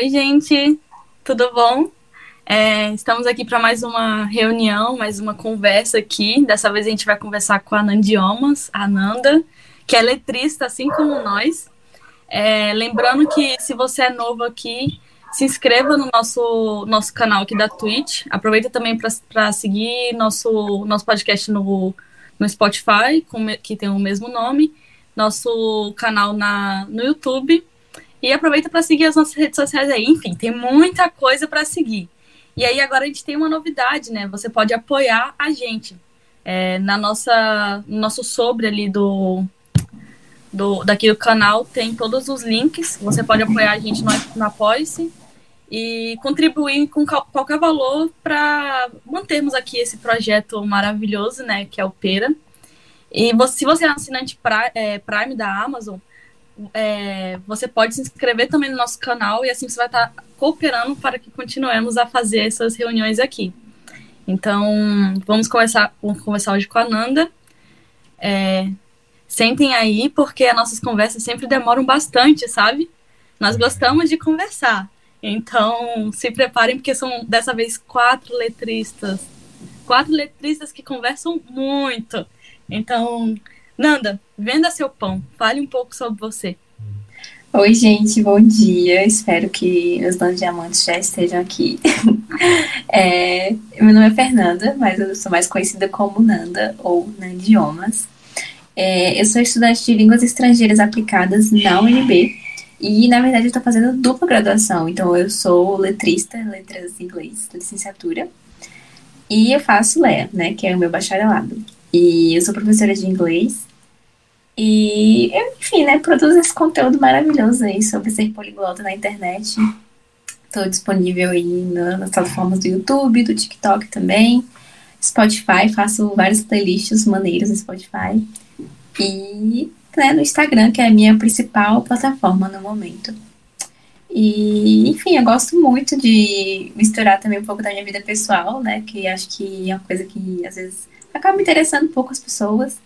Oi, gente, tudo bom? É, estamos aqui para mais uma reunião, mais uma conversa aqui. Dessa vez a gente vai conversar com a Nandiomas, a Nanda, que é letrista, assim como nós. É, lembrando que se você é novo aqui, se inscreva no nosso, nosso canal aqui da Twitch. Aproveita também para seguir nosso, nosso podcast no, no Spotify, com, que tem o mesmo nome, nosso canal na, no YouTube. E aproveita para seguir as nossas redes sociais aí. Enfim, tem muita coisa para seguir. E aí agora a gente tem uma novidade, né? Você pode apoiar a gente. É, na nossa, no nosso sobre ali do, do daqui do canal tem todos os links. Você pode apoiar a gente no, no Apoia-se e contribuir com qualquer valor para mantermos aqui esse projeto maravilhoso, né? Que é o Pera. E você, se você é assinante é, Prime da Amazon, é, você pode se inscrever também no nosso canal e assim você vai estar cooperando para que continuemos a fazer essas reuniões aqui. Então, vamos começar, vamos conversar hoje com a Nanda. É, sentem aí, porque as nossas conversas sempre demoram bastante, sabe? Nós gostamos de conversar. Então, se preparem, porque são dessa vez quatro letristas. Quatro letristas que conversam muito. Então, Nanda, venda seu pão. Fale um pouco sobre você. Oi, gente, bom dia. Espero que os donos diamantes já estejam aqui. é, meu nome é Fernanda, mas eu sou mais conhecida como Nanda ou Nandiomas. É, eu sou estudante de línguas estrangeiras aplicadas na UNB e, na verdade, eu estou fazendo dupla graduação. Então, eu sou letrista, letras em inglês, licenciatura, e eu faço LEA, né, que é o meu bacharelado. E eu sou professora de inglês e, enfim, né, produzo esse conteúdo maravilhoso aí sobre ser poliglota na internet. Estou disponível aí nas plataformas do YouTube, do TikTok também. Spotify, faço vários playlists maneiros no Spotify. E né, no Instagram, que é a minha principal plataforma no momento. E, enfim, eu gosto muito de misturar também um pouco da minha vida pessoal, né? Que acho que é uma coisa que às vezes acaba interessando um pouco as pessoas.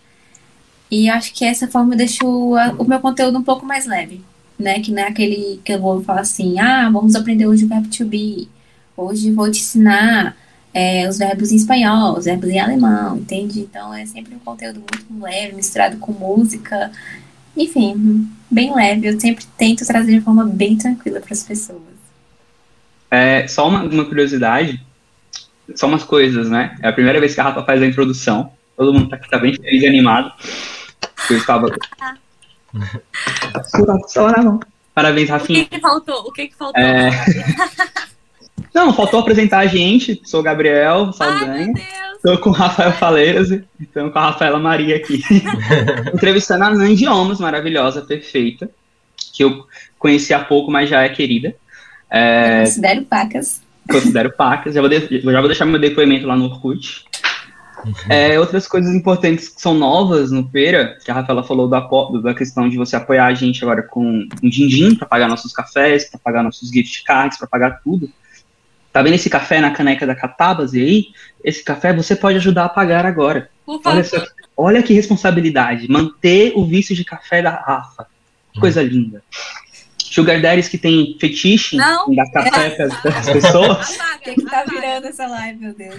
E acho que essa forma deixa o, o meu conteúdo um pouco mais leve, né? Que não é aquele que eu vou falar assim, ah, vamos aprender hoje o verbo to be. Hoje vou te ensinar é, os verbos em espanhol, os verbos em alemão, entende? Então é sempre um conteúdo muito leve, misturado com música. Enfim, bem leve. Eu sempre tento trazer de forma bem tranquila para as pessoas. É, só uma, uma curiosidade, só umas coisas, né? É a primeira vez que a Rafa faz a introdução. Todo mundo tá tá bem feliz e animado. Eu estava. Parabéns, Rafinha. O que, que faltou? O que, que faltou? É... Não, faltou apresentar a gente. Sou o Gabriel Saldanha. Estou com o Rafael Faleiras e então com a Rafaela Maria aqui. Entrevistando a Nandi Homos, maravilhosa, perfeita. Que eu conheci há pouco, mas já é querida. É... Considero pacas. Considero pacas. Já vou, de... já vou deixar meu depoimento lá no Orkut. É, outras coisas importantes que são novas no Pera, que a Rafaela falou da, da questão de você apoiar a gente agora com um din-din para pagar nossos cafés, para pagar nossos gift cards, para pagar tudo. Tá vendo esse café na caneca da Catabas e aí? Esse café você pode ajudar a pagar agora. Olha, só, olha que responsabilidade, manter o vício de café da Rafa. Que coisa linda. Sugar daddies que tem fetiche não, em dar café é. para as pessoas. O que, que tá virando essa live, meu Deus?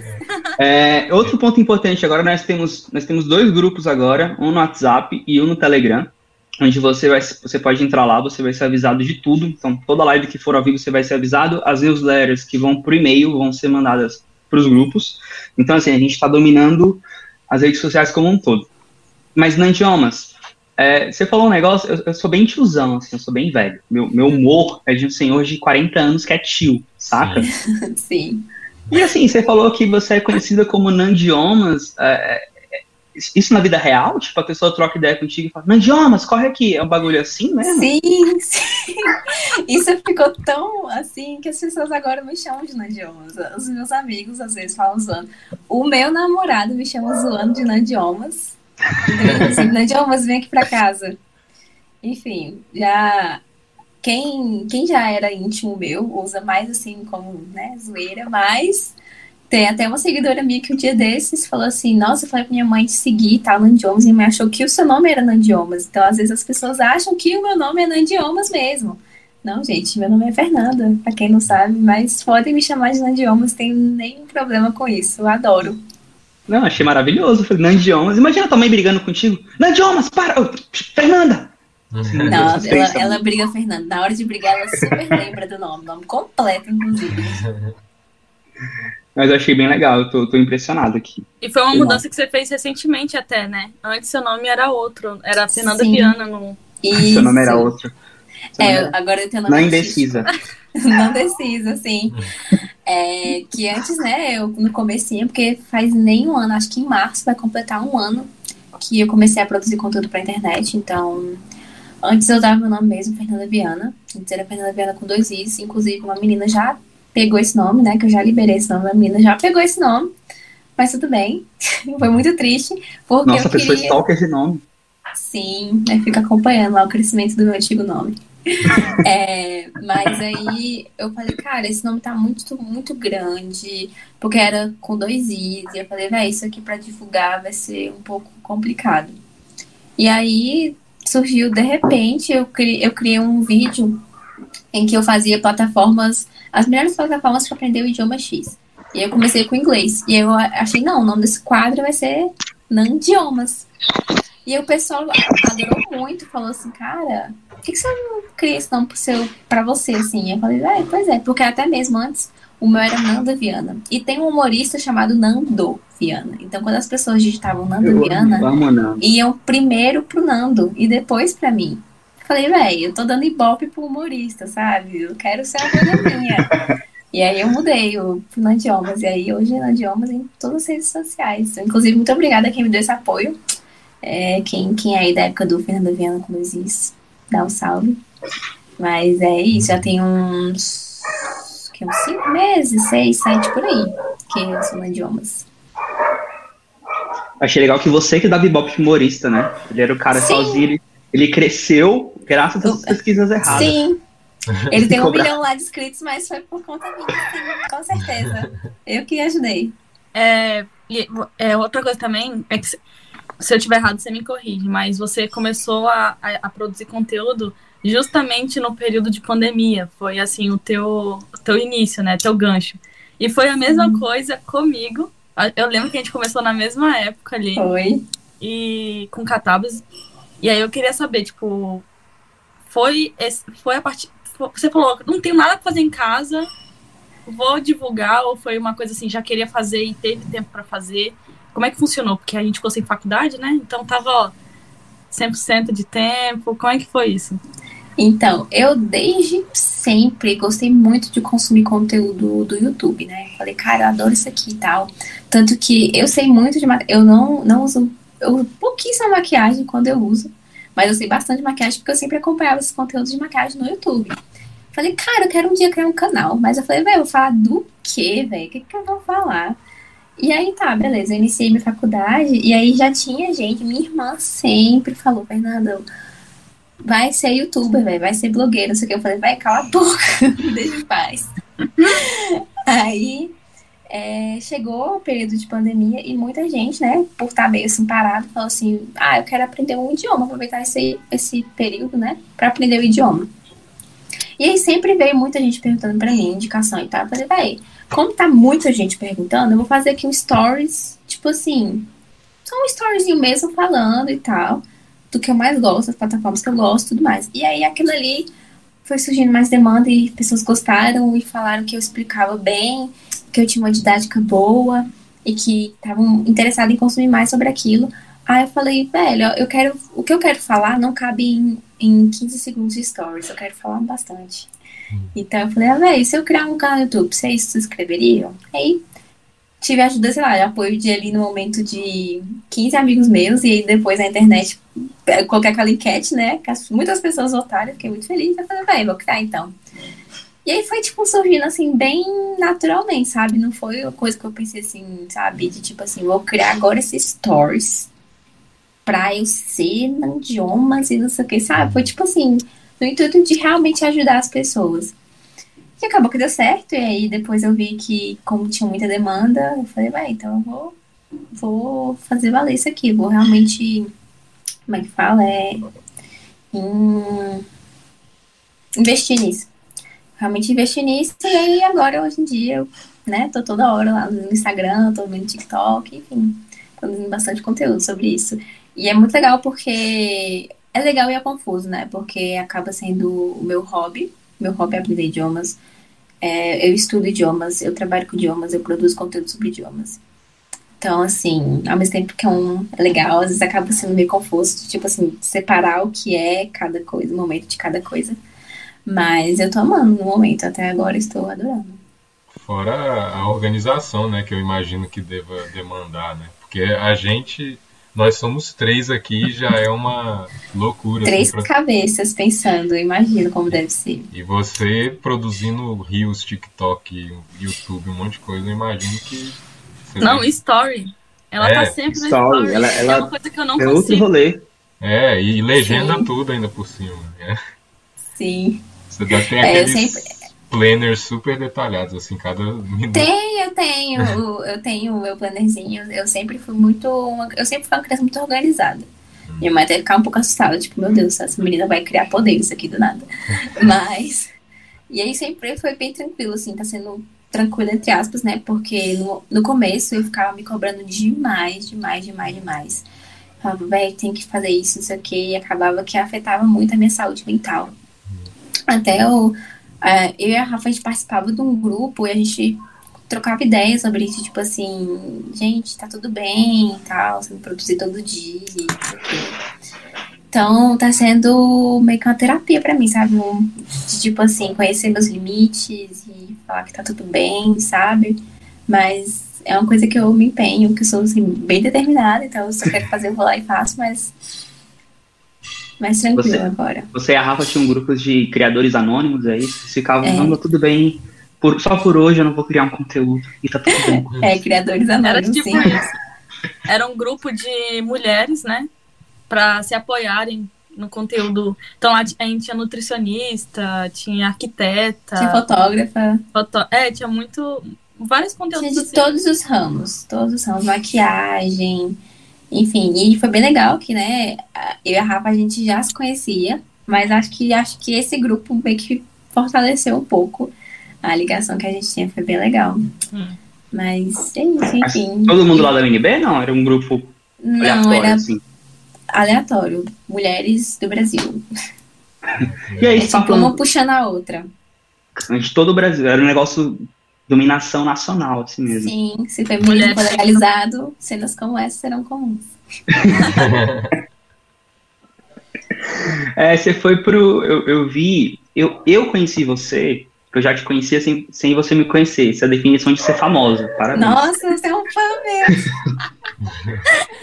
É, outro ponto importante, agora nós temos, nós temos dois grupos agora, um no WhatsApp e um no Telegram, onde você, vai, você pode entrar lá, você vai ser avisado de tudo. Então, toda live que for ao vivo, você vai ser avisado. As newsletters que vão por e-mail vão ser mandadas para os grupos. Então, assim, a gente está dominando as redes sociais como um todo. Mas não idiomas, é, você falou um negócio, eu, eu, sou bem tiozão, assim, eu sou bem velho. Meu, meu humor é de um senhor de 40 anos que é tio, saca? Sim. E assim, você falou que você é conhecida como Nandiomas. É, é, isso na vida real? Tipo, a pessoa troca ideia contigo e fala, Nandiomas, corre aqui. É um bagulho assim mesmo? Sim, sim. Isso ficou tão assim que as pessoas agora me chamam de Nandiomas. Os meus amigos às vezes falam zoando. O meu namorado me chama zoando de Nandiomas. Idiomas, vem aqui para casa. Enfim, já quem, quem já era íntimo meu usa mais assim como né, zoeira, mas tem até uma seguidora minha que um dia desses falou assim: Nossa, eu falei pra minha mãe te seguir, tá, Nandiomas, e me achou que o seu nome era Nandiomas. Então, às vezes, as pessoas acham que o meu nome é Nandiomas mesmo. Não, gente, meu nome é Fernanda, pra quem não sabe, mas podem me chamar de Nandiomas, tem nenhum problema com isso, eu adoro. Não, achei maravilhoso. Falei, Nandiomas. Imagina tua mãe brigando contigo. Nandiomas, para! Oh, Fernanda! Assim, não, ela, ela briga Fernanda. Na hora de brigar, ela super lembra do nome, nome completo, inclusive. Mas eu achei bem legal, eu tô, tô impressionado aqui. E foi uma mudança que você fez recentemente até, né? Antes seu nome era outro, era Fernanda Sim. Viana no. Isso. Seu nome era outro. Seu é, nome agora eu tenho nome Não indecisa. Não decisa, sim. É, que antes, né, eu no comecinho, porque faz nem um ano, acho que em março vai completar um ano que eu comecei a produzir conteúdo pra internet, então antes eu dava meu nome mesmo, Fernanda Viana. Antes era Fernanda Viana com dois Is, inclusive uma menina já pegou esse nome, né? Que eu já liberei esse nome, a menina já pegou esse nome. Mas tudo bem. Foi muito triste. Porque Nossa, eu a pessoa queria... stalker esse nome. Sim, né, fica acompanhando lá o crescimento do meu antigo nome. é, mas aí eu falei, cara, esse nome tá muito, muito grande, porque era com dois Is, e eu falei, vai, isso aqui para divulgar vai ser um pouco complicado. E aí surgiu, de repente, eu criei, eu criei um vídeo em que eu fazia plataformas, as melhores plataformas para aprender o idioma X. E eu comecei com inglês. E eu achei, não, o nome desse quadro vai ser Nandiomas. E o pessoal adorou muito, falou assim, cara, que, que você não cria esse nome pro seu, pra você, assim? Eu falei, é, pois é, porque até mesmo antes o meu era Nanda Viana. E tem um humorista chamado Nando Viana. Então, quando as pessoas digitavam Nando eu Viana, iam primeiro pro Nando e depois pra mim. Eu falei, velho, eu tô dando ibope pro humorista, sabe? Eu quero ser a coisa minha. E aí eu mudei o Nandiomas. E aí hoje é Nandiomas em todas as redes sociais. Inclusive, muito obrigada a quem me deu esse apoio. É, quem, quem é aí da época do Fernando Viana com Luiz dá um salve. Mas é isso, já tem uns, que, uns cinco meses, seis, sete por aí, que eu sou na idiomas. Achei legal que você que dá bebop humorista, né? Ele era o cara Sim. sozinho, ele, ele cresceu graças às pesquisas erradas. Sim. Ele tem um milhão lá de inscritos, mas foi por conta minha, sim, com certeza. Eu que ajudei. É, é, outra coisa também é que se eu tiver errado, você me corrige, mas você começou a, a, a, produzir conteúdo justamente no período de pandemia. Foi assim o teu, o teu início, né? Teu gancho. E foi a mesma coisa comigo. Eu lembro que a gente começou na mesma época ali. Foi. E com Catabas. E aí eu queria saber, tipo, foi, esse, foi a partir. Você falou, não tenho nada pra fazer em casa, vou divulgar, ou foi uma coisa assim, já queria fazer e teve tempo para fazer? Como é que funcionou? Porque a gente ficou sem faculdade, né? Então tava, ó, 100% de tempo. Como é que foi isso? Então, eu desde sempre gostei muito de consumir conteúdo do YouTube, né? Falei, cara, eu adoro isso aqui e tal. Tanto que eu sei muito de maquiagem. Eu não, não uso. Eu uso pouquíssima maquiagem quando eu uso. Mas eu sei bastante de maquiagem porque eu sempre acompanhava esses conteúdos de maquiagem no YouTube. Falei, cara, eu quero um dia criar um canal. Mas eu falei, velho, vou falar do quê, velho? O que, que eu vou falar? E aí tá, beleza, eu iniciei minha faculdade e aí já tinha gente, minha irmã sempre falou, Fernanda, vai ser youtuber, velho, vai ser blogueira, não sei o que. Eu falei, vai, cala a boca, deixa em paz. aí é, chegou o período de pandemia e muita gente, né, por estar meio assim parado, falou assim, ah, eu quero aprender um idioma, aproveitar esse, esse período, né, para aprender o idioma. E aí sempre veio muita gente perguntando para mim, indicação e tal. Eu falei, vai, como tá muita gente perguntando, eu vou fazer aqui um stories, tipo assim, só um storyzinho mesmo falando e tal, do que eu mais gosto, das plataformas que eu gosto e tudo mais. E aí aquilo ali foi surgindo mais demanda e pessoas gostaram e falaram que eu explicava bem, que eu tinha uma didática boa e que estavam interessados em consumir mais sobre aquilo. Aí eu falei, velho, eu quero. O que eu quero falar não cabe em, em 15 segundos de stories, eu quero falar bastante. Então eu falei, ah, velho, se eu criar um canal no YouTube, vocês se inscreveriam? Aí tive ajuda, sei lá, apoio de ali no momento de 15 amigos meus, e aí depois na internet coloquei aquela enquete, né? Que muitas pessoas votaram, fiquei muito feliz. Eu falei, velho, vou criar então. E aí foi, tipo, surgindo, assim, bem naturalmente, sabe? Não foi uma coisa que eu pensei, assim, sabe? De, tipo, assim, vou criar agora esses stories pra eu ser idiomas e não sei o que, sabe? Foi, tipo, assim, no intuito de realmente ajudar as pessoas. E acabou que deu certo, e aí depois eu vi que, como tinha muita demanda, eu falei, vai, então eu vou, vou fazer valer isso aqui, vou realmente, como é que fala? É. Em, investi nisso. Realmente investi nisso e aí agora, hoje em dia, eu, né, tô toda hora lá no Instagram, tô vendo TikTok, enfim, produzindo bastante conteúdo sobre isso. E é muito legal porque é legal e é confuso, né? Porque acaba sendo o meu hobby. Meu hobby é aprender idiomas. É, eu estudo idiomas, eu trabalho com idiomas, eu produzo conteúdo sobre idiomas. Então, assim, ao mesmo tempo que é um é legal, às vezes acaba sendo meio confuso, tipo assim, separar o que é cada coisa, o momento de cada coisa. Mas eu tô amando no momento, até agora estou adorando. Fora a organização, né, que eu imagino que deva demandar, né? Porque a gente, nós somos três aqui, já é uma loucura. Três assim, pra... cabeças pensando, imagino como deve ser. E você produzindo rios, TikTok, YouTube, um monte de coisa, eu imagino que não, story. Ela É, tá sempre story, no story. ela- ela é uma coisa que eu não É outro consigo. rolê. É, e legenda Sim. tudo ainda por cima. né? Sim. Você já tem É, eu sempre- planners super detalhados, assim, cada minuto. Tem, eu tenho, eu tenho o meu plannerzinho. Eu sempre fui muito. Eu sempre fui uma criança muito organizada. Minha mãe até ficar um pouco assustada, tipo, meu Deus, essa menina vai criar poderes aqui do nada. Mas. E aí sempre foi bem tranquilo, assim, tá sendo tranquilo, entre aspas, né? Porque no, no começo eu ficava me cobrando demais, demais, demais, demais. Falava, velho, tem que fazer isso, isso aqui, e acabava que afetava muito a minha saúde mental. Até eu, é, eu e a Rafa, a gente participava de um grupo e a gente trocava ideias sobre isso, tipo assim, gente, tá tudo bem e tal, você produzir todo dia. Então, tá sendo meio que uma terapia pra mim, sabe? De, tipo assim, conhecer meus limites e falar que tá tudo bem, sabe? Mas é uma coisa que eu me empenho, que eu sou assim, bem determinada, então se eu quero fazer, eu vou lá e faço, mas mais tranquilo Você- agora. Você e a Rafa tinham grupos de criadores anônimos, é isso? Vocês ficavam, É. não, tudo bem. Por- só por hoje eu não vou criar um conteúdo. E tá tudo bem. É, criadores Era anônimos, tipo sim. isso. Era um grupo de mulheres, né? Pra se apoiarem no conteúdo. Então lá a gente tinha nutricionista, tinha arquiteta, Tinha fotógrafa, foto... É, tinha muito. Vários conteúdos tinha de assim. todos os ramos, todos os ramos, maquiagem, enfim, e foi bem legal que, né, eu e a Rafa a gente já se conhecia, mas acho que acho que esse grupo meio que fortaleceu um pouco a ligação que a gente tinha, foi bem legal. Hum. Mas é isso, enfim. Todo mundo lá da UNB? Não, era um grupo Não, aleatório, era assim. aleatório. Mulheres do Brasil. E aí, É tipo uma puxando a outra. de todo o Brasil. Era um negócio dominação nacional, assim mesmo. Sim, se feminismo Mulheres. for legalizado, cenas como essa serão comuns. É, você foi pro. Eu, eu vi. Eu, eu conheci você, eu já te conhecia sem, sem você me conhecer. Essa é a definição de ser famosa. Parabéns. Nossa, você é um fã mesmo.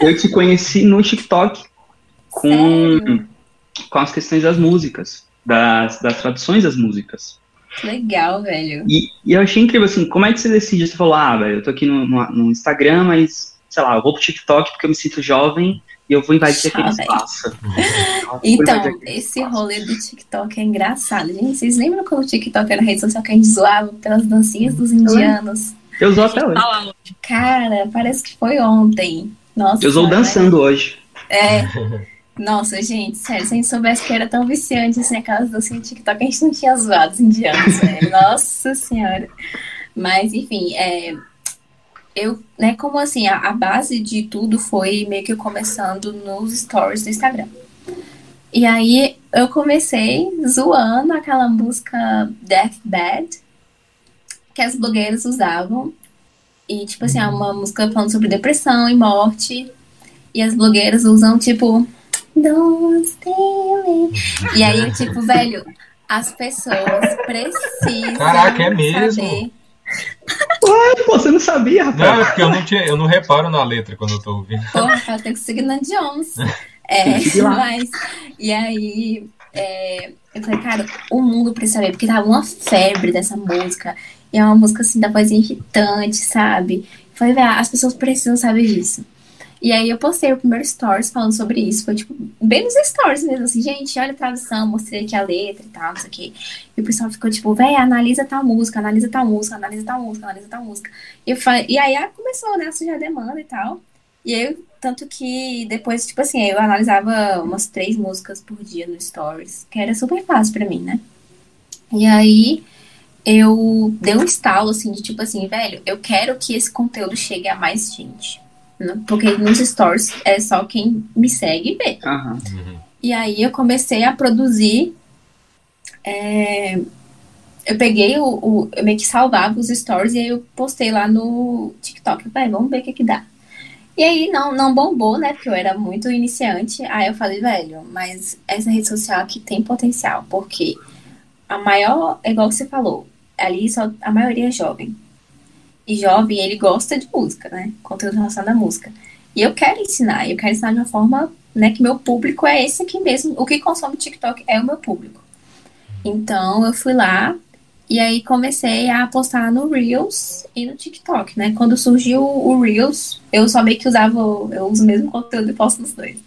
Eu te conheci no TikTok com, Sério? com as questões das músicas, das, das traduções das músicas. Que legal, velho. E, e eu achei incrível, assim, como é que você decide? Você falou, ah, velho, eu tô aqui no, no, no Instagram, mas, sei lá, eu vou pro TikTok porque eu me sinto jovem e eu vou invadir aquele Jovem. espaço. Eu Então, esse espaço. rolê do TikTok é engraçado. Gente, vocês lembram quando o TikTok era a rede social que a gente zoava pelas dancinhas dos indianos? Eu usou até hoje. Cara, parece que foi ontem. Nossa. Eu usou senhora, dançando hoje. É. Nossa, gente, sério, se a gente soubesse que era tão viciante assim, aquelas dancinhas do TikTok, a gente não tinha zoado os indianos, velho. Nossa senhora. Mas, enfim, é, eu, né, como assim, a, a base de tudo foi meio que começando nos stories do Instagram. E aí eu comecei zoando aquela música Deathbed que as blogueiras usavam. E, tipo assim, é uma música falando sobre depressão e morte. E as blogueiras usam, tipo, Don't steal it. E aí, eu, tipo, velho, as pessoas precisam Caraca, é mesmo? saber. Pô, você não sabia, Não, rapaz. é porque eu não, tinha, eu não reparo na letra quando eu tô ouvindo. Porra, Rafael, tem que seguir na Jones. É, mas. E aí. é, eu falei, cara, o mundo precisa saber, porque tava uma febre dessa música. E é uma música assim da vozinha irritante, sabe? Eu falei, velho, as pessoas precisam saber disso. E aí eu postei o primeiro stories falando sobre isso. Foi tipo, bem nos stories mesmo, assim, gente, olha a tradução, mostrei aqui a letra e tal, não sei o quê. E o pessoal ficou tipo, véi, analisa tal música, analisa tal música, analisa tal música, analisa tal música. E, eu falei, e aí começou, né, a sujar demanda e tal. E aí, tanto que depois, tipo assim, eu analisava umas três músicas por dia no Stories, que era super fácil pra mim, né? E aí eu dei um estalo, assim, de tipo assim, velho, eu quero que esse conteúdo chegue a mais gente. Porque nos stories é só quem me segue vê. Uhum. E aí eu comecei a produzir. é, eu peguei o, o- Eu meio que salvava os stories e aí eu postei lá no TikTok. Vai, vamos ver o que que dá. E aí não, não bombou, né? Porque eu era muito iniciante. Aí eu falei, velho, mas essa rede social aqui tem potencial, porque a maior, é igual você falou, ali só a maioria é jovem. E jovem, ele gosta de música, né? Conteúdo relacionado à música. E eu quero ensinar, eu quero ensinar de uma forma, né, que meu público é esse aqui mesmo. O que consome TikTok é o meu público. Então eu fui lá e aí comecei a postar no Reels e no TikTok, né? Quando surgiu o Reels, eu só meio que usava, eu uso o mesmo conteúdo e posto nos dois.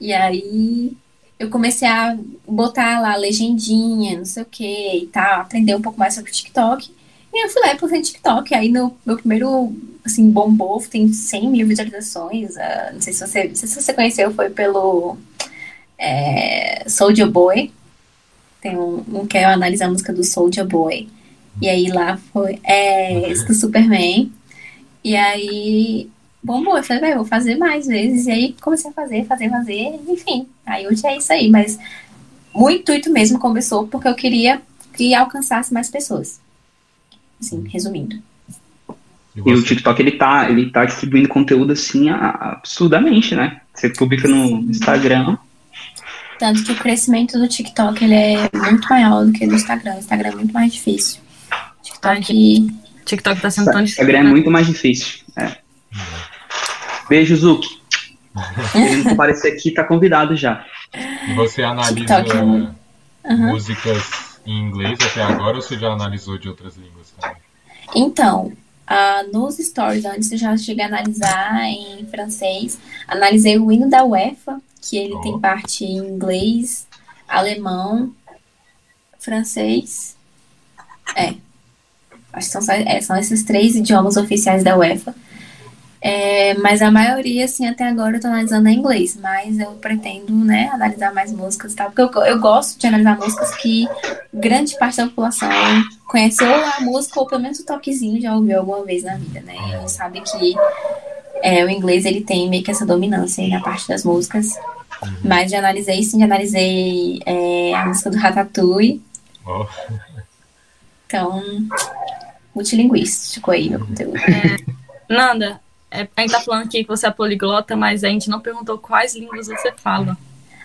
E aí eu comecei a botar lá legendinha, não sei o que e tal, aprender um pouco mais sobre o TikTok. E eu fui lá e postei TikTok. Aí no meu primeiro, assim, bombou, tem 100 mil visualizações. ah, não sei se você, sei se você conheceu, foi pelo é, Soulja Boy. Tem um, um que é eu analisar a música do Soulja Boy. E aí lá foi, é, esse do Superman. E aí bombou. Eu falei, vai, vou fazer mais vezes. E aí comecei a fazer, fazer, fazer. Enfim, aí hoje é isso aí. Mas o intuito mesmo começou porque eu queria que alcançasse mais pessoas. Assim, resumindo. E E o? TikTok, ele tá, ele tá distribuindo conteúdo assim absurdamente, né? Você publica no Instagram. Tanto que o crescimento do TikTok ele é muito maior do que do Instagram. O Instagram é muito mais difícil. TikTok. TikTok tá sendo tão difícil. Instagram é né? muito mais difícil. É. Beijo, Zuki. Querendo comparecer aqui, tá convidado já. E você analisa TikTok é um- Aham. músicas em inglês até agora ou você já analisou de outras línguas? Então, ah, nos stories, antes eu já cheguei a analisar em francês. Analisei o hino da UEFA, que ele Ó. tem parte em inglês, alemão, francês. É. Acho que são, só- é, são esses três idiomas oficiais da UEFA. É, mas a maioria, assim, até agora eu tô analisando em inglês, mas eu pretendo, né, analisar mais músicas e tal, porque eu, eu gosto de analisar músicas que grande parte da população conheceu a música, ou pelo menos o toquezinho já ouviu alguma vez na vida, né, e sabe que é, o inglês, ele tem meio que essa dominância aí na parte das músicas, mas já analisei, sim, já analisei é, a música do Ratatouille, então, multilinguístico aí, meu conteúdo. Nanda, é, a gente tá falando aqui que você é poliglota, mas a gente não perguntou quais línguas você fala.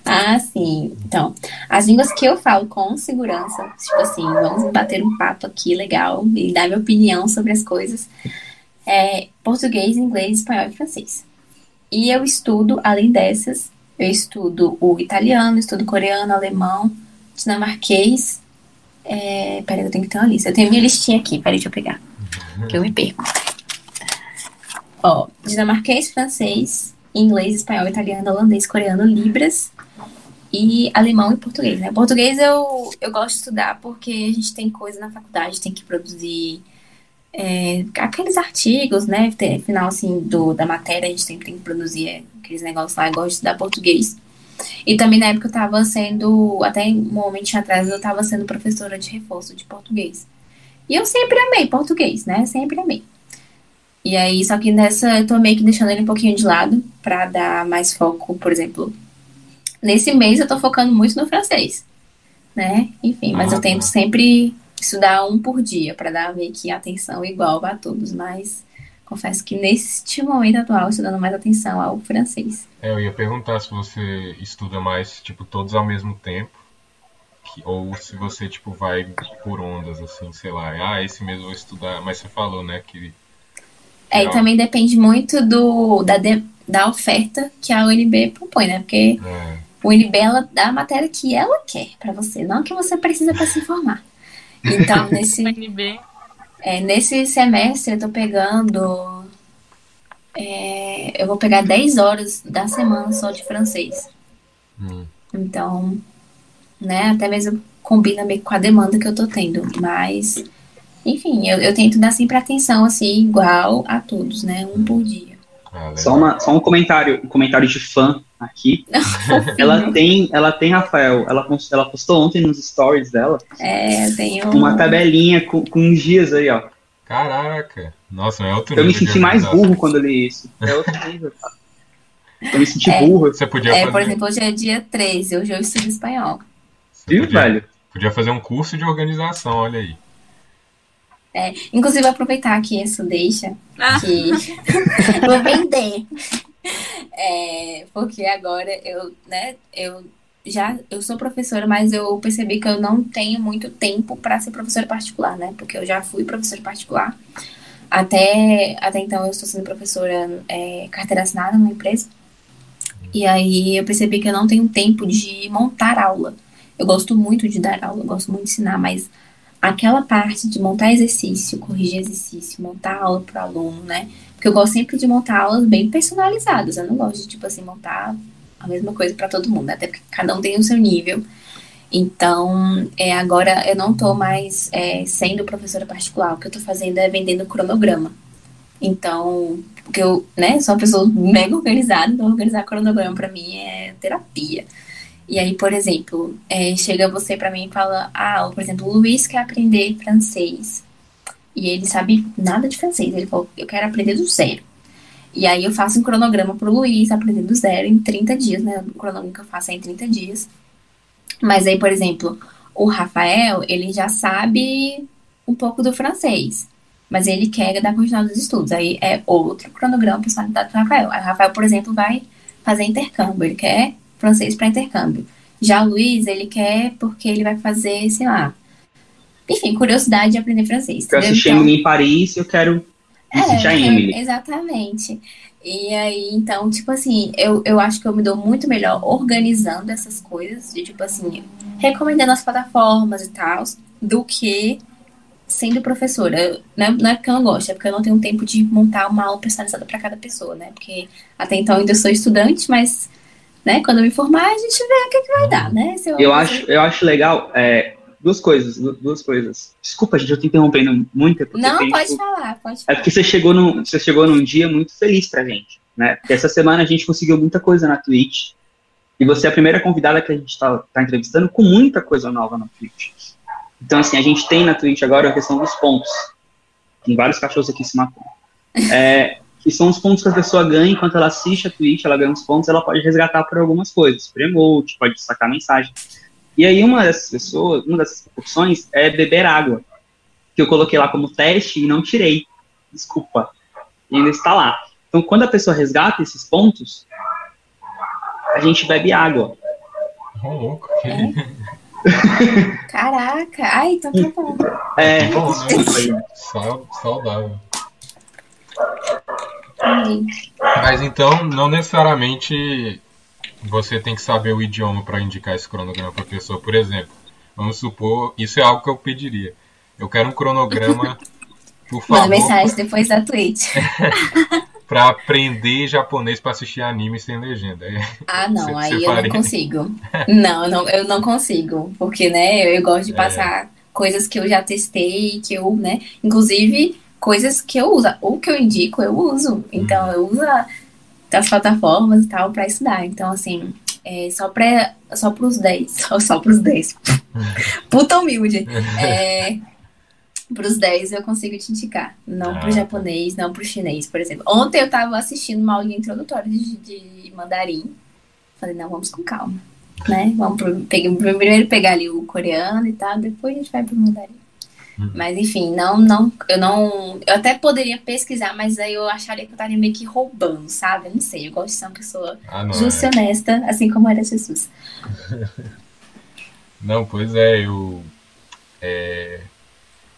Ah, sim. Então, as línguas que eu falo com segurança, tipo assim, vamos bater um papo aqui legal e dar minha opinião sobre as coisas, é português, inglês, espanhol e francês. E eu estudo, além dessas, eu estudo o italiano, estudo coreano, alemão, dinamarquês. É... Peraí, eu tenho que ter uma lista. Eu tenho minha listinha aqui, peraí, deixa eu pegar. Que eu me perco. Ó, dinamarquês, francês, inglês, espanhol, italiano, holandês, coreano, libras e alemão e português, né? Português eu, eu gosto de estudar porque a gente tem coisa na faculdade, tem que produzir é, aqueles artigos, né? Final, assim, do, da matéria, a gente sempre tem que produzir é, aqueles negócios lá, eu gosto de estudar português. E também na época eu tava sendo, até um momentinho atrás, eu tava sendo professora de reforço de português. E eu sempre amei português, né? Sempre amei. E aí, só que nessa eu tô meio que deixando ele um pouquinho de lado pra dar mais foco, por exemplo. Nesse mês eu tô focando muito no francês, né? Enfim, mas Ah, eu tento sempre estudar um por dia pra dar meio que atenção igual a todos, mas confesso que neste momento atual eu estou dando mais atenção ao francês. É, eu ia perguntar se você estuda mais, tipo, todos ao mesmo tempo, que- ou se você, tipo, vai por ondas, assim, sei lá, ah, esse mês eu vou estudar, mas você falou, né, que... É, e também depende muito do, da, de- da oferta que a UNB propõe, né? Porque É, o UNB ela dá a matéria que ela quer pra você, não que você precisa para se informar. Então, nesse, UNB. é, nesse semestre eu tô pegando. é, eu vou pegar 10 horas da semana só de francês. hum, Então, né, até mesmo combina meio com a demanda que eu tô tendo. Mas, enfim, eu, eu tento dar sempre atenção, assim, igual a todos, né? Um por dia. ah. Só, uma, só um comentário, um comentário de fã aqui. ela tem, ela tem, Rafael, ela, ela postou ontem nos stories dela. É, tem um... uma tabelinha com, com dias aí, ó. Caraca! Nossa, é outro Eu me senti mais burro quando eu li isso. É outro nível, cara. Eu me senti É. burro. Você podia É, fazer, por exemplo, hoje é dia 13, hoje eu estudo espanhol. você Viu, podia, velho? podia fazer um curso de organização, olha aí. É, inclusive, aproveitar aqui isso deixa, Ah. que vou vender. É, porque agora eu, né, eu já eu sou professora, mas eu percebi que eu não tenho muito tempo para ser professora particular, né? Porque eu já fui professora particular. Até, até então eu estou sendo professora é, carteira assinada numa empresa. E aí eu percebi que eu não tenho tempo de montar aula. Eu gosto muito de dar aula, eu gosto muito de ensinar, mas aquela parte de montar exercício, corrigir exercício, montar aula para aluno, né? Porque eu gosto sempre de montar aulas bem personalizadas. Eu não gosto de, tipo assim, montar a mesma coisa para todo mundo, né? até porque cada um tem o seu nível. Então, é, agora eu não tô mais é, sendo professora particular. O que eu tô fazendo é vendendo cronograma. Então, porque eu, né, sou uma pessoa mega organizada, então organizar cronograma para mim é terapia. E aí, por exemplo, é, chega você para mim e fala, ah, por exemplo, o Luiz quer aprender francês. E ele sabe nada de francês. Ele falou, eu quero aprender do zero. E aí eu faço um cronograma pro Luiz aprender do zero em 30 dias, né? O cronograma que eu faço é em 30 dias. Mas aí, por exemplo, o Rafael, ele já sabe um pouco do francês. Mas ele quer dar continuidade dos estudos. Aí é outro cronograma personalizado pro Rafael. Aí o Rafael, por exemplo, vai fazer intercâmbio. Ele quer francês para intercâmbio. Já o Luiz, ele quer porque ele vai fazer, sei lá. Enfim, curiosidade de aprender francês. Eu assisti Então- em Paris eu quero me sentir a é, Emily. exatamente. E aí, então, tipo assim, eu, eu acho que eu me dou muito melhor organizando essas coisas, de tipo assim, recomendando as plataformas e tal, do que sendo professora. Eu- Não é, não é porque eu não gosto, é porque eu não tenho tempo de montar uma aula personalizada para cada pessoa, né? Porque até então eu ainda sou estudante, mas, né, quando eu me formar, a gente vê o que, que vai dar, né? Se Eu acho, eu acho legal é, duas coisas, du- duas coisas. Desculpa, gente, eu tô interrompendo muito. é Não, tem, pode tipo, falar, pode É falar. porque você chegou, num, você chegou num dia muito feliz pra gente, né? Porque essa semana a gente conseguiu muita coisa na Twitch. E você é a primeira convidada que a gente tá, tá entrevistando com muita coisa nova na Twitch. Então, assim, a gente tem na Twitch agora a questão dos pontos. Tem vários cachorros aqui se matando. É, que são os pontos que a pessoa ganha enquanto ela assiste a Twitch, ela ganha os pontos, ela pode resgatar por algumas coisas. Por emote, pode destacar mensagem. E aí uma dessas pessoas, uma dessas opções é beber água. Que eu coloquei lá como teste e não tirei. Desculpa. E ainda está lá. Então, quando a pessoa resgata esses pontos, a gente bebe água. Ô, louco. Caraca, ai, então tá bom. É, Bom, desculpa aí. Sau- Saudável. Mas então, não necessariamente você tem que saber o idioma para indicar esse cronograma para a pessoa. Por exemplo, vamos supor, isso é algo que eu pediria. Eu quero um cronograma, por Manda favor, mensagem depois da Twitch. para aprender japonês para assistir anime sem legenda. É, Ah, não, Você- aí você eu não consigo. Não, eu não, eu não consigo. Porque, né, eu, eu gosto de É. passar coisas que eu já testei, que eu, né, inclusive coisas que eu uso, ou que eu indico, eu uso. Então, eu uso as plataformas e tal pra estudar. Então, assim, é só para só pros 10, só, só pros 10. Puta humilde. É, pros 10 eu consigo te indicar. Não Ah, pro tá. japonês, não pro chinês, por exemplo. Ontem eu tava assistindo uma aulinha introdutória de, de mandarim. Falei, não, vamos com calma. Né? Vamos pro, peguei- primeiro pegar ali o coreano e tal, depois a gente vai pro mandarim. Uhum. Mas enfim, não, não, eu não. Eu até poderia pesquisar, mas aí eu acharia que eu estaria meio que roubando, sabe? Eu não sei, eu gosto de ser uma pessoa Ah, justa e é. honesta, assim como era Jesus. Não, pois é, eu. é,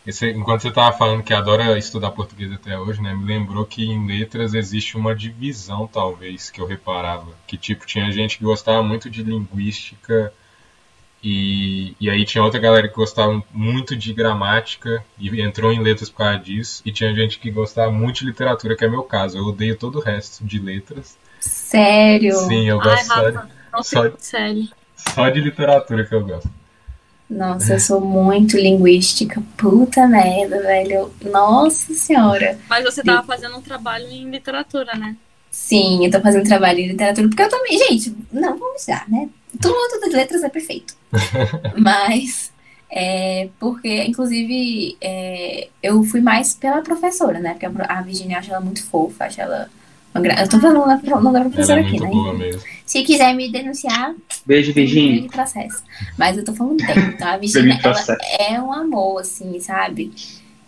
esse- enquanto você estava falando que adora estudar português até hoje, né? Me lembrou que em letras existe uma divisão, talvez, que eu reparava. Que, tipo, tinha gente que gostava muito de linguística e, e aí tinha outra galera que gostava muito de gramática e entrou em letras por causa disso. E tinha gente que gostava muito de literatura, que é meu caso. Eu odeio todo o resto de letras. Sério. Sim, eu Ai, gosto só, Rafa, não só- sei, sério. só de literatura que eu gosto. Nossa, eu sou muito linguística. Puta merda, velho. Nossa senhora. Mas você tava fazendo um trabalho em literatura, né? Sim, eu tô fazendo trabalho em literatura, porque eu também, gente, não, vamos já, né? Todo mundo de letras é perfeito. Mas, é, porque, inclusive, é, eu fui mais pela professora, né? Porque a Virginia acha ela muito fofa, acha ela. Eu tô falando o nome da professora é aqui, né? Se quiser me denunciar, Beijo, Virginia. processo. Mas eu tô falando bem. Então, a Virginia, ela processo. é um amor, assim, sabe?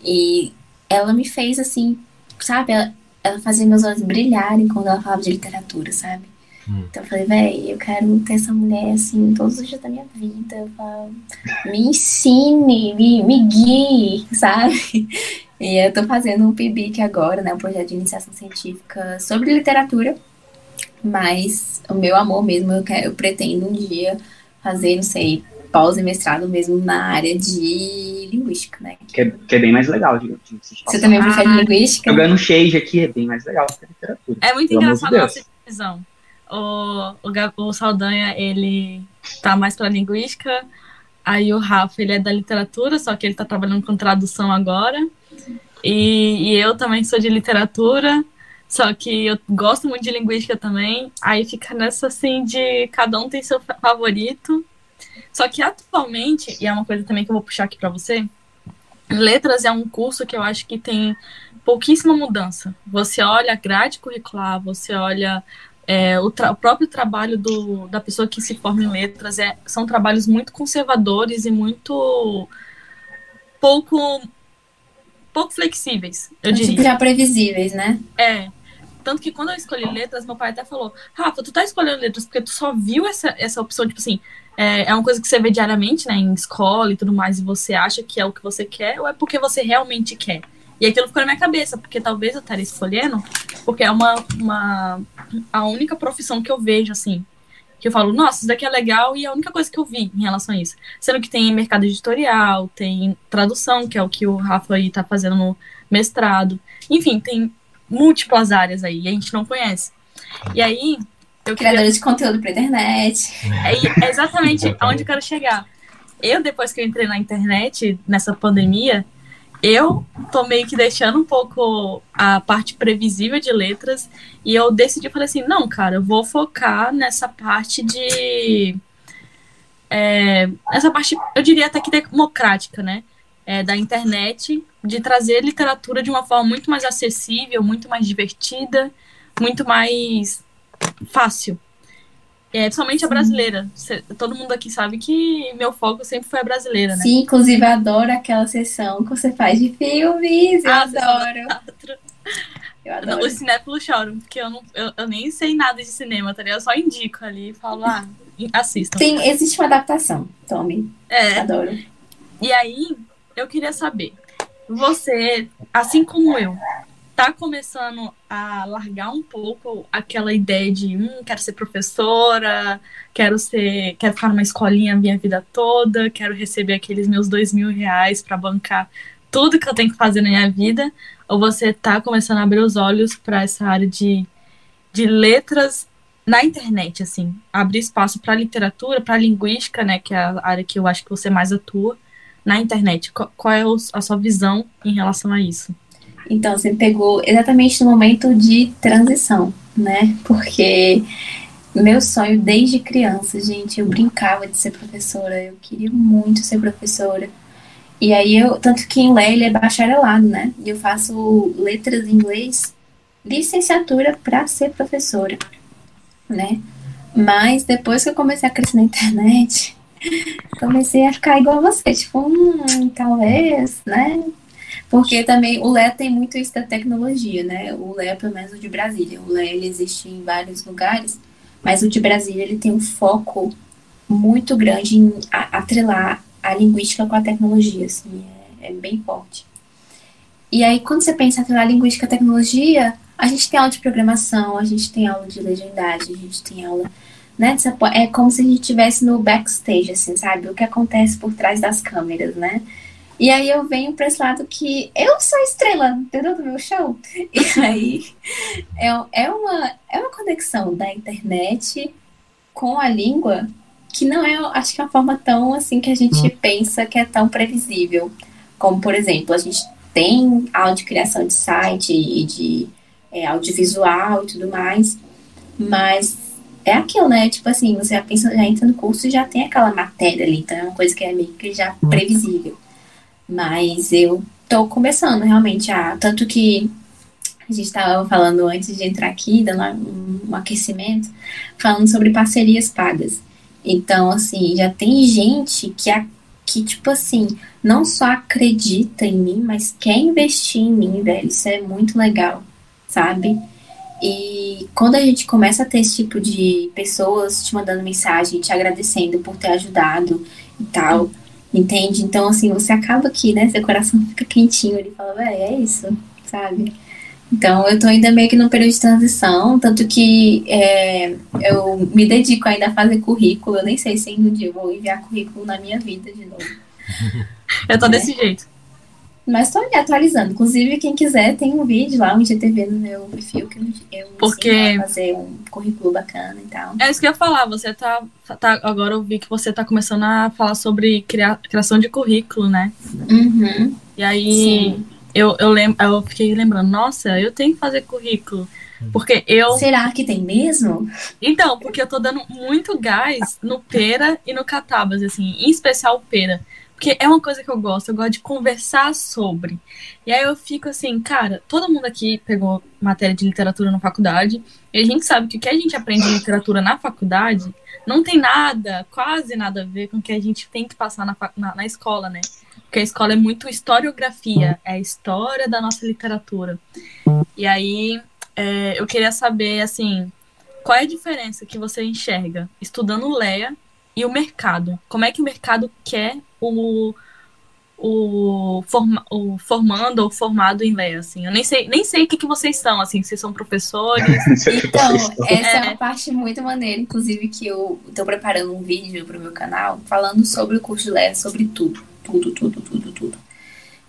E ela me fez, assim, sabe? Ela, ela fazia meus olhos brilharem quando ela falava de literatura, sabe? Hum. Então eu falei, véi, eu quero ter essa mulher, assim, todos os dias da minha vida. Eu falo, me ensine, me, me guie, sabe? E eu tô fazendo um PIBIC agora, né? Um projeto de iniciação científica sobre literatura. Mas o meu amor mesmo, eu, quero, eu pretendo um dia fazer, não sei, pós e mestrado mesmo na área de linguística, né? Que é, que é bem mais legal, de, de se Você também prefere Ah, linguística? Jogando shade aqui é bem mais legal que a literatura. É muito de engraçado a Deus. nossa divisão. O, o, o Saldanha, ele tá mais pra linguística. Aí o Rafa, ele é da literatura, só que ele tá trabalhando com tradução agora. E, e eu também sou de literatura, só que eu gosto muito de linguística também. Aí fica nessa assim de cada um tem seu fa- favorito. Só que atualmente, e é uma coisa também que eu vou puxar aqui pra você, letras é um curso que eu acho que tem pouquíssima mudança. Você olha a grade curricular, você olha é, o, o próprio trabalho do, da pessoa que se forma em letras, é, são trabalhos muito conservadores e muito pouco pouco flexíveis, eu Tipo, diria. já previsíveis, né? É. Tanto que quando eu escolhi letras, meu pai até falou: Rafa, tu tá escolhendo letras porque tu só viu essa, essa opção, tipo assim, é, é uma coisa que você vê diariamente, né, em escola e tudo mais, e você acha que é o que você quer, ou é porque você realmente quer? E aquilo ficou na minha cabeça, porque talvez eu estaria escolhendo, porque é uma, uma. a única profissão que eu vejo, assim. Que eu falo, nossa, isso daqui é legal, e é a única coisa que eu vi em relação a isso. Sendo que tem mercado editorial, tem tradução, que é o que o Rafa aí tá fazendo no mestrado. Enfim, tem múltiplas áreas aí, e a gente não conhece. E aí, eu queria Criadores de conteúdo pra internet. é, é exatamente Exatamente. aonde eu quero chegar. Eu, depois que eu entrei na internet, nessa pandemia, eu tô meio que deixando um pouco a parte previsível de letras e eu decidi, falei assim, não, cara, eu vou focar nessa parte de... É, essa parte, eu diria até que democrática, né? É, da internet, de trazer literatura de uma forma muito mais acessível, muito mais divertida, muito mais fácil. É, principalmente a brasileira. Cê- todo mundo aqui sabe que meu foco sempre foi a brasileira, né? Sim, inclusive eu adoro aquela sessão que você faz de filmes. Eu Ah, adoro. Eu Não, adoro. Os cinéfilos choram, porque eu, não, eu, eu nem sei nada de cinema, tá ligado? Eu só indico ali e falo, ah, assistam. Tem, existe uma adaptação, Tommy. É, Adoro. e aí, eu queria saber, você, assim como eu, tá começando a largar um pouco aquela ideia de, hum, quero ser professora, quero ser, quero ficar numa escolinha a minha vida toda, quero receber aqueles meus dois mil reais pra bancar tudo que eu tenho que fazer na minha vida, ou você tá começando a abrir os olhos para essa área de, de letras na internet, assim, abrir espaço para literatura, para linguística, né, que é a área que eu acho que você mais atua, na internet. Qual, é a sua visão em relação a isso? Então, você pegou exatamente no momento de transição, né? Porque meu sonho desde criança, gente, eu brincava de ser professora, eu queria muito ser professora. E aí eu, tanto que em Lé ele é bacharelado, né? E eu faço letras em inglês, licenciatura para ser professora, né? Mas depois que eu comecei a crescer na internet, comecei a ficar igual a você, tipo, hum, talvez, né? Porque também o Lé tem muito isso da tecnologia, né? O Lé, pelo menos o de Brasília. O Lé, ele existe em vários lugares, mas o de Brasília, ele tem um foco muito grande em atrelar a linguística com a tecnologia, assim, é, é bem forte. E aí, quando você pensa em linguística à tecnologia, a gente tem aula de programação, a gente tem aula de legendagem, a gente tem aula, né? É como se a gente estivesse no backstage, assim, sabe? O que acontece por trás das câmeras, né? E aí eu venho pra esse lado que eu sou a estrela, entendeu? Do meu show. E aí é, é, uma, é uma conexão da internet com a língua que não é, acho que é uma forma tão assim que a gente pensa que é tão previsível. Como, por exemplo, a gente tem aula de criação de site e de é, audiovisual e tudo mais. Mas é aquilo, né? Tipo assim, você já pensa, já entra no curso e já tem aquela matéria ali, então é uma coisa que é meio que já previsível. Mas eu tô começando realmente a. Tanto que a gente estava falando antes de entrar aqui, dando um, aquecimento, falando sobre parcerias pagas. Então, assim, já tem gente que, a, que, tipo assim, não só acredita em mim, mas quer investir em mim, velho. Isso é muito legal, sabe? E quando a gente começa a ter esse tipo de pessoas te mandando mensagem, te agradecendo por ter ajudado e tal, entende? Então, assim, você acaba aqui, né? Seu coração fica quentinho, ele fala, é isso, sabe? Então, eu tô ainda meio que num período de transição, tanto que é, eu me dedico ainda a fazer currículo. Eu nem sei se um dia eu vou enviar currículo na minha vida de novo. eu tô desse jeito. Mas tô ali atualizando. Inclusive, quem quiser, tem um vídeo lá, um GTV no meu perfil, que eu Porque... fazer um currículo bacana e tal. É isso que eu ia falar. Você tá, tá. Agora eu vi que você tá começando a falar sobre criar, criação de currículo, né? Uhum. E aí. Sim eu, eu, lembro, eu fiquei lembrando, nossa, eu tenho que fazer currículo. Porque eu. Será que tem mesmo? Então, porque eu tô dando muito gás no Pera e no Catabas, assim, em especial o Pera. Porque é uma coisa que eu gosto, eu gosto de conversar sobre. E aí eu fico assim, cara, todo mundo aqui pegou matéria de literatura na faculdade, e a gente sabe que o que a gente aprende em literatura na faculdade não tem nada, quase nada a ver com o que a gente tem que passar na, na, na escola, né? Porque a escola é muito historiografia, é a história da nossa literatura. E aí é, eu queria saber, assim, qual é a diferença que você enxerga estudando o LEA e o mercado? Como é que o mercado quer o, o, forma, o formando ou formado em LEA, assim? Eu nem sei, nem sei o que, que vocês são, assim, vocês são professores. então, essa é. é uma parte muito maneira, inclusive, que eu estou preparando um vídeo para o meu canal falando sobre o curso de LEA, sobre tudo tudo, tudo, tudo, tudo.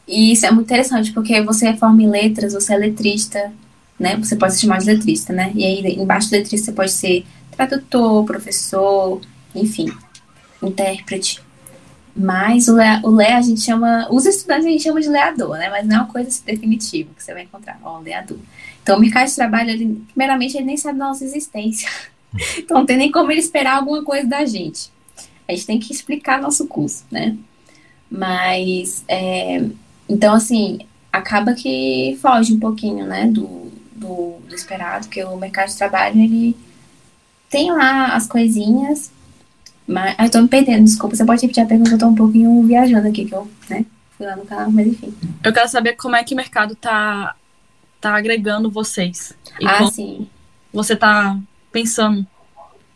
E isso é muito interessante, porque você é forma em letras, você é letrista, né? Você pode se chamar de letrista, né? E aí, embaixo do letrista, você pode ser tradutor, professor, enfim, intérprete. Mas o Lé, o Lé a gente chama, os estudantes a gente chama de leador, né? Mas não é uma coisa definitiva que você vai encontrar, ó, leador. Então, o mercado de trabalho, ele, primeiramente, ele nem sabe da nossa existência. Então, não tem nem como ele esperar alguma coisa da gente. A gente tem que explicar nosso curso, né? Mas, é, então, assim, acaba que foge um pouquinho, né, do, do, do, esperado, que o mercado de trabalho, ele tem lá as coisinhas, mas... eu tô me perdendo, desculpa, você pode repetir a pergunta, eu tô um pouquinho viajando aqui, que eu, né, fui lá no canal, mas enfim. Eu quero saber como é que o mercado tá, tá agregando vocês. E ah, sim. Você tá pensando.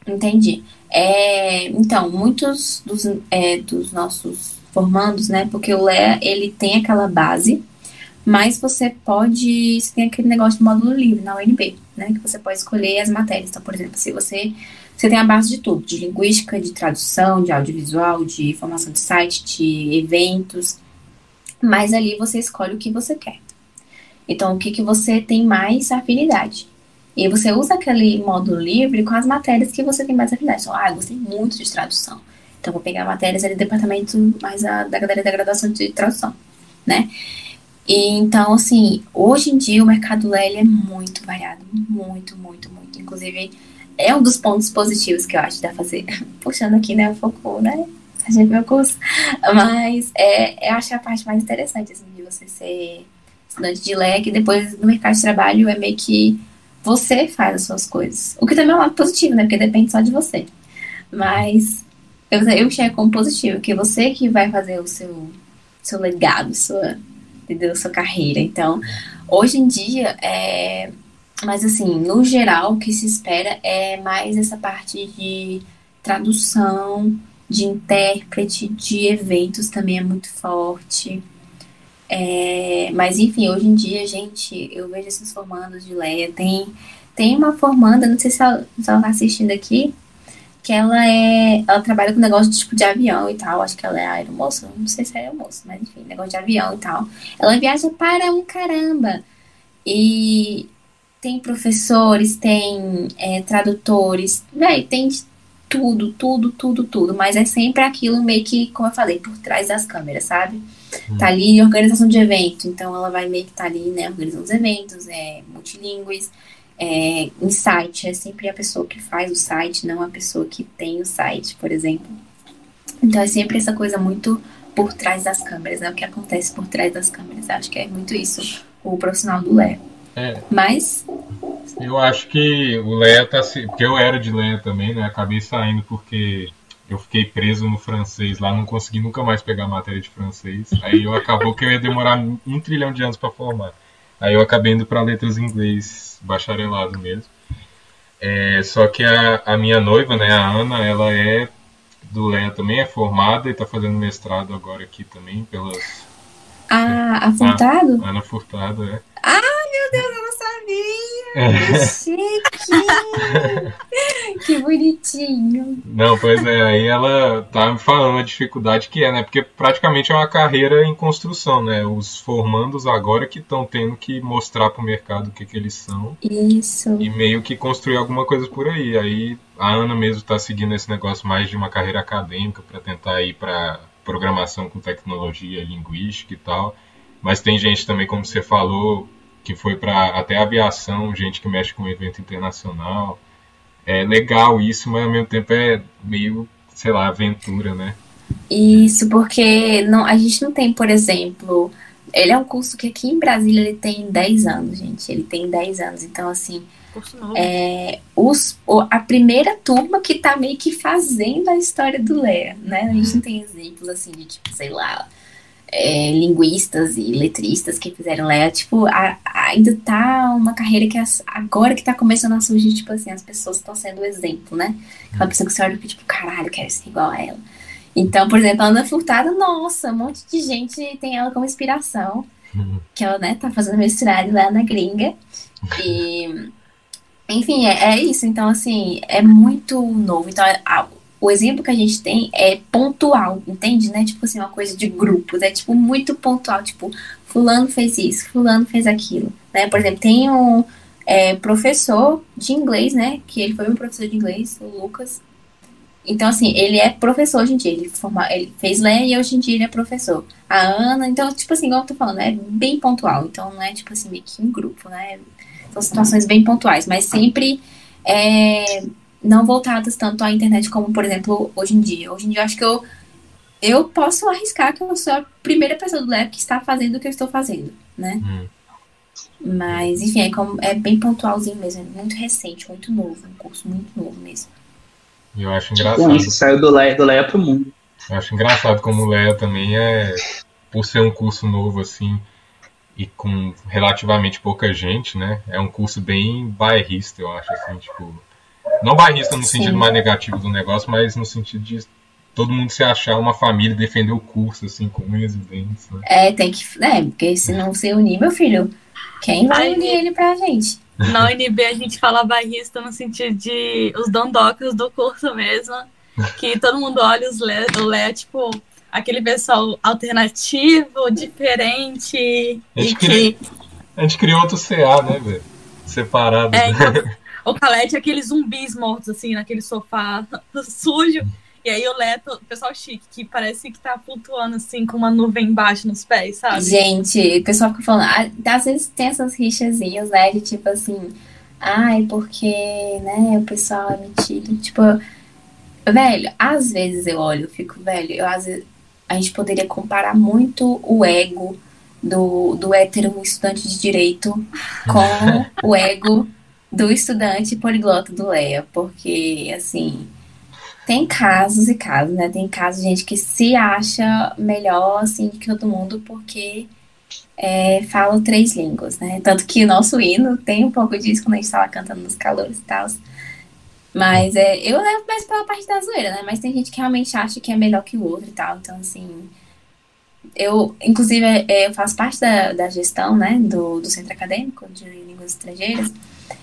Entendi. É, então, muitos dos, é, dos nossos formandos, né? Porque o LEA, ele tem aquela base, mas você pode, você tem aquele negócio de módulo livre na UNB, né? Que você pode escolher as matérias. Então, por exemplo, se você, você tem a base de tudo, de linguística, de tradução, de audiovisual, de formação de site, de eventos, mas ali você escolhe o que você quer. Então, o que, que você tem mais afinidade. E você usa aquele módulo livre com as matérias que você tem mais afinidade. Então, ah, eu gostei muito de tradução. Então, vou pegar matérias ali do departamento mais a, da galera da graduação de tradução, né? E, então, assim, hoje em dia o mercado L é muito variado, muito, muito, muito. Inclusive, é um dos pontos positivos que eu acho pra fazer. Puxando aqui, né, um pouco, né, a gente meu curso. Mas é, eu acho a parte mais interessante, assim, de você ser estudante de leque e depois no mercado de trabalho é meio que você faz as suas coisas. O que também é um lado positivo, né, porque depende só de você. Mas eu, eu enxergo como positivo, que você que vai fazer o seu, seu legado, sua, entendeu? sua carreira. Então, hoje em dia, é, mas assim, no geral, o que se espera é mais essa parte de tradução, de intérprete, de eventos também é muito forte. É, mas enfim, hoje em dia, gente, eu vejo esses formandos de Leia. Tem, tem uma formanda, não sei se ela, se ela tá assistindo aqui, que ela é. Ela trabalha com negócio de, tipo de avião e tal. Acho que ela é aeromoça, não sei se é aeromoça, mas enfim, negócio de avião e tal. Ela viaja para um caramba. E tem professores, tem é, tradutores, véi, tem tudo, tudo, tudo, tudo. Mas é sempre aquilo meio que, como eu falei, por trás das câmeras, sabe? Hum. Tá ali em organização de evento, então ela vai meio que tá ali, né, organizando os eventos, é multilingües, é, em site, é sempre a pessoa que faz o site, não a pessoa que tem o site, por exemplo. Então é sempre essa coisa muito por trás das câmeras, né? O que acontece por trás das câmeras. Acho que é muito isso, o profissional do Léo. É. Mas. Eu acho que o Leia tá se. Porque eu era de Leia também, né? Acabei saindo porque eu fiquei preso no francês lá, não consegui nunca mais pegar matéria de francês. Aí eu acabou que eu ia demorar um trilhão de anos para formar. Aí eu acabei indo para letras em inglês, bacharelado mesmo. É, só que a, a minha noiva, né, a Ana, ela é do Leia também, é formada e está fazendo mestrado agora aqui também pelas. Ah, a Furtado? A Ana Furtado, é. Ah, meu Deus, eu não sabia! Que chique! que bonitinho! Não, pois é, aí ela tá me falando a dificuldade que é, né? Porque praticamente é uma carreira em construção, né? Os formandos agora que estão tendo que mostrar pro mercado o que, que eles são. Isso. E meio que construir alguma coisa por aí. Aí a Ana mesmo tá seguindo esse negócio mais de uma carreira acadêmica para tentar ir para programação com tecnologia linguística e tal. Mas tem gente também, como você falou, que foi para até aviação, gente que mexe com evento internacional. É legal isso, mas ao mesmo tempo é meio, sei lá, aventura, né? Isso, porque não, a gente não tem, por exemplo, ele é um curso que aqui em Brasília ele tem 10 anos, gente. Ele tem 10 anos, então assim, é, os, a primeira turma que tá meio que fazendo a história do Leia, né? A gente não tem exemplos assim de tipo, sei lá, é, linguistas e letristas que fizeram Leia, tipo, a, a, ainda tá uma carreira que as, agora que tá começando a surgir, tipo assim, as pessoas estão sendo o exemplo, né? Aquela pessoa que você olha e tipo, caralho, quero ser igual a ela. Então, por exemplo, a Ana Furtada, nossa, um monte de gente tem ela como inspiração, uhum. que ela, né, tá fazendo mestrado lá na gringa, e... Enfim, é, é isso, então, assim, é muito novo, então, a, o exemplo que a gente tem é pontual, entende? Né? Tipo assim, uma coisa de grupos, é tipo muito pontual, tipo, fulano fez isso, fulano fez aquilo, né? Por exemplo, tem um é, professor de inglês, né? Que ele foi um professor de inglês, o Lucas. Então, assim, ele é professor hoje em dia, ele, forma, ele fez LE e hoje em dia ele é professor. A Ana, então, tipo assim, igual eu tô falando, é bem pontual, então não é tipo assim, meio que um grupo, né? São situações bem pontuais, mas sempre é, não voltadas tanto à internet como, por exemplo, hoje em dia. Hoje em dia, eu acho que eu, eu posso arriscar que eu sou a primeira pessoa do lab que está fazendo o que eu estou fazendo, né? Hum. Mas, enfim, é, como, é bem pontualzinho mesmo, é muito recente, muito novo, um curso muito novo mesmo. Eu acho engraçado. Bom, isso saiu do Leia, do Leia pro mundo. Eu acho engraçado como o Leia também é, por ser um curso novo, assim, e com relativamente pouca gente, né? É um curso bem bairrista, eu acho, assim, tipo não bairrista no Sim. sentido mais negativo do negócio, mas no sentido de todo mundo se achar uma família e defender o curso, assim, com unhas e dentes. Né? É, tem que. É, porque se não se unir, meu filho, quem vai unir ele pra gente? Na UNB a gente fala bairrista no sentido de os dondocas do curso mesmo. Que todo mundo olha os Lé, o Lé, tipo, aquele pessoal alternativo, diferente. A gente, criou, que... a gente criou outro CA, né, velho? Separado. É, então, o Calete, aqueles zumbis mortos, assim, naquele sofá sujo. E aí o Leto, o pessoal chique, que parece que tá flutuando, assim, com uma nuvem embaixo nos pés, sabe? Gente, o pessoal fica falando, ah, às vezes tem essas rixazinhas, né, de tipo assim, ai, porque, né, o pessoal é metido, tipo, velho, às vezes eu olho, eu fico, velho, eu às vezes, a gente poderia comparar muito o ego do, do hétero estudante de direito com o ego do estudante poliglota do Leia, porque, assim, tem casos e casos, né? Tem casos de gente que se acha melhor, assim, que todo mundo porque é, fala três línguas, né? Tanto que o nosso hino tem um pouco disso quando a gente estava cantando nos calores e tal. Mas é, eu levo mais pela parte da zoeira, né? Mas tem gente que realmente acha que é melhor que o outro e tal. Então, assim. Eu, inclusive, é, eu faço parte da, da gestão, né? Do, do Centro Acadêmico de Línguas Estrangeiras.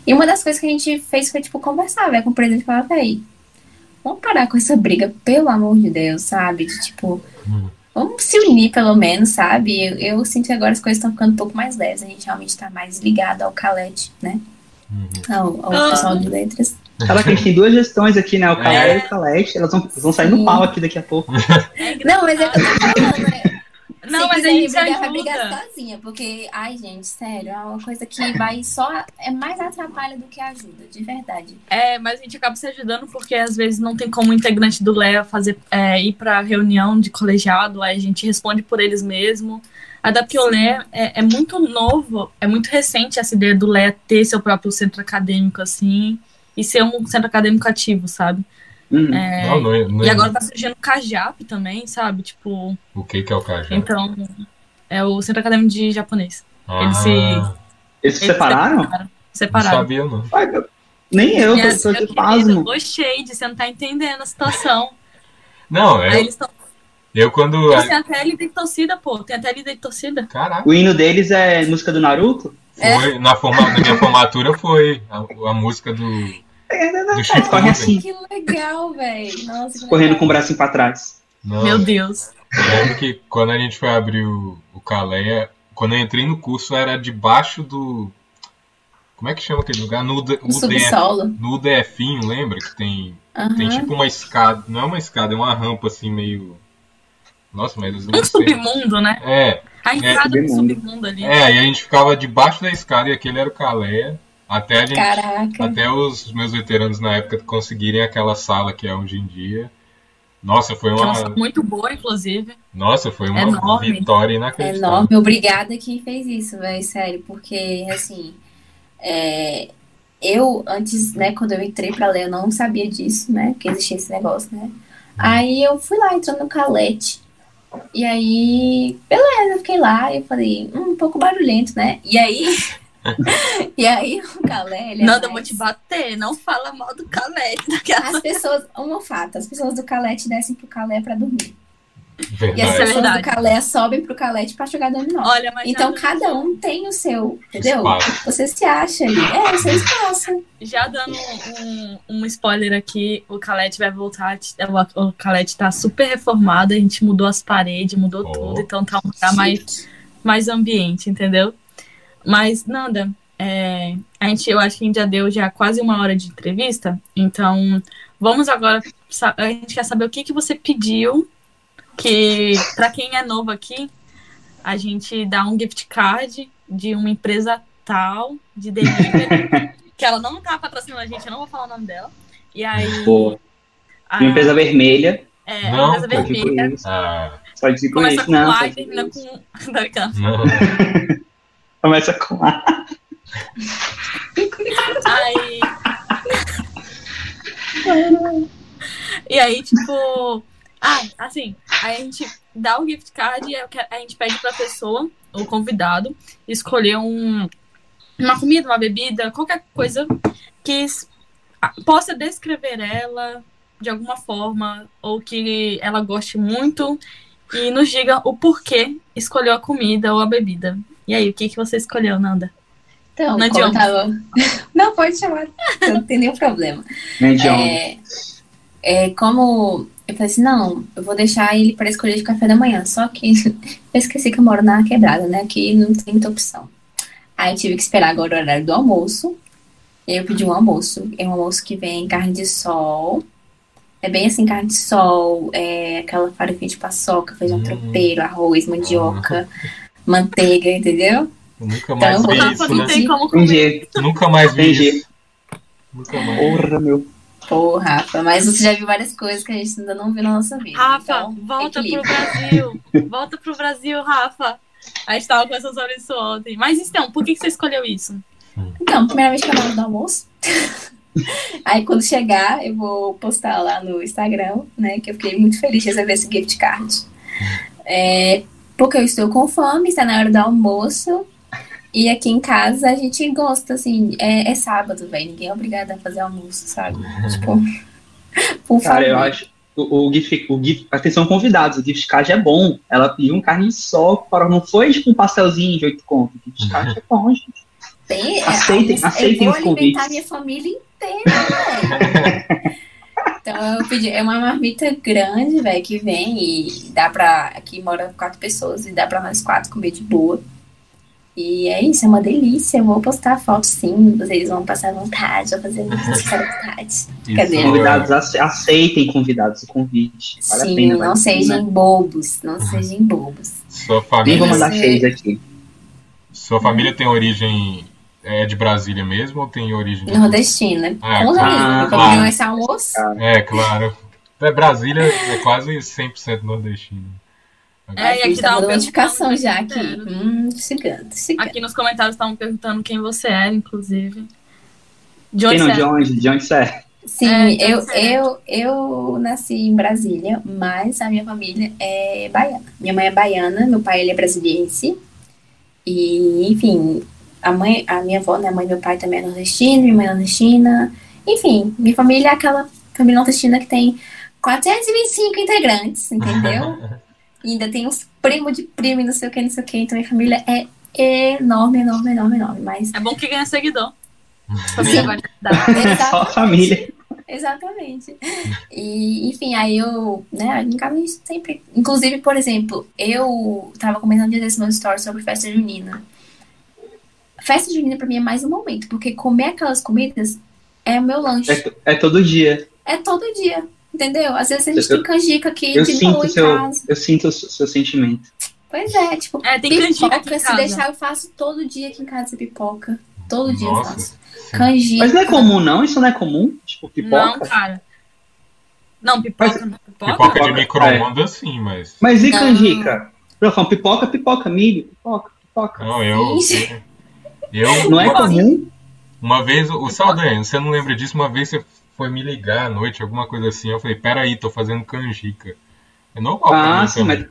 E uma das coisas que a gente fez foi, tipo, conversar, velho, com o presidente e falar, véi, vamos parar com essa briga, pelo amor de Deus, sabe? De, tipo, vamos se unir pelo menos, sabe? Eu, eu, sinto que agora as coisas estão ficando um pouco mais leves, a gente realmente tá mais ligado ao Calete, né? Uhum. Ao, ao pessoal de letras. Caraca, a gente tem duas gestões aqui, né? O Calete é. e o Calete, elas vão, vão sair Sim. no pau aqui daqui a pouco. Não, mas é que eu tô falando, né? Não, se mas a gente vai brigar sozinha. Porque, ai, gente, sério, é uma coisa que vai só. É mais atrapalha do que ajuda, de verdade. É, mas a gente acaba se ajudando porque às vezes não tem como o integrante do LEA fazer, é, ir pra reunião de colegiado, aí a gente responde por eles mesmo. Até porque o LEA é, é muito novo, é muito recente essa ideia do LEA ter seu próprio centro acadêmico, assim, e ser um centro acadêmico ativo, sabe? Hum. É, Não, não, é- não é- E agora tá surgindo o CAJAP também, sabe? Tipo, O que que é o cajado? então, é o centro acadêmico de japonês. ah, eles se- Eles se Eles separaram? não Separaram. sabia, não. Ai, eu- Nem eu, tô, tô de pasmo. Ô, Shade, você não tá entendendo a situação. Não, Aí é, eles estão. eu quando... Eles têm até líder de torcida, pô. Tem até líder de torcida. Caraca, O hino deles é música do Naruto? foi, na, forma, na minha formatura foi a, a música do, Shippuden. corre assim. Que legal, velho. Correndo legal. com o bracinho pra trás. Não, Meu Deus. Eu lembro que quando a gente foi abrir o, o Caleia, quando eu entrei no curso era debaixo do. Como é que chama aquele lugar? No, D- O UDF, subsolo. no DFinho, lembra? Que tem, tem Aham. tipo uma escada. Não é uma escada, é uma rampa assim meio. Nossa, mas Um submundo, né? É, A entrada do submundo ali. é, e a gente ficava debaixo da escada e aquele era o Caleia. Até a gente. Até os meus veteranos na época conseguirem aquela sala que é hoje em dia. Nossa, foi é uma sala muito boa, inclusive. Nossa, foi uma Enorme. vitória É inacreditável. enorme. Obrigada quem fez isso, velho. Sério. Porque, assim. é, Eu, antes, né, quando eu entrei pra ler, eu não sabia disso, né? Que existia esse negócio, né? Aí eu fui lá entrando no calete. E aí, beleza, eu fiquei lá e eu falei, hum, um pouco barulhento, né? E aí. e aí o Calé, ele é Nada, eu vou mais- te bater. Não fala mal do Calete. As pessoas, um fato, as pessoas do Calete descem pro Calé pra dormir. E as Isso é Verdade. pessoas verdade. do Calé sobem pro Calete pra jogar dominó. Olha, mas Então já, cada um tem o seu, entendeu? Espaço. Você se acha ali. É, o seu espaço. já dando um, um spoiler aqui, o Calete vai voltar. O o Calete tá super reformado. A gente mudou as paredes, mudou Oh. tudo. Então tá um lugar mais mais ambiente, entendeu? Mas, Nanda, é, a gente, eu acho que a gente já deu já quase uma hora de entrevista, então vamos agora, a gente quer saber o que, que você pediu, que para quem é novo aqui, a gente dá um gift card de uma empresa tal, de delivery, que ela não tá patrocinando a gente, eu não vou falar o nome dela, e aí... Boa. a- Uma empresa vermelha. é, Não, uma empresa Só digo vermelha, isso. Ah, Só digo começa isso. com Não, A e termina isso. com... Começa com A. Aí. e aí, tipo. Ah, assim, aí a gente dá o gift card e a gente pede pra pessoa, o convidado, escolher um, uma comida, uma bebida, qualquer coisa que possa descrever ela de alguma forma, ou que ela goste muito, e nos diga o porquê escolheu a comida ou a bebida. E aí, o que, que você escolheu, Nanda? Então, Não como tava... Não, pode chamar. Não tem nenhum problema. É, é, como eu falei assim, não, eu vou deixar ele para escolher de café da manhã. Só que eu esqueci que eu moro na quebrada, né? Aqui não tem muita opção. Aí eu tive que esperar agora o horário do almoço. E aí eu pedi um almoço. É um almoço que vem carne de sol. É bem assim, carne de sol, é aquela farofinha de paçoca, feijão Hum. tropeiro, arroz, mandioca, manteiga, entendeu? Nunca mais Então, vi Rafa, isso, não né? tem como comer. Nunca mais vi Entendi. isso. Nunca mais. Porra, meu. Pô, Rafa, mas você já viu várias coisas que a gente ainda não viu na nossa vida. Rafa, então, volta equilíbrio. pro Brasil. volta pro Brasil, Rafa. A gente tava conversando sobre isso ontem. Mas então, por que, que você escolheu isso? Então, primeiramente que é na hora do almoço. Aí quando chegar, eu vou postar lá no Instagram, né? Que eu fiquei muito feliz de receber esse gift card. É, porque eu estou com fome, está na hora do almoço. E aqui em casa a gente gosta, assim, é, é sábado, velho. Ninguém é obrigado a fazer almoço, sabe? Tipo, por favor. Cara, eu acho. O, o gift, o gift, atenção convidados, o gift card é bom. Ela pediu um carne sol, para não foi tipo um pastelzinho de oito contos. O gift card é bom, gente. Tem, é, Aceitem- aceitem eu os vou alimentar convites. minha família inteira, velho. Então eu pedi, é uma marmita grande, velho, que vem e dá pra. Aqui mora quatro pessoas e dá pra nós quatro comer de boa. E é isso, é uma delícia. Eu vou postar foto sim, vocês vão passar vontade, vou fazer muito passar vontade. Cadê? Convidados, ace- aceitem convidados o convite. Vale sim, pena. não sejam pena. bobos, não sejam bobos. Sua Nem família, vou mandar Você- shade aqui. sua família tem origem é de Brasília mesmo ou tem origem de Nordestina. Ah, Com claro. certeza. Ah, claro. papel esse almoço. É, claro. É, Brasília é quase 100% nordestino. É, e a aqui tá uma notificação já aqui. inteiro. Hum, chegando, chegando. Aqui nos comentários estavam perguntando quem você era, inclusive. De Quem onde não, você de é? onde? De onde você é? Sim, É, eu, eu, eu nasci em Brasília, mas a minha família é baiana. Minha mãe é baiana, meu pai ele é brasiliense. E, enfim, a mãe, a minha avó, né, a mãe do meu pai também é nordestina, minha mãe é nordestina. Enfim, minha família é aquela família nordestina que tem 425 integrantes, entendeu? E ainda tem uns primos de primo e não sei o que, não sei o que. Então minha família é enorme, enorme, enorme, enorme. Mas É bom que ganha seguidor. Sim. Só a família. Exatamente. E, enfim, aí eu, né, em casa a gente sempre. Inclusive, por exemplo, eu tava comentando um dia desse meu story sobre festa junina. Festa junina pra mim é mais um momento, porque comer aquelas comidas é o meu lanche. É, é todo dia. É todo dia, entendeu? Às vezes a gente Eu- tem canjica aqui Eu de sinto, seu, casa. eu sinto o seu sentimento. Pois é, tipo, É, tem canjica aqui pipoca, em se deixar, eu faço todo dia aqui em casa pipoca. Todo dia eu faço. Canjica. Mas não é comum, não? Isso não é comum? Tipo, Não, pipoca? cara. Não, pipoca não. Pipoca? Pipoca de micro-ondas, sim, mas. Mas e Não. canjica? Eu falo pipoca, pipoca, milho, pipoca, pipoca. Não, eu. Eu. Não é uma, comum? uma vez, o Saldanha, você não lembra disso? Uma vez você foi me ligar à noite, alguma coisa assim. Eu falei, peraí, tô fazendo canjica. É normal pra Ah, sim, também. mas.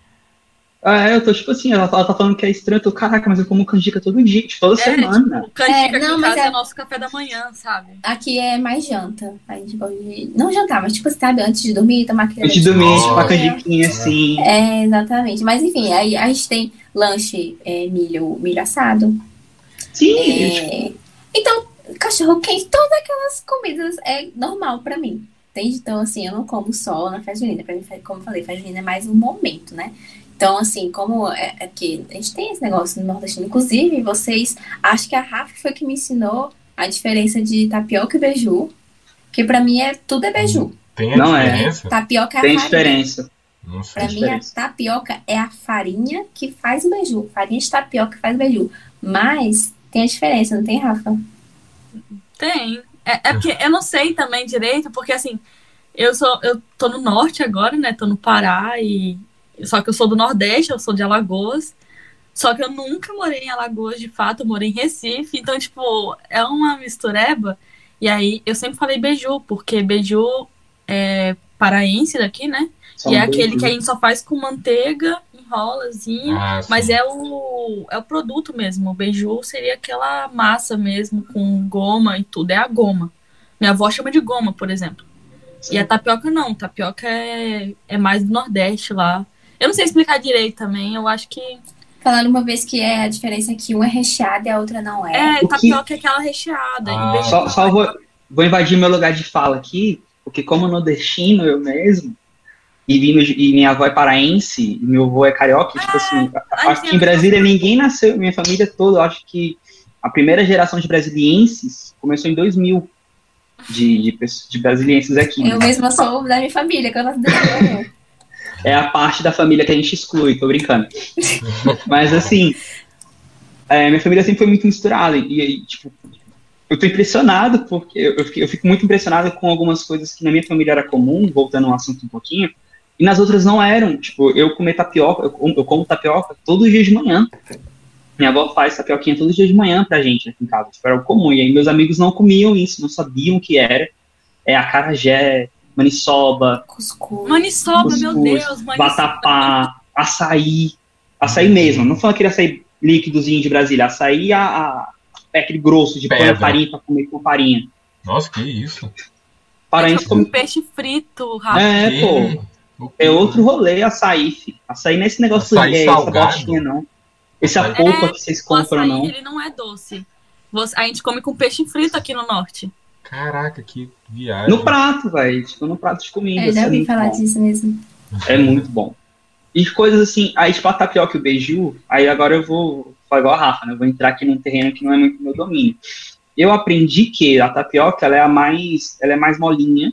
Ah, é, eu tô tipo assim, ela, ela tá falando que é estranho, eu tô, caraca, mas eu como canjica todo dia, tipo, toda É, semana. tipo, canjica É, aqui não, em mas casa é... é- nosso café da manhã, sabe? Aqui é mais janta. A gente pode. Não jantar, mas tipo, sabe, antes de dormir, tomar aquele. Antes de dormir, Nossa. tipo, a canjiquinha assim. É, exatamente. Mas enfim, aí a gente tem lanche, é, milho, milho assado. Sim, É, Então, cachorro quente, todas aquelas comidas é normal pra mim. Entende? Então, assim, eu não como só na festa junina. Pra mim, como eu falei, festa junina é mais um momento, né? Então, assim, como é, é que a gente tem esse negócio no Nordestino, inclusive, vocês, acho que a Rafa foi que me ensinou a diferença de tapioca e beiju, que pra mim é tudo é beiju. Tem a Não é. Tapioca é tem a farinha. diferença. Tem mim, a tapioca é a farinha que faz o beiju. Farinha de tapioca que faz o beiju. Mas tem a diferença, não tem, Rafa? Tem. É, é porque eu não sei também direito, porque assim, eu sou, eu tô no norte agora, né? Tô no Pará e só que eu sou do Nordeste, eu sou de Alagoas. Só que eu nunca morei em Alagoas de fato, eu morei em Recife, então tipo, é uma mistureba. E aí eu sempre falei beiju, porque beiju é paraense daqui, né? Só e é aquele que a gente só faz com manteiga, enrolazinho. Ah, Mas sim. é o, é o produto mesmo. O beiju seria aquela massa mesmo, com goma e tudo. É a goma. Minha avó chama de goma, por exemplo. E a tapioca não. Tapioca é, é mais do Nordeste lá. Eu não sei explicar direito também. Eu acho que. Falaram uma vez que é a diferença é que uma é recheada e a outra não é. É, O que- tapioca é aquela recheada. Ah. beiju Só, só vou, vou invadir meu lugar de fala aqui, porque como nordestino eu mesmo, e, e minha avó é paraense, e meu avô é carioca, tipo assim, a acho que em Brasília ninguém nasceu, minha família toda, eu acho que a primeira geração de brasilienses começou em 2000, de, de, de brasilienses aqui. Eu mesma sou da minha família, que eu nasci minha É a parte da família que a gente exclui, tô brincando. Mas assim, é, minha família sempre foi muito misturada. E aí, tipo, eu tô impressionado, porque eu, eu fico muito impressionado com algumas coisas que na minha família era comum, voltando ao assunto um pouquinho, e nas outras não eram. Tipo, eu comer tapioca, eu, como- eu como tapioca todos os dias de manhã. Minha avó faz tapioquinha todos os dias de manhã pra gente aqui em casa. Tipo, era o comum. E aí meus amigos não comiam isso, não sabiam o que era. É acarajé, maniçoba, Cuscuz. Maniçoba, meu cuscuz, Deus. Maniçoba. vatapá, açaí, açaí mesmo, não foi aquele açaí líquidozinho de Brasília, açaí a, a- é aquele grosso de pôr farinha pra comer com farinha. Nossa, que isso? Paraense com come... peixe frito, Rafa. É, Que- pô, é outro rolê açaí, fi. Açaí não é esse negócio Açaí é, essa botinha, não. Esse a Açaí- polpa É, que vocês O compram, açaí, não. ele não é doce. Você- A gente come com peixe frito aqui no norte. Caraca, que viagem. No prato, velho, tipo, no prato de comida. É, isso já é ouvi falar bom. disso mesmo. É muito bom. E coisas assim, aí tipo a tapioca e o beiju, aí agora eu vou, vou igual a Rafa, né? Eu vou entrar aqui num terreno que não é muito meu domínio. Eu aprendi que a tapioca, ela é a mais, ela é mais molinha,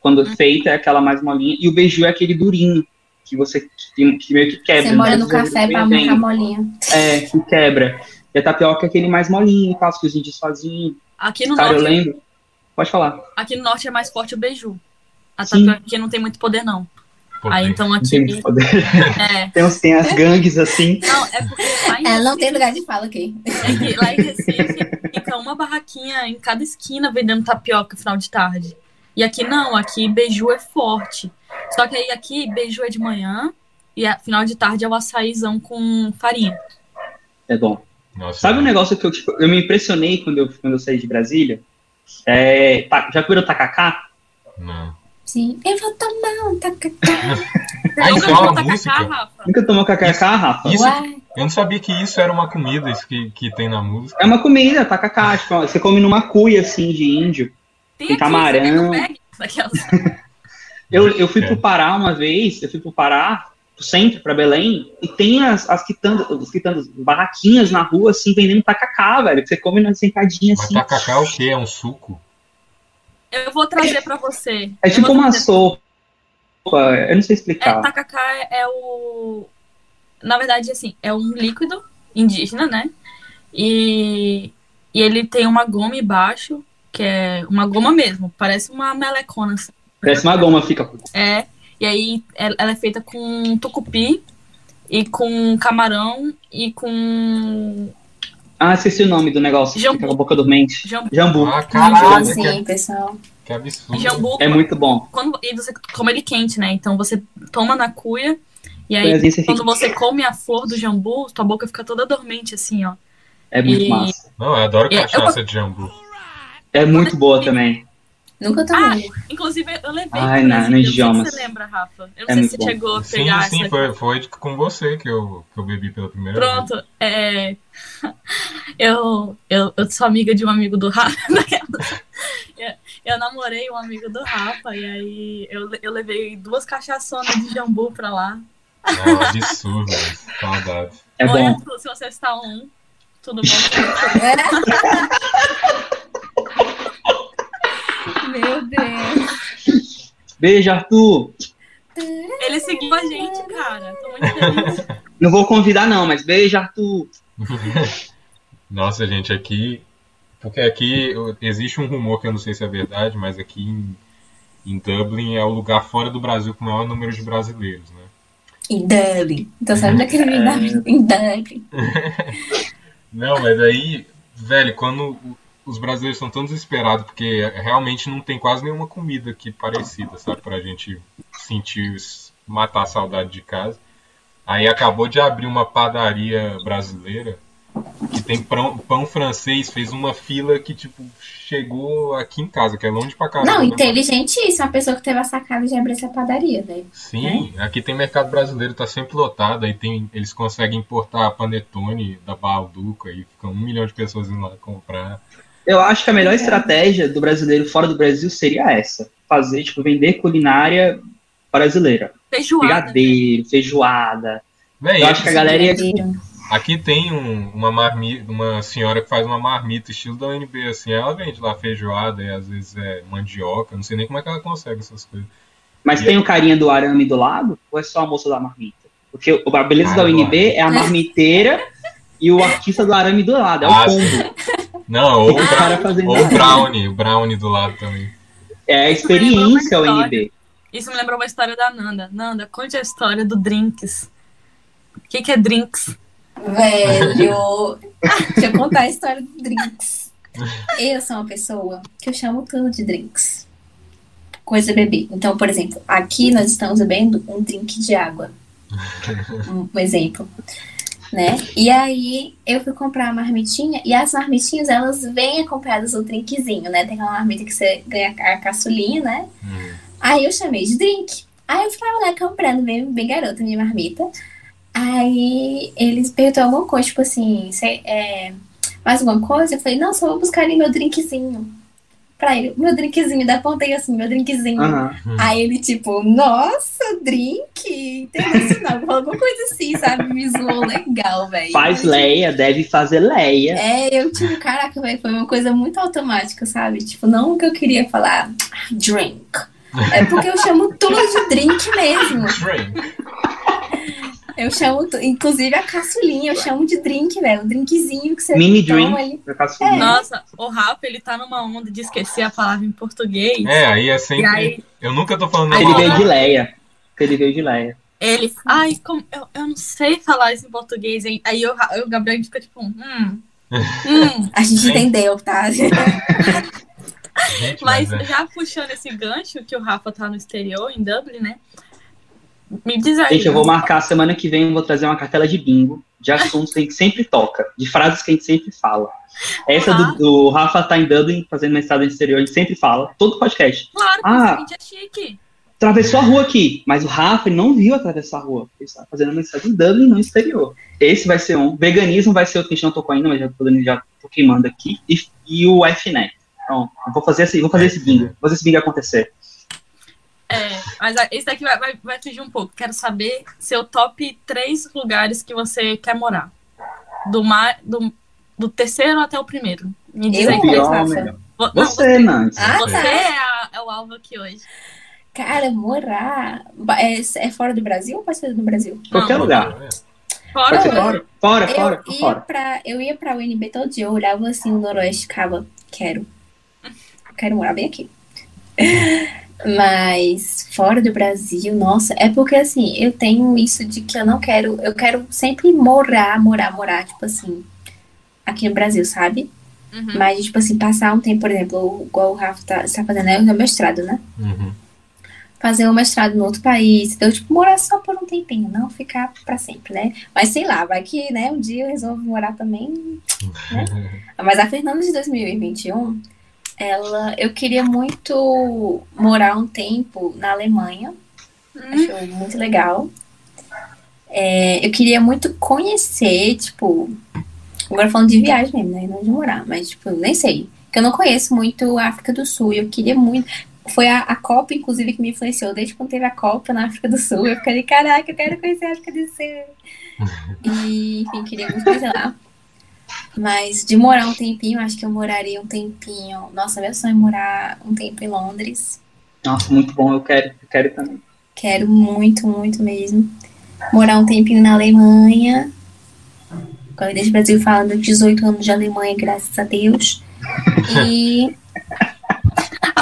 quando Uhum. feita é aquela mais molinha, e o beiju é aquele durinho, que você que, que meio que quebra. Você molha né? no café pra Bem, ficar molinha. É, que quebra. E a tapioca é aquele mais molinho, tal, que os índios faziam. Aqui no Cara, eu norte, lembro. Pode falar. aqui no norte é mais forte o beiju. A Sim. tapioca aqui não tem muito poder, não. Aí tem- então Não tem muito aqui. poder. É. Tem, uns- tem as gangues assim. Não, é porque lá em Ela não tem lugar de fala aqui. É que lá em Recife fica uma barraquinha em cada esquina vendendo tapioca no final de tarde. E aqui não, aqui beiju é forte. Só que aí aqui beiju é de manhã e a final de tarde é o açaizão com farinha. É bom. Nossa, Sabe um negócio que eu, tipo, eu me impressionei quando eu, quando eu saí de Brasília? É, tá- já viram tacacá? Não. Sim. Eu vou tomar um tacacá. Ah, Nunca é uma tacacá, música? Rafa? Nunca tomou tacacá, Rafa? Isso-. Eu não sabia que isso era uma comida isso que, que tem na música. É uma comida, tacacá. Tipo, ó, você come numa cuia assim de índio. Tem Tem aqui, camarão. eu Eu, fui É. pro Pará uma vez, eu fui pro Pará, pro centro, pra Belém, e tem as, as quitandas, os quitandas, barraquinhas na rua, assim, vendendo tacacá, velho, que você come na sentadinha, Mas assim. tacacá é o quê? É um suco? Eu vou trazer pra você. É Eu tipo uma trazer- sopa, eu não sei É, explicar. tacacá é, é o. Na verdade, assim, é um líquido indígena, né? E, e ele tem uma goma embaixo, que é uma goma mesmo, parece uma melecona. Assim. Parece uma goma, fica... É, e aí ela é feita com tucupi e com camarão e com Ah, esqueci o nome do negócio, que Jambu. fica com a boca dormente. jambu. Jambu. Ah, caralho, que, Sim, pessoal. que absurdo. Jambu, É muito bom. quando, e você come ele quente, né? Então você toma na cuia e aí você quando fica- você come a flor do jambu, tua boca fica toda dormente assim, ó. É muito E- massa. Não, eu adoro cachaça de jambu. É muito boa também. Nunca tomei. Inclusive, eu levei Ai, na- não sei se idiomas. você lembra, Rafa. Eu não É sei muito se você bom. chegou a Sim, pegar sim, essa. foi, foi com você que eu, que eu bebi pela primeira vez. Pronto. É... Eu, eu, eu sou amiga de um amigo do Rafa. eu, eu namorei um amigo do Rafa e aí eu, eu levei duas cachaçonas de jambu pra lá. Não, absurdo, saudade. É Oi, bom. Arthur, se você está um. Tudo bom? Meu Deus. Beijo, Arthur. Ele seguiu a gente, cara. Tô muito feliz. Não vou convidar, não, mas beijo, Arthur. Nossa, gente, aqui. Porque aqui existe um rumor que eu não sei se é verdade, mas aqui em, em Dublin é o lugar fora do Brasil com o maior número de brasileiros, né? Em Dublin. Então sabe daquele lugar em Dublin. Não, mas aí, velho, quando os brasileiros estão tão desesperados, porque realmente não tem quase nenhuma comida aqui parecida, sabe? Pra gente sentir, matar a saudade de casa. Aí acabou de abrir uma padaria brasileira que tem pão, pão francês, fez uma fila que, tipo, chegou aqui em casa, que é longe pra caramba. Não, né? inteligentíssima a pessoa que teve a sacada de abrir essa padaria, velho. Sim, aqui tem mercado brasileiro, tá sempre lotado, aí tem, eles conseguem importar panetone da Balduco, aí ficam um milhão de pessoas indo lá comprar. Eu acho que a É. melhor estratégia do brasileiro fora do Brasil seria essa. Fazer, tipo, vender culinária brasileira. Feijoada. né? Brigadeiro, feijoada. Véi, Eu acho que a galera ia... Aqui tem um- uma marmita, uma senhora que faz uma marmita estilo da UNB, assim, ela vende lá feijoada e às vezes é mandioca, não sei nem como é que ela consegue essas coisas. Mas tem o carinha do arame do lado, ou é só a moça da marmita? Porque o- a beleza Ah, da do UNB é a marmiteira e o artista do arame do lado. É o Ah, combo. Não, ou, O cara fazendo ou o brownie, o brownie do lado também. É a experiência UNB. Isso me lembrou uma história da Nanda. Nanda, conte a história do Drinks. O que, que é Drinks? Velho. Deixa eu contar a história do Drinks. Eu sou uma pessoa que eu chamo tudo de drinks. Coisa beber. Então, por exemplo, aqui nós estamos bebendo um drink de água. Um exemplo. Né? E aí eu fui comprar a marmitinha e as marmitinhas elas vêm acompanhadas do drinkzinho, né? Tem aquela marmita que você ganha a caçulinha, né? Hum. Aí eu chamei de drink. Aí eu ficava lá comprando, bem, bem garota, minha marmita. Aí eles perguntou alguma coisa, tipo assim, é, mais alguma coisa? Eu falei, não, só vou buscar ali meu drinkzinho. Pra ele, meu drinkzinho, da pontei assim, meu drinkzinho. Aham. Aí ele, tipo, nossa, drink internacional. Falou alguma coisa assim, sabe? Me zoou legal, velho. Faz Eu, Leia, deve fazer Leia. É, eu, tipo, caraca, velho, foi uma coisa muito automática, sabe? Tipo, não que eu queria falar drink. É porque eu chamo tudo de drink mesmo. Drink. Eu chamo, inclusive a caçulinha, eu chamo de drink, velho. Um drinkzinho que você Mini drink. ali. Eu É. Nossa, o Rafa, ele tá numa onda de esquecer a palavra em português. É, aí é sempre. Aí- Eu nunca tô falando Aí Ele veio de. Leia. Ele veio de Leia. Ele, ai, como, eu, eu não sei falar isso em português. hein? Aí o, Ra- o Gabriel fica tipo, hum, hum. A gente Sim. entendeu, tá? Gente, Mas mas é. já puxando esse gancho que o Rafa tá no exterior, em Dublin, né? Me diz aí. Gente, eu vou marcar semana que vem, eu vou trazer uma cartela de bingo, de assuntos que a gente sempre toca, de frases que a gente sempre fala. Essa do, do Rafa tá em Dublin, fazendo mestrado no exterior, a gente sempre fala, todo podcast. Claro, que Ah. a gente é chique. Atravessou a rua aqui, mas o Rafa não viu atravessar a rua. Ele está fazendo mestrado em Dublin, no exterior. Esse vai ser um. Veganismo vai ser outro que a gente não tocou ainda, mas já tô, já tô queimando aqui. E, e o FNET. Então, eu vou fazer, esse, vou fazer esse bingo, vou fazer esse bingo acontecer. É, mas a- esse daqui vai, vai, vai fugir um pouco. Quero saber seu top três lugares que você quer morar. Do, mar, do, do terceiro até o primeiro. Me diz Eu aí. Pior, Rafa? melhor. Vo- não, Você, Nantes. Ah, Você tá. é, a- é o alvo aqui hoje. Cara, morar. É, é fora do Brasil ou pode ser no Brasil? Qualquer Não, lugar. Fora do- fora. Fora, fora, Eu ia, fora. pra, eu ia pra UNB todo dia, eu olhava assim o Noroeste e ficava, quero. Quero morar bem aqui. Mas fora do Brasil, nossa, é porque assim, eu tenho isso de que eu não quero, eu quero sempre morar, morar, morar, tipo assim, aqui no Brasil, sabe? Uhum. Mas, tipo assim, passar um tempo, por exemplo, igual o Rafa tá, está fazendo, é o meu mestrado, né? Uhum. fazer um mestrado em outro país, então, tipo, morar só por um tempinho, não ficar pra sempre, né? Mas sei lá, vai que, né, um dia eu resolvo morar também, né? Mas a Fernanda de 2021, ela, eu queria muito morar um tempo na Alemanha, Hum, acho muito legal. É, eu queria muito conhecer, tipo, agora falando de viagem mesmo, né, não de morar, mas, tipo, nem sei, porque eu não conheço muito a África do Sul, eu queria muito, foi a, a Copa, inclusive, que me influenciou. Desde quando teve a Copa na África do Sul, eu fiquei, caraca, eu quero conhecer a África do Sul. E, enfim, queria muito conhecer lá. Mas de morar um tempinho, acho que eu moraria um tempinho. Nossa, meu sonho é morar um tempo em Londres. Nossa, muito bom, eu quero, eu quero também. Quero muito, muito mesmo. Morar um tempinho na Alemanha. Agora desde o Brasil falando 18 anos de Alemanha, graças a Deus. E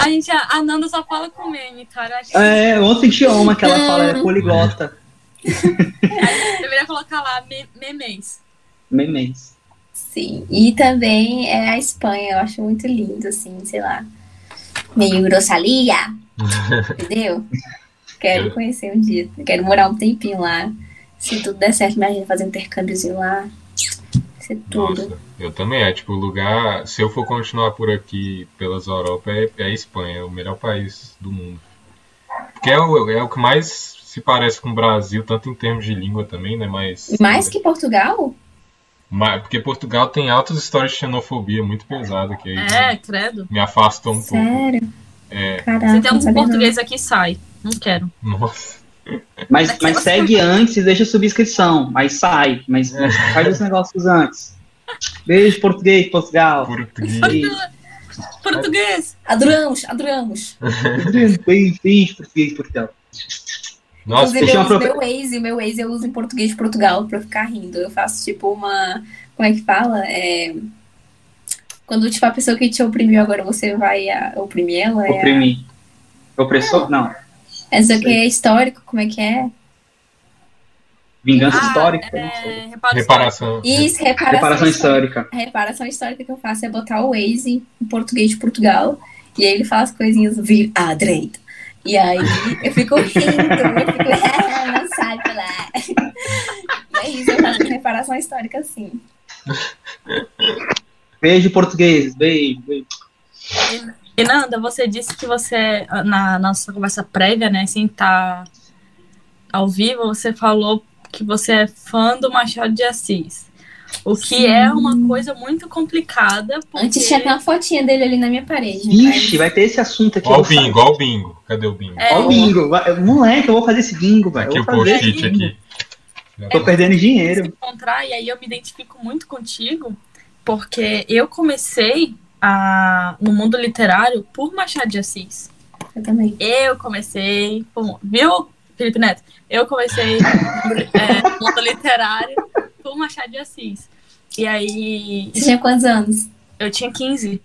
A gente, a a Nanda só fala com meme, cara. É, outro idioma que ela fala é poliglota. deveria colocar lá me, memes. Memes. Sim, e também é a Espanha, eu acho muito lindo, assim, sei lá. Meio grossalia, entendeu? Quero conhecer um dia, quero morar um tempinho lá. Se tudo der certo, imagina fazer um intercâmbiozinho lá. Ser tudo. Nossa, eu também. É tipo, o lugar. Se eu for continuar por aqui, pelas Europa, é, é a Espanha, é o melhor país do mundo. Porque é o, é o que mais se parece com o Brasil, tanto em termos de língua também, né? Mas. Mais que Portugal? Mas- porque Portugal tem altas histórias de xenofobia muito pesada, que aí É, credo. me afastou um pouco. Sério? É, Caraca, Se tem um não. português aqui, sai. Não quero. nossa. Mas, mas segue antes e deixa subscrição. Mas sai. Mas, mas faz os negócios antes. Beijo, português, Portugal. Português. Beijo, Português! Adoramos, adoramos. beijo, beijo, português, Portugal. Nossa, Inclusive, eu uso meu Waze, o meu Waze eu uso em português de Portugal pra eu ficar rindo. Eu faço tipo uma. Como é que fala? É... Quando tipo, a pessoa que te oprimiu agora você vai a... oprimir ela. É a... Oprimir. Opressor? Não. Essa aqui é histórico, como é que é? Vingança Ah, histórica. não sei. É, reparação. Isso, reparação, Reparação histórica. histórica. A reparação histórica que eu faço é botar o Waze em português de Portugal. E aí ele fala as coisinhas vir à direita. E aí eu fico rindo, eu fico, "Ah, não pra lá. E é isso, eu faço reparação histórica assim. Beijo, português. Beijo, beijo. E Nanda, você disse que você, na nossa conversa prévia, né, assim, tá ao vivo, você falou que você é fã do Machado de Assis. O que Sim. é uma coisa muito complicada, porque... Antes tinha até uma fotinha dele ali na minha parede. Vixe, vai ter esse assunto aqui. Ó o bingo, ó o bingo. Cadê o bingo? É, Ó o bingo. Moleque, eu vou fazer esse bingo, velho. Aqui Eu o vou fazer post-it esse bingo. aqui. Tô perdendo se dinheiro. encontrar, e aí eu me identifico muito contigo, porque eu comecei a, no mundo literário por Machado de Assis. Eu também. Eu comecei. viu, Felipe Neto? Eu comecei é, mundo literário por Machado de Assis. E aí Você tinha quantos anos? eu tinha 15.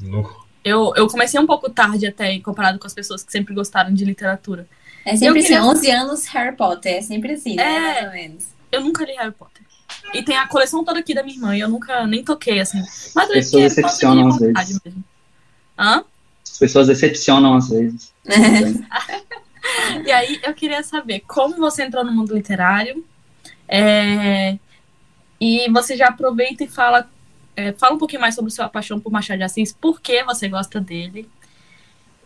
No... Eu, eu comecei um pouco tarde até, comparado com as pessoas que sempre gostaram de literatura. É sempre Eu queria- assim, 11 anos Harry Potter. É sempre assim, né? É. Mais ou menos. Eu nunca li Harry Potter. E tem a coleção toda aqui da minha irmã, e eu nunca nem toquei, assim. Mas Pessoas é decepcionam às vezes. mesmo. Hã? As pessoas decepcionam às vezes. E aí eu queria saber como você entrou no mundo literário. é, E você já aproveita e fala, é, fala um pouquinho mais sobre sua paixão por Machado de Assis, por que você gosta dele.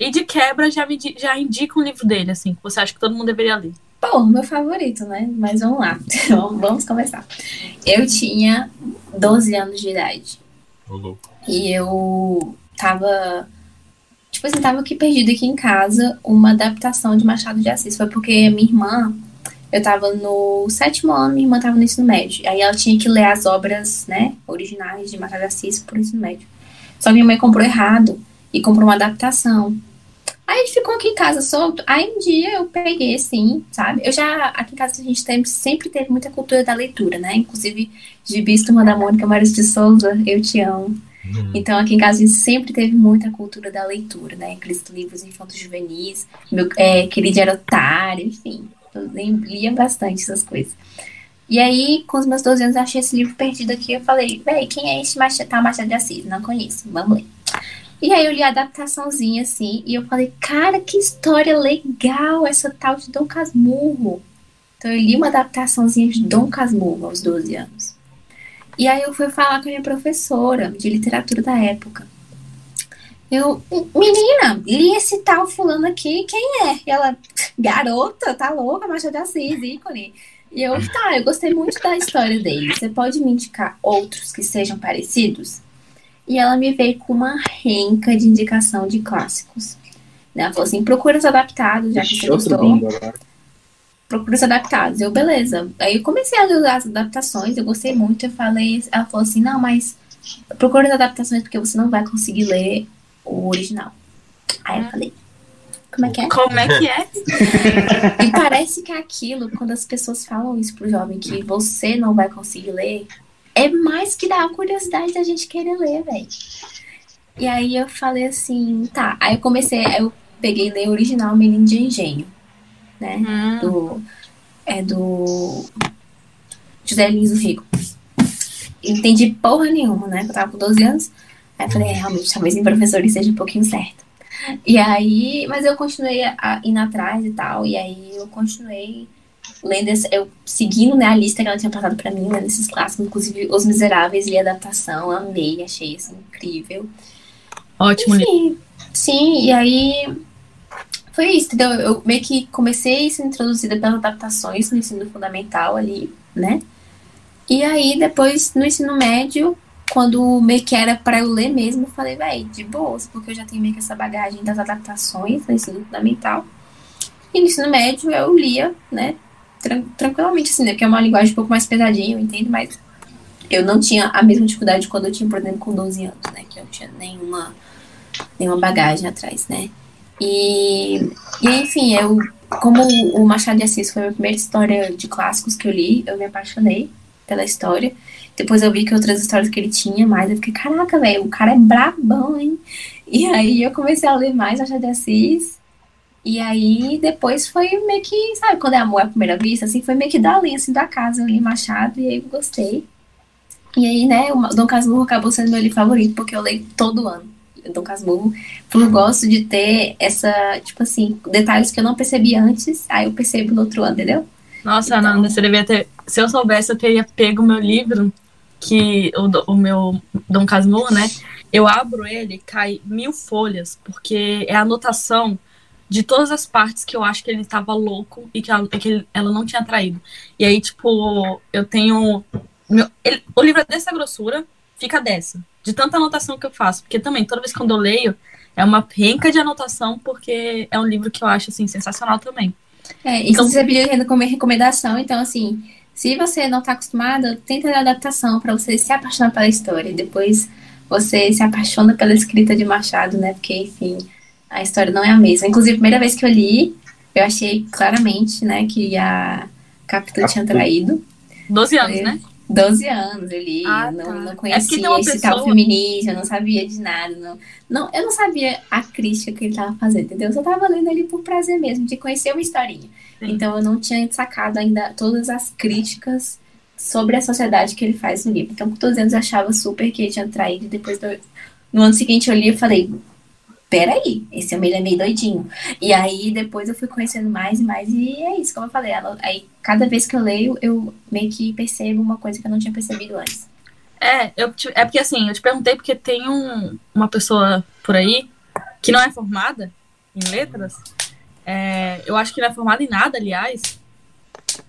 E de quebra já, me, já indica um livro dele, assim, que você acha que todo mundo deveria ler. Bom, meu favorito, né? Mas vamos lá. Vamos- vamos começar. Eu tinha 12 anos de idade. E eu tava. Tipo assim, tava aqui perdida aqui em casa uma adaptação de Machado de Assis. Foi porque minha irmã, eu tava no sétimo ano, minha irmã tava no ensino médio. Aí ela tinha que ler as obras, né, originais de Machado de Assis pro ensino médio. Só que minha mãe comprou errado e comprou uma adaptação. Aí a gente ficou aqui em casa solto. Aí um dia eu peguei, assim, sabe? Eu já, aqui em casa a gente tem- sempre teve muita cultura da leitura, né? Inclusive, Gibis, Turma da Mônica, Mário de Souza, eu te amo. Hum. Então, aqui em casa, a gente sempre teve muita cultura da leitura, né? Aqueles livros infantos juvenis, meu é, querido era otário, enfim. Eu lia bastante essas coisas. E aí, com os meus 12 anos, eu achei esse livro perdido aqui. Eu falei, véi, quem é esse Machado, tá, Machado de Assis? Não conheço, vamos ler. E aí eu li a adaptaçãozinha, assim, e eu falei, cara, que história legal essa tal de Dom Casmurro. Então eu li uma adaptaçãozinha de Dom Casmurro aos 12 anos. E aí eu fui falar com a minha professora de literatura da época. Eu, menina, li esse tal fulano aqui, quem é? E ela, garota, tá louca, Machado de Assis, ícone. E eu, tá, eu gostei muito da história dele. Você pode me indicar outros que sejam parecidos? E ela me veio com uma renca de indicação de clássicos. Ela falou assim, procura os adaptados, já que você gostou procura os adaptados. Eu, beleza. Aí eu comecei a ler as adaptações, eu gostei muito. Eu falei, ela falou assim: não, mas procura as adaptações porque você não vai conseguir ler o original. Aí eu falei: como é que é? Como é que é? E parece que é aquilo, quando as pessoas falam isso pro jovem, que você não vai conseguir ler, é mais que dá a curiosidade da gente querer ler, velho. E aí eu falei assim, tá. Aí eu comecei, aí eu peguei ler o original Menino de Engenho, né? Hum, do é do José Lins do Rico. Entendi porra nenhuma, né? Eu tava com 12 anos. Aí eu falei, é, realmente, talvez em professor seja um pouquinho certo. E aí, mas eu continuei a, indo atrás e tal, e aí eu continuei lendo, esse, eu seguindo né, a lista que ela tinha passado pra mim, lendo esses clássicos, inclusive Os Miseráveis e adaptação, amei, achei isso incrível. ótimo livro. Enfim, sim, e aí foi isso, entendeu? Eu meio que comecei a ser introduzida pelas adaptações no ensino fundamental ali, né? E aí depois no ensino médio, quando meio que era pra eu ler mesmo, eu falei, véi, de boas, porque eu já tenho meio que essa bagagem das adaptações no ensino fundamental. E no ensino médio eu lia, né? tran- tranquilamente, assim, né? Porque é uma linguagem um pouco mais pesadinha, eu entendo, mas eu não tinha a mesma dificuldade quando eu tinha, por exemplo, com 12 anos, né? Que eu não tinha nenhuma, nenhuma bagagem atrás, né? E, e enfim, eu, como o Machado de Assis foi a minha primeira história de clássicos que eu li, eu me apaixonei pela história. Depois eu vi que outras histórias que ele tinha mais, eu fiquei, caraca, velho, o cara é brabão, hein? E aí eu comecei a ler mais Machado de Assis. E aí depois foi meio que, sabe, quando é amor à primeira vista, assim, foi meio que da linha, assim, da casa, eu li Machado e aí eu gostei. E aí, né, o Dom Casmurro acabou sendo meu livro favorito, porque eu leio todo ano. Dom Casmurro, porque eu gosto de ter essa, tipo assim, detalhes que eu não percebi antes, aí eu percebo no outro ano, entendeu? Nossa, Então- Ananda, você devia ter. Se eu soubesse, eu teria pego meu livro, que o, o meu Dom Casmurro, né? Eu abro ele, cai mil folhas, porque é a anotação de todas as partes que eu acho que ele tava louco e que ela, que ele- ela não tinha traído. E aí, tipo, eu tenho. meu- ele- o livro é dessa grossura, fica dessa. De tanta anotação que eu faço. Porque também, toda vez que eu leio, é uma renca de anotação, porque é um livro que eu acho, assim, sensacional também. É, e Então- você pediu recomendação, então assim, se você não tá acostumado, tenta a adaptação pra você se apaixonar pela história. Depois você se apaixona pela escrita de Machado, né? Porque, enfim, a história não é a mesma. Inclusive, a primeira vez que eu li, eu achei claramente, né, que a Capitu tinha traído. 12 anos, né? 12 anos eu li, ah, não, tá. não é conhecia é esse pessoa... tal feminismo, eu não sabia de nada. Não, não, eu não sabia a crítica que ele estava fazendo, entendeu? Eu só estava lendo ali por prazer mesmo, de conhecer uma historinha. Sim. Então eu não tinha sacado ainda todas as críticas sobre a sociedade que ele faz no livro. Então, com todos os anos, eu achava super que ele tinha traído. Depois, do... no ano seguinte, eu li e falei: peraí, esse homem é meio doidinho. E aí depois eu fui conhecendo mais e mais, e é isso, como eu falei. Aí cada vez que eu leio, eu meio que percebo uma coisa que eu não tinha percebido antes. É, eu te, é porque assim, eu te perguntei porque tem um, uma pessoa por aí que não é formada em letras. É, eu acho que ele é formado em nada, aliás.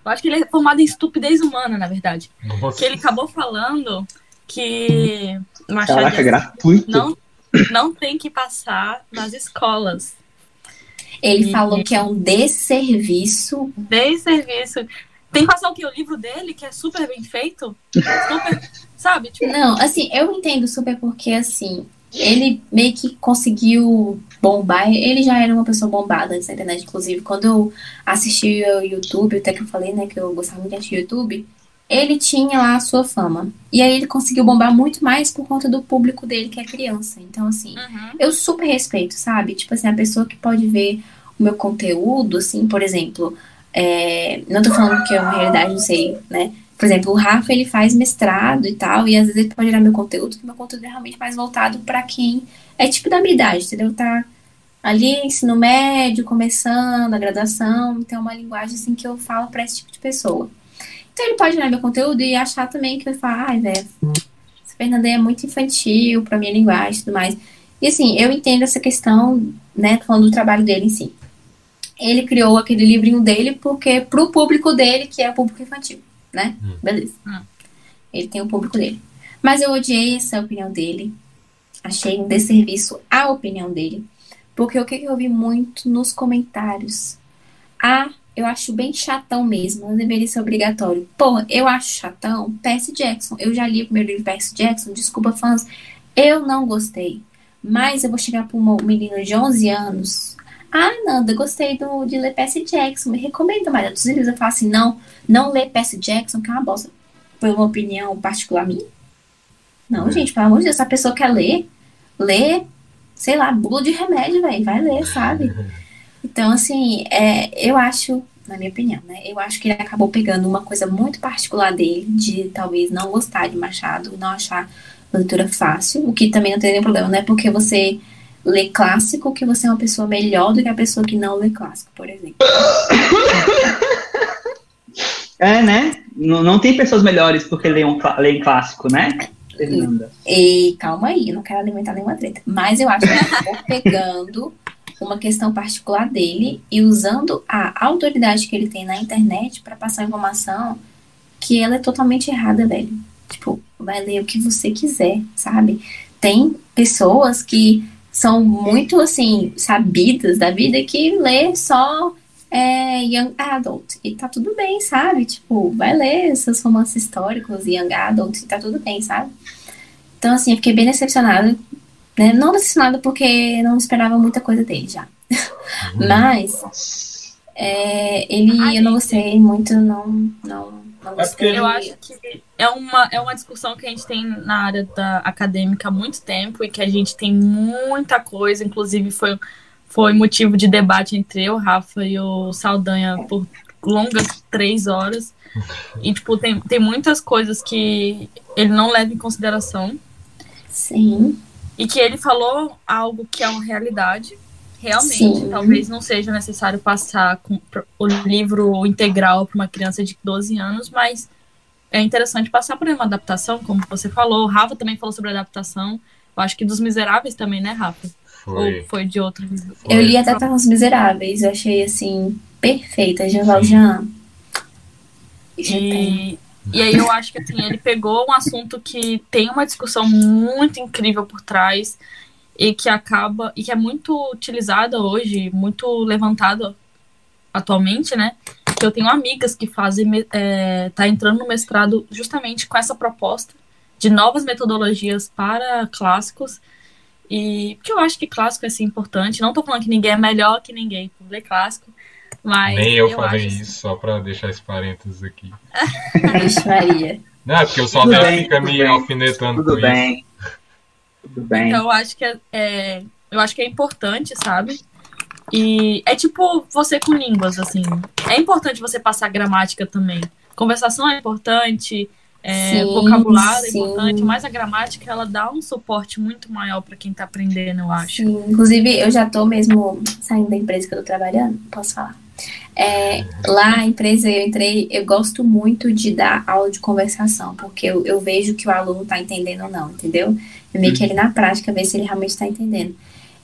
Eu acho que ele é formado em estupidez humana, na verdade. Nossa. Que ele acabou falando que Machado Caraca, gratuito. não não tem que passar nas escolas. Ele e... falou que é um desserviço. Desserviço. Tem que passar o que? O livro dele, que é super bem feito? Super, sabe? Tipo... Não, assim, eu entendo super porque, assim, ele meio que conseguiu bombar. Ele já era uma pessoa bombada antes da internet, inclusive. Quando eu assisti o YouTube, até que eu falei, né, que eu gostava muito de assistir YouTube, ele tinha lá a sua fama. E aí ele conseguiu bombar muito mais por conta do público dele, que é criança. Então, assim, uhum. eu super respeito, sabe? Tipo assim, a pessoa que pode ver o meu conteúdo, assim, por exemplo, é, não tô falando que é uma realidade, não sei, né? Por exemplo, o Rafa, ele faz mestrado e tal, e às vezes ele pode gerar meu conteúdo, que meu conteúdo é realmente mais voltado para quem é tipo da minha idade, entendeu? Tá ali, ensino médio, começando, a graduação, então é uma linguagem, assim, que eu falo para esse tipo de pessoa. Então ele pode ler meu conteúdo e achar também que vai falar, ai, velho, essa Fernanda é muito infantil pra minha linguagem e tudo mais. E assim, eu entendo essa questão, né, falando do trabalho dele em si. Ele criou aquele livrinho dele porque pro público dele, que é o público infantil, né? Hum. Beleza. Hum. Ele tem o público dele. Mas eu odiei essa opinião dele. Achei um desserviço a opinião dele. Porque o que eu vi muito nos comentários? Ah, eu acho bem chatão mesmo, não deveria ser obrigatório. Pô, eu acho chatão Percy Jackson. Eu já li o primeiro livro Percy Jackson, desculpa fãs, eu não gostei. Mas eu vou chegar para um menino de 11 anos. Ah, Nanda, gostei do, de ler Percy Jackson, me recomenda mais outros livros. Eu falo assim, não, não lê Percy Jackson, que é uma bosta. Foi uma opinião particular minha. Não, gente, pelo amor de Deus, se a pessoa quer ler, lê, sei lá, bula de remédio, velho, vai ler, sabe? Então, assim, é, eu acho, na minha opinião, né? Eu acho que ele acabou pegando uma coisa muito particular dele, de talvez não gostar de Machado, não achar leitura fácil, o que também não tem nenhum problema, não é porque você lê clássico que você é uma pessoa melhor do que a pessoa que não lê clássico, por exemplo. É, né? Não, não tem pessoas melhores porque leem, um, leem clássico, né? E, e calma aí, não quero alimentar nenhuma treta. Mas eu acho que ele acabou pegando uma questão particular dele e usando a autoridade que ele tem na internet para passar informação que ela é totalmente errada, velho. Tipo, vai ler o que você quiser, sabe? Tem pessoas que são muito, assim, sabidas da vida que lê só é, Young Adult. E tá tudo bem, sabe? Tipo, vai ler seus romances históricos, Young Adult, e tá tudo bem, sabe? Então, assim, eu fiquei bem decepcionada né? Não decepcionada porque não esperava muita coisa dele já. Uhum. Mas é, ele Ai, eu não gostei muito, não, não, não é gostei. Eu acho que é uma, é uma discussão que a gente tem na área da acadêmica há muito tempo e que a gente tem muita coisa, inclusive foi, foi motivo de debate entre eu, Rafa e o Saldanha por longas três horas. E, tipo, tem, tem muitas coisas que ele não leva em consideração. Sim. E que ele falou algo que é uma realidade. Realmente, Sim. talvez não seja necessário passar com, o livro integral para uma criança de 12 anos, mas é interessante passar por uma adaptação, como você falou. O Rafa também falou sobre adaptação. Eu acho que dos Miseráveis também, né, Rafa? Foi. Ou foi de outro? Eu li até os Miseráveis, eu achei assim perfeita, Jean Valjean. E, e aí eu acho que assim, ele pegou um assunto que tem uma discussão muito incrível por trás e que acaba e que é muito utilizada hoje, muito levantada atualmente, né? Eu tenho amigas que fazem é, tá entrando no mestrado justamente com essa proposta de novas metodologias para clássicos E porque eu acho que clássico é assim, importante. Não tô falando que ninguém é melhor que ninguém por ler clássico. Mas Nem eu, eu falei acho- isso, só pra deixar esse parênteses aqui. Vixe, Maria. Não, é porque o Saldanha bem, fica me bem, alfinetando Tudo com bem. Tudo bem. Então eu acho que é, é- eu acho que é importante, sabe? E é tipo você com línguas, assim. É importante você passar gramática também. Conversação é importante, é, Sim, vocabulário é sim. importante, mas a gramática ela dá um suporte muito maior para quem tá aprendendo, eu acho. Sim, inclusive, eu já tô mesmo saindo da empresa que eu tô trabalhando, posso falar. É, lá, a empresa eu entrei, eu gosto muito de dar aula de conversação, porque eu, eu vejo que o aluno tá entendendo ou não, entendeu? Eu meio que ele na prática ver se ele realmente tá entendendo.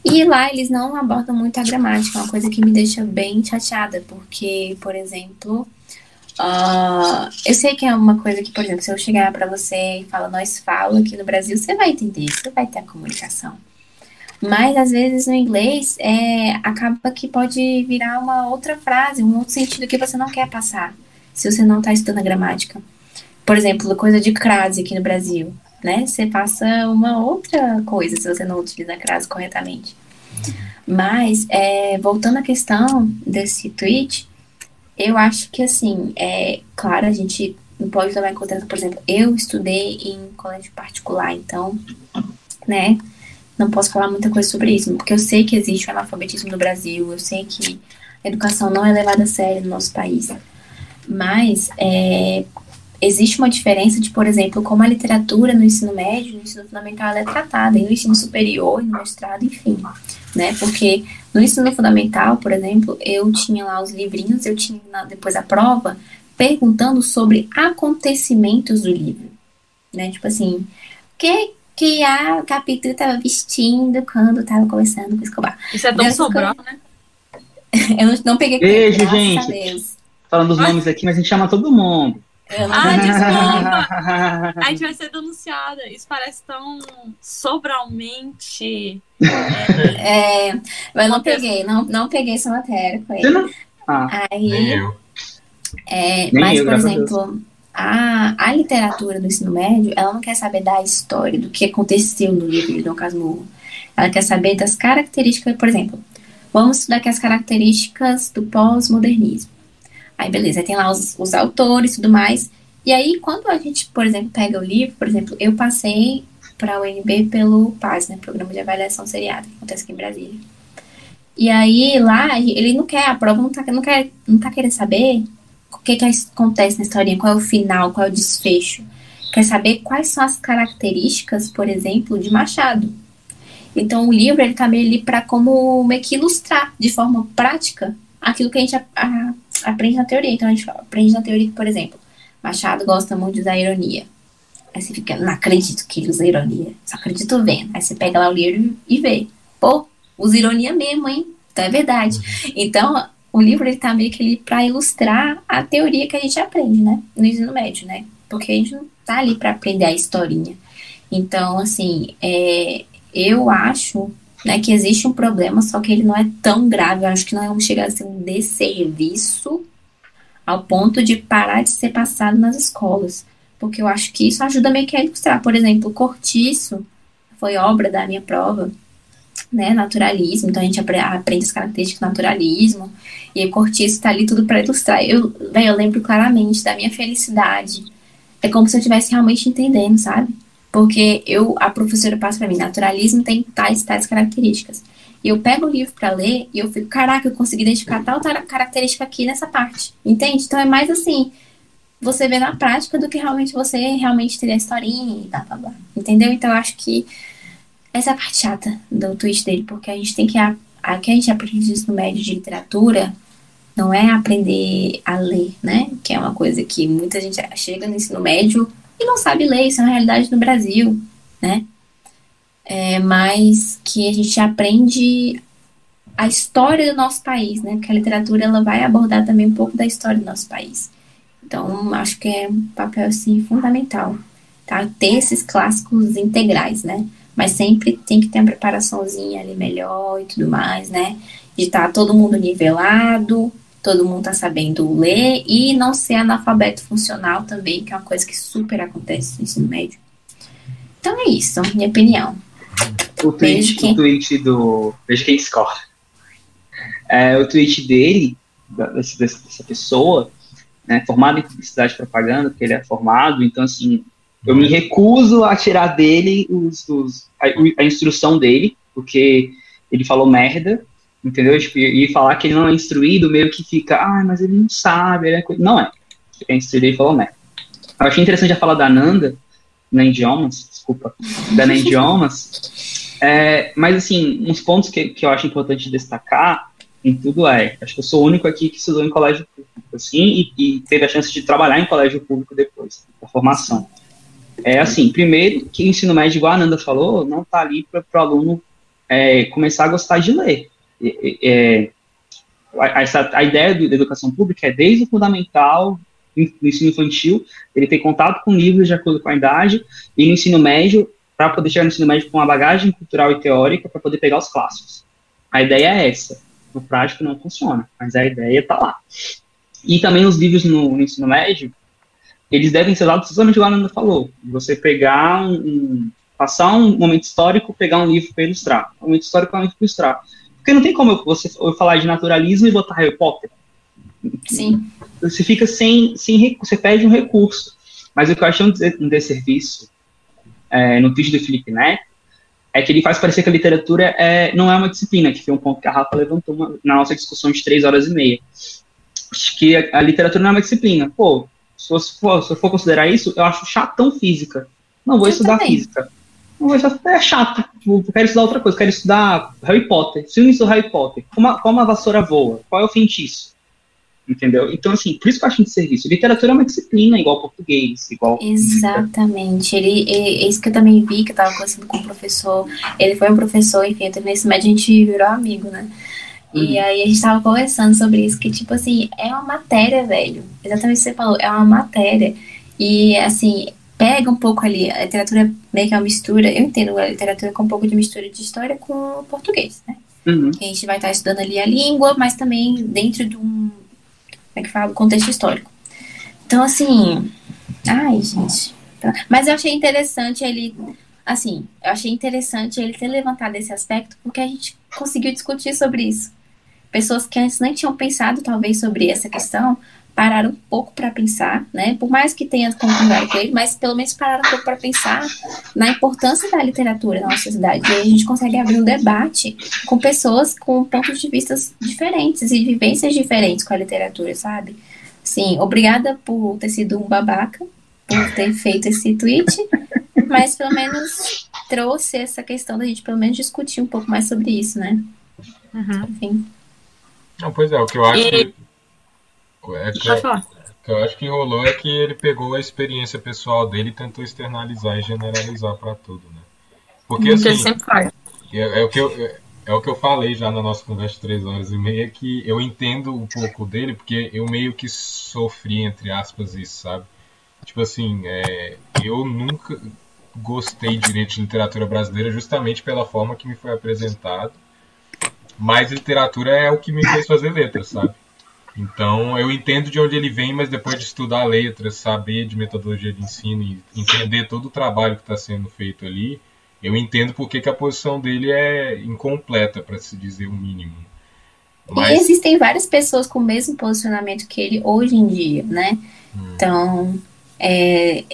E lá eles não abordam muito a gramática, é uma coisa que me deixa bem chateada, porque, por exemplo, ah, eu sei que é uma coisa que, por exemplo, se eu chegar pra você e falar nós fala aqui no Brasil, você vai entender, você vai ter a comunicação. Mas às vezes no inglês é, acaba que pode virar uma outra frase, um outro sentido que você não quer passar, se você não está estudando a gramática. Por exemplo, coisa de crase aqui no Brasil, né? Você passa uma outra coisa se você não utiliza a crase corretamente. Mas, é, voltando à questão desse tweet, eu acho que assim, é claro, a gente não pode levar em consideração, por exemplo, eu estudei em colégio particular, então, né? Não posso falar muita coisa sobre isso, porque eu sei que existe o analfabetismo no Brasil, eu sei que a educação não é levada a sério no nosso país. Mas é, existe uma diferença de, por exemplo, como a literatura no ensino médio, no ensino fundamental, é tratada, e no ensino superior, e no mestrado, enfim. Né? Porque no ensino fundamental, por exemplo, eu tinha lá os livrinhos, eu tinha depois a prova, perguntando sobre acontecimentos do livro. Né? Tipo assim, que que a Capitu estava vestindo quando estava conversando com o Escobar. Isso é tão sobrão, né? Eu não, não peguei Beijo, gente. Falando os nomes aqui, mas a gente chama todo mundo. Peguei. desculpa. A gente vai ser denunciada. Isso parece tão sobralmente. É, mas eu não peguei, não, não peguei essa matéria com Você ele. não... Ah, Aí, Nem eu. É, Nem mas, eu, por exemplo, a, a literatura do ensino médio, ela não quer saber da história, do que aconteceu no livro de Dom Casmurro. Ela quer saber das características, por exemplo, vamos estudar aqui as características do pós-modernismo. Aí, beleza, aí tem lá os, os autores e tudo mais. E aí, quando a gente, por exemplo, pega o livro, por exemplo, eu passei para a UNB pelo PAS, né, Programa de Avaliação Seriada, que acontece aqui em Brasília. E aí, lá, ele não quer, a prova não tá, não quer, não tá querendo saber o que, que acontece na historinha, qual é o final, qual é o desfecho. Quer saber quais são as características, por exemplo, de Machado. Então, o livro, ele tá meio ali para como meio que ilustrar de forma prática aquilo que a gente a- a- aprende na teoria. Então, a gente aprende na teoria que, por exemplo, Machado gosta muito de usar ironia. Aí você fica, não acredito que ele usa ironia. Só acredito vendo. Aí você pega lá o livro e vê. Pô, usa ironia mesmo, hein? Então é verdade. Então, o livro ele tá meio que ali para ilustrar a teoria que a gente aprende, né? No ensino médio, né? Porque a gente não tá ali para aprender a historinha. Então, assim, é, eu acho né, que existe um problema, só que ele não é tão grave. Eu acho que não chega a ser um desserviço ao ponto de parar de ser passado nas escolas. Porque eu acho que isso ajuda meio que a ilustrar. Por exemplo, o cortiço foi obra da minha prova, né? Naturalismo. Então a gente apre- aprende as características do naturalismo. E o cortiço está ali tudo para ilustrar. Eu, véi, eu lembro claramente da minha felicidade. É como se eu estivesse realmente entendendo, sabe? Porque eu, a professora passa para mim, naturalismo tem tais, tais características. E eu pego o livro para ler e eu fico, caraca, eu consegui identificar tal característica aqui nessa parte. Entende? Então é mais assim, você vê na prática do que realmente você realmente teria a historinha e blá blá blá. Entendeu? Então eu acho que essa é a parte chata do tweet dele, porque a gente tem que. A, a que a gente aprende isso no médio de literatura não é aprender a ler, né? Que é uma coisa que muita gente chega no ensino médio e não sabe ler, isso é uma realidade no Brasil, né? É, mas que a gente aprende a história do nosso país, né? Porque a literatura ela vai abordar também um pouco da história do nosso país. Então, acho que é um papel assim fundamental, tá? Ter esses clássicos integrais, né? Mas sempre tem que ter uma preparaçãozinha ali melhor e tudo mais, né? De estar todo mundo nivelado, todo mundo tá sabendo ler e não ser analfabeto funcional também, que é uma coisa que super acontece no ensino médio. Então é isso, minha opinião. o tweet, quem? o tweet do. Veja quem score. É, o tweet dele, desse- dessa pessoa, né, formado em publicidade e propaganda, porque ele é formado, então assim, eu me recuso a tirar dele os, os- a, a instrução dele, porque ele falou merda, entendeu? Tipo, e, e falar que ele não é instruído, meio que fica, ah, mas ele não sabe, ele é co-" não é. Ele é instruído e falou merda. Eu achei interessante a fala da Nanda, na idiomas, desculpa, da na idiomas, é, mas assim, uns pontos que, que eu acho importante destacar em tudo é, acho que eu sou o único aqui que estudou em colégio público, assim, e, e teve a chance de trabalhar em colégio público depois da formação. É assim, primeiro que o ensino médio, igual a Nanda falou, não está ali para o aluno é, começar a gostar de ler. É, a, essa- a ideia da educação pública é desde o fundamental, no ensino infantil, ele ter contato com livros de acordo com a idade, e no ensino médio, para poder chegar no ensino médio com uma bagagem cultural e teórica, para poder pegar os clássicos. A ideia é essa. No prático não funciona, mas a ideia está lá. E também os livros no, no ensino médio, eles devem ser usados exatamente igual a Nanda falou. Você pegar um, um- passar um momento histórico, pegar um livro para ilustrar. Um momento histórico é um livro para ilustrar. Porque não tem como eu, você, eu falar de naturalismo e botar Harry Potter. Sim. Você fica sem, sem você perde um recurso. Mas o que eu achei um, des- um desserviço é, no vídeo do Felipe Neto é que ele faz parecer que a literatura é, não é uma disciplina, que foi um ponto que a Rafa levantou uma- na nossa discussão de três horas e meia. Acho que a, a literatura não é uma disciplina. Pô, se eu for, se eu for considerar isso, eu acho chatão física. Não vou Eu estudar também. física. É chato. Tipo, eu quero estudar outra coisa, eu quero estudar Harry Potter. Se eu não estudar Harry Potter, como a, como a vassoura voa? Qual é o feitiço? Entendeu? Então, assim, por isso que eu acho de serviço. Literatura é uma disciplina, igual português, igual. Exatamente. Ele, é, é isso que eu também vi, que eu tava conversando com o professor. Ele foi um professor, enfim, eu terminei esse médio, a gente virou amigo, né? E Uhum. aí a gente tava conversando sobre isso, que tipo assim, é uma matéria, velho. Exatamente o que você falou, é uma matéria. E assim, pega um pouco ali, a literatura meio que é uma mistura, eu entendo a literatura com um pouco de mistura de história com português, né? Uhum. a gente vai estar estudando ali a língua, mas também dentro de um, como é que fala, contexto histórico. Então, assim, ai, gente. Mas eu achei interessante ele, assim, eu achei interessante ele ter levantado esse aspecto, porque a gente conseguiu discutir sobre isso. Pessoas que antes nem tinham pensado, talvez, sobre essa questão, pararam um pouco para pensar, né? Por mais que tenha concordado com ele, mas pelo menos pararam um pouco para pensar na importância da literatura na nossa sociedade. E aí a gente consegue abrir um debate com pessoas com pontos de vista diferentes e vivências diferentes com a literatura, sabe? Sim, obrigada por ter sido um babaca, por ter feito esse tweet, mas pelo menos trouxe essa questão da gente pelo menos discutir um pouco mais sobre isso, né? Uhum. Enfim. Não, pois é, o que eu acho E- que. É que, Pode falar. o que eu acho que rolou é que ele pegou a experiência pessoal dele e tentou externalizar e generalizar pra tudo, né? Porque ele assim, sempre faz. é, é o que eu, é, é o que eu falei já na nossa conversa de três horas e meia, que eu entendo um pouco dele, porque eu meio que sofri, entre aspas, isso, sabe? Tipo assim, é, eu nunca gostei direito de literatura brasileira justamente pela forma que me foi apresentado, mas literatura é o que me fez fazer letras, sabe? Então eu entendo de onde ele vem, mas depois de estudar letras, saber de metodologia de ensino e entender todo o trabalho que está sendo feito ali, eu entendo porque que a posição dele é incompleta, para se dizer o mínimo. E Mas existem várias pessoas com o mesmo posicionamento que ele hoje em dia, né? Hum. Então, é,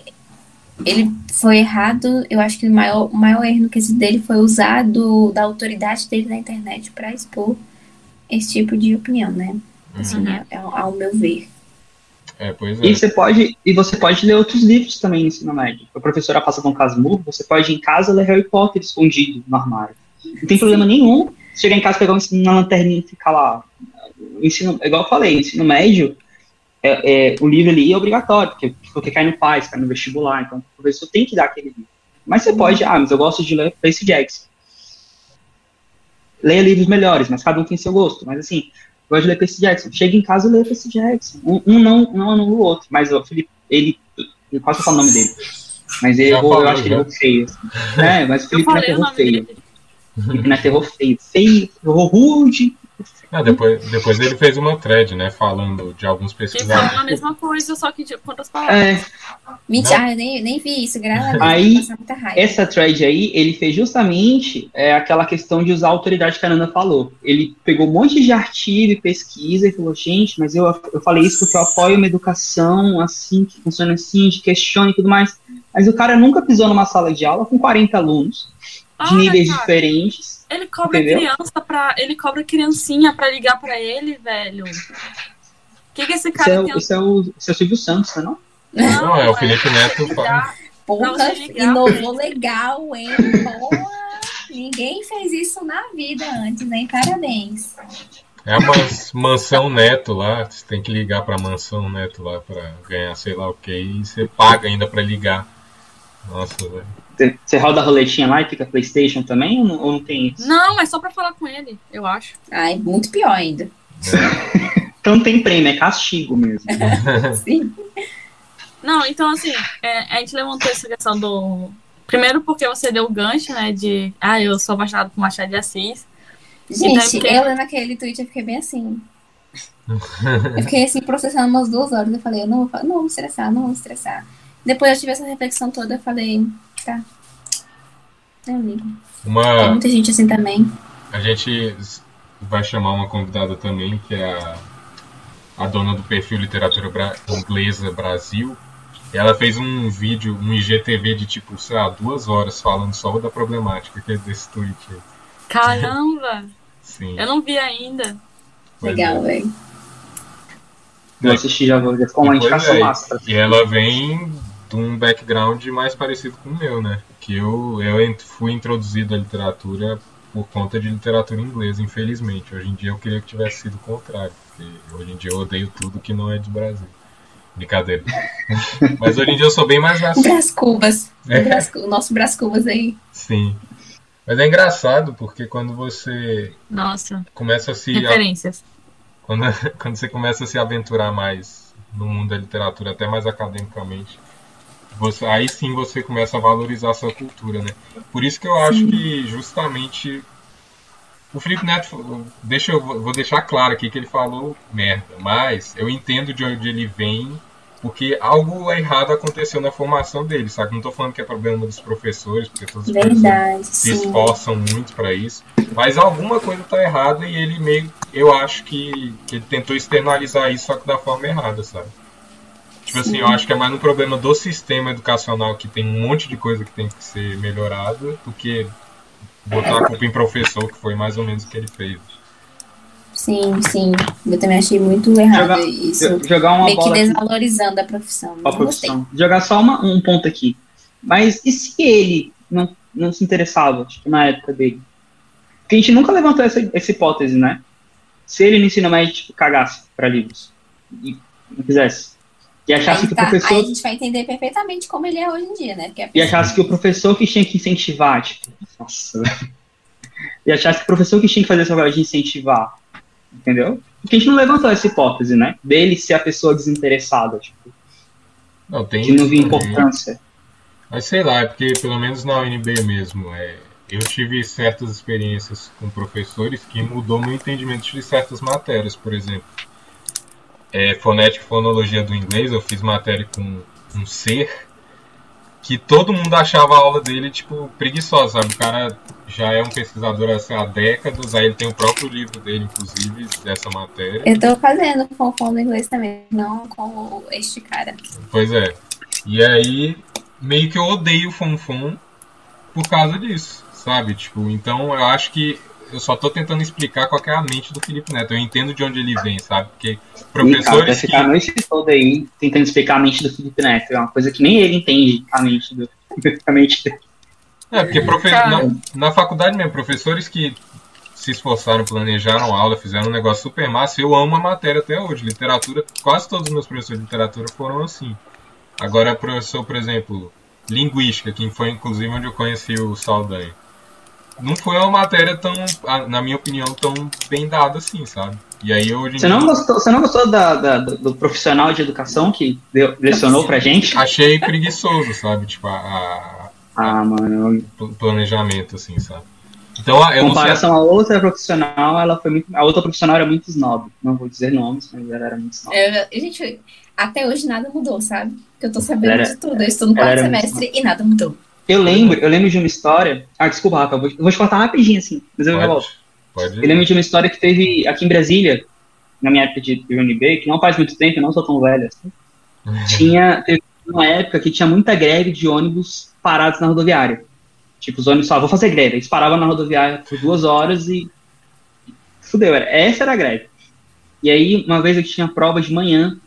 ele foi errado. Eu acho que o maior, o maior erro no quesito dele foi usar do- da autoridade dele na internet para expor esse tipo de opinião, né? Assim, Uhum. é, é ao meu ver. é, pois é. E você pode, e você pode ler outros livros também no ensino médio. A professora passa com Casmurro, você pode ir em casa ler Harry Potter escondido no armário. Não tem problema nenhum. Chegar em casa, pegar um, uma lanterninha e ficar lá. Ensino, igual eu falei, o ensino médio, é, é, o livro ali é obrigatório, porque, porque cai no PAIS, cai no vestibular, então o professor tem que dar aquele livro. Mas você pode, ah, mas eu gosto de ler Percy Jackson. Leia livros melhores, mas cada um tem seu gosto. Mas assim, gosto de ler Percy Jackson. Chega em casa e lê Percy Jackson. Um, um não, não anula o outro. Mas o Felipe, ele. eu Quase falo o nome dele. Mas ele errou, eu acho que ele errou feio. assim. É, mas o Felipe Neto falei o errou feio. Felipe Neto errou feio. Feio, errou rude. É, Ah, depois, depois ele fez uma thread, né? Falando de alguns pesquisadores. falando a mesma coisa, só que de quantas palavras. É, Mentira, eu nem, nem vi isso, graças a Deus. Aí, essa thread aí, ele fez justamente é, aquela questão de usar a autoridade que a Nanda falou. Ele pegou um monte de artigo e pesquisa e falou, gente, mas eu, eu falei isso porque eu apoio uma educação assim, que funciona assim, de questione e tudo mais. Mas o cara nunca pisou numa sala de aula com 40 alunos, de Olha, níveis cara, diferentes. Ele cobra Entendeu? criança pra. Ele cobra criancinha pra ligar pra ele, velho. O que, que esse Isso cara é, o- tem? isso é o, isso é o Silvio Santos, né, não? Não, é o Felipe Neto ligar. fala. Porra, inovou legal, hein? Porra, ninguém fez isso na vida antes, hein? Parabéns. É a mans- mansão neto lá. Você tem que ligar pra mansão neto lá pra ganhar sei lá o que. E você paga ainda pra ligar. Nossa, velho. Você- roda a roletinha lá e fica Playstation também, ou não, ou não tem isso? Não, é só pra falar com ele, eu acho. Ai, muito pior ainda. Então não tem prêmio, é castigo mesmo. Sim. Não, então assim, é, a gente levantou essa questão do. Primeiro porque você deu o gancho, né? De. Ah, eu sou apaixonado por Machado de Assis. Então, Gente, porque- eu lendo aquele tweet eu fiquei bem assim. Eu fiquei assim, processando umas duas horas. Eu falei, eu não vou, não vou me estressar, não vou me estressar. Depois eu tive essa reflexão toda, eu falei, tá. Eu ligo. Tem Uma, muita gente assim também. a gente vai chamar uma convidada também, que é a, a dona do perfil Literatura Bra- Inglesa Brasil. Ela fez um vídeo, um IGTV de tipo, sei lá, duas horas falando só da problemática que é desse tweet. aí. Caramba! Sim. eu não vi ainda. pois Legal, é. velho. Vou assistir, já ficou uma Pois indicação é, massa. E ela vem de um background mais parecido com o meu, né? Que eu, eu fui introduzido à literatura por conta de literatura inglesa, infelizmente. Hoje em dia eu queria que tivesse sido o contrário, porque hoje em dia eu odeio tudo que não é de Brasil. Brincadeira. Mas hoje em dia eu sou bem mais O nacional. Brás Cubas. É. Cu- o nosso Brás Cubas aí. Sim. Mas é engraçado porque quando você Nossa, começa a se referências. quando, quando você começa a se aventurar mais no mundo da literatura, até mais academicamente, você, aí sim você começa a valorizar a sua cultura, né? Por isso que eu acho que justamente o Felipe Neto, deixa eu vou deixar claro aqui que ele falou merda, mas eu entendo de onde ele vem, porque algo errado aconteceu na formação dele, sabe? Não tô falando que é problema dos professores, porque todos os professores se sim. esforçam muito para isso, mas alguma coisa tá errada e ele meio, eu acho que, que ele tentou externalizar isso só que da forma errada, sabe? Tipo assim, eu acho que é mais um problema do sistema educacional que tem um monte de coisa que tem que ser melhorada do que botar a culpa em professor, que foi mais ou menos o que ele fez. Sim, sim. Eu também achei muito errado Jogar- isso. Jo- Jogar uma Meio que bola aqui desvalorizando a profissão. gostei. profissão. Jogar só uma- um ponto aqui. Mas e se ele não, não se interessava, tipo, na época dele? Porque a gente nunca levantou essa, essa hipótese, né? Se ele no ensino médio, tipo, cagasse pra livros e não quisesse. E achasse Aí, que o tá, aí professor. a gente vai entender perfeitamente como ele é hoje em dia, né? E achasse que o professor que tinha que incentivar, tipo, nossa. E achasse que o professor que tinha que fazer essa coisa de incentivar, entendeu? Porque a gente não levantou essa hipótese, né? Dele ser a pessoa desinteressada, tipo, Não, tem de não também. importância. Mas sei lá, é porque pelo menos na UNB mesmo, é, eu tive certas experiências com professores que mudou meu entendimento de certas matérias, por exemplo. É, fonética e fonologia do inglês, eu fiz matéria com um ser que todo mundo achava a aula dele, tipo, preguiçosa, sabe? O cara já é um pesquisador assim, há décadas, aí ele tem o próprio livro dele, inclusive, dessa matéria. Eu tô fazendo com o inglês também, não com este cara. Pois é. E aí, meio que eu odeio o Fonfon por causa disso, sabe? Tipo, então eu acho que eu só tô tentando explicar qual que é a mente do Felipe Neto. Eu entendo de onde ele vem, sabe? Porque Ih, cara, vai professores que. ficar a noite toda aí tentando explicar a mente do Felipe Neto. É uma coisa que nem ele entende a mente do. A mente dele. É, porque profe... Cara. na, na faculdade mesmo, professores que se esforçaram, planejaram aula, fizeram um negócio super massa. Eu amo a matéria até hoje. Literatura, quase todos os meus professores de literatura foram assim. Agora, professor, por exemplo, linguística, que foi inclusive onde eu conheci o Saldanha. Não foi uma matéria tão, a- na minha opinião, tão bem dada assim, sabe? E aí hoje Você não gostou, você não gostou da, da- do, profissional de educação que deu, lecionou pra gente? achei preguiçoso, sabe? Tipo, a, a- Ah, mano. pl- planejamento, assim, sabe? Então, eu em comparação à outra profissional, ela foi muito. A outra profissional era muito snob. Não vou dizer nomes, mas ela era muito snob. Eu, gente, até hoje nada mudou, sabe? Porque eu tô sabendo era, de tudo. Eu estou no quarto semestre e nada mudou. Eu lembro, eu lembro de uma história. Ah, desculpa, Rafa, eu vou, eu vou te cortar rapidinho, assim, mas eu já volto. Pode. Eu lembro de uma história que teve aqui em Brasília, na minha época de UNB, que não faz muito tempo, eu não sou tão velho assim. tinha, teve uma época que tinha muita greve de ônibus parados na rodoviária. Tipo, os ônibus só, vou fazer greve. Eles paravam na rodoviária por duas horas e. Fudeu, era, essa era a greve. E aí, uma vez eu tinha prova de manhã,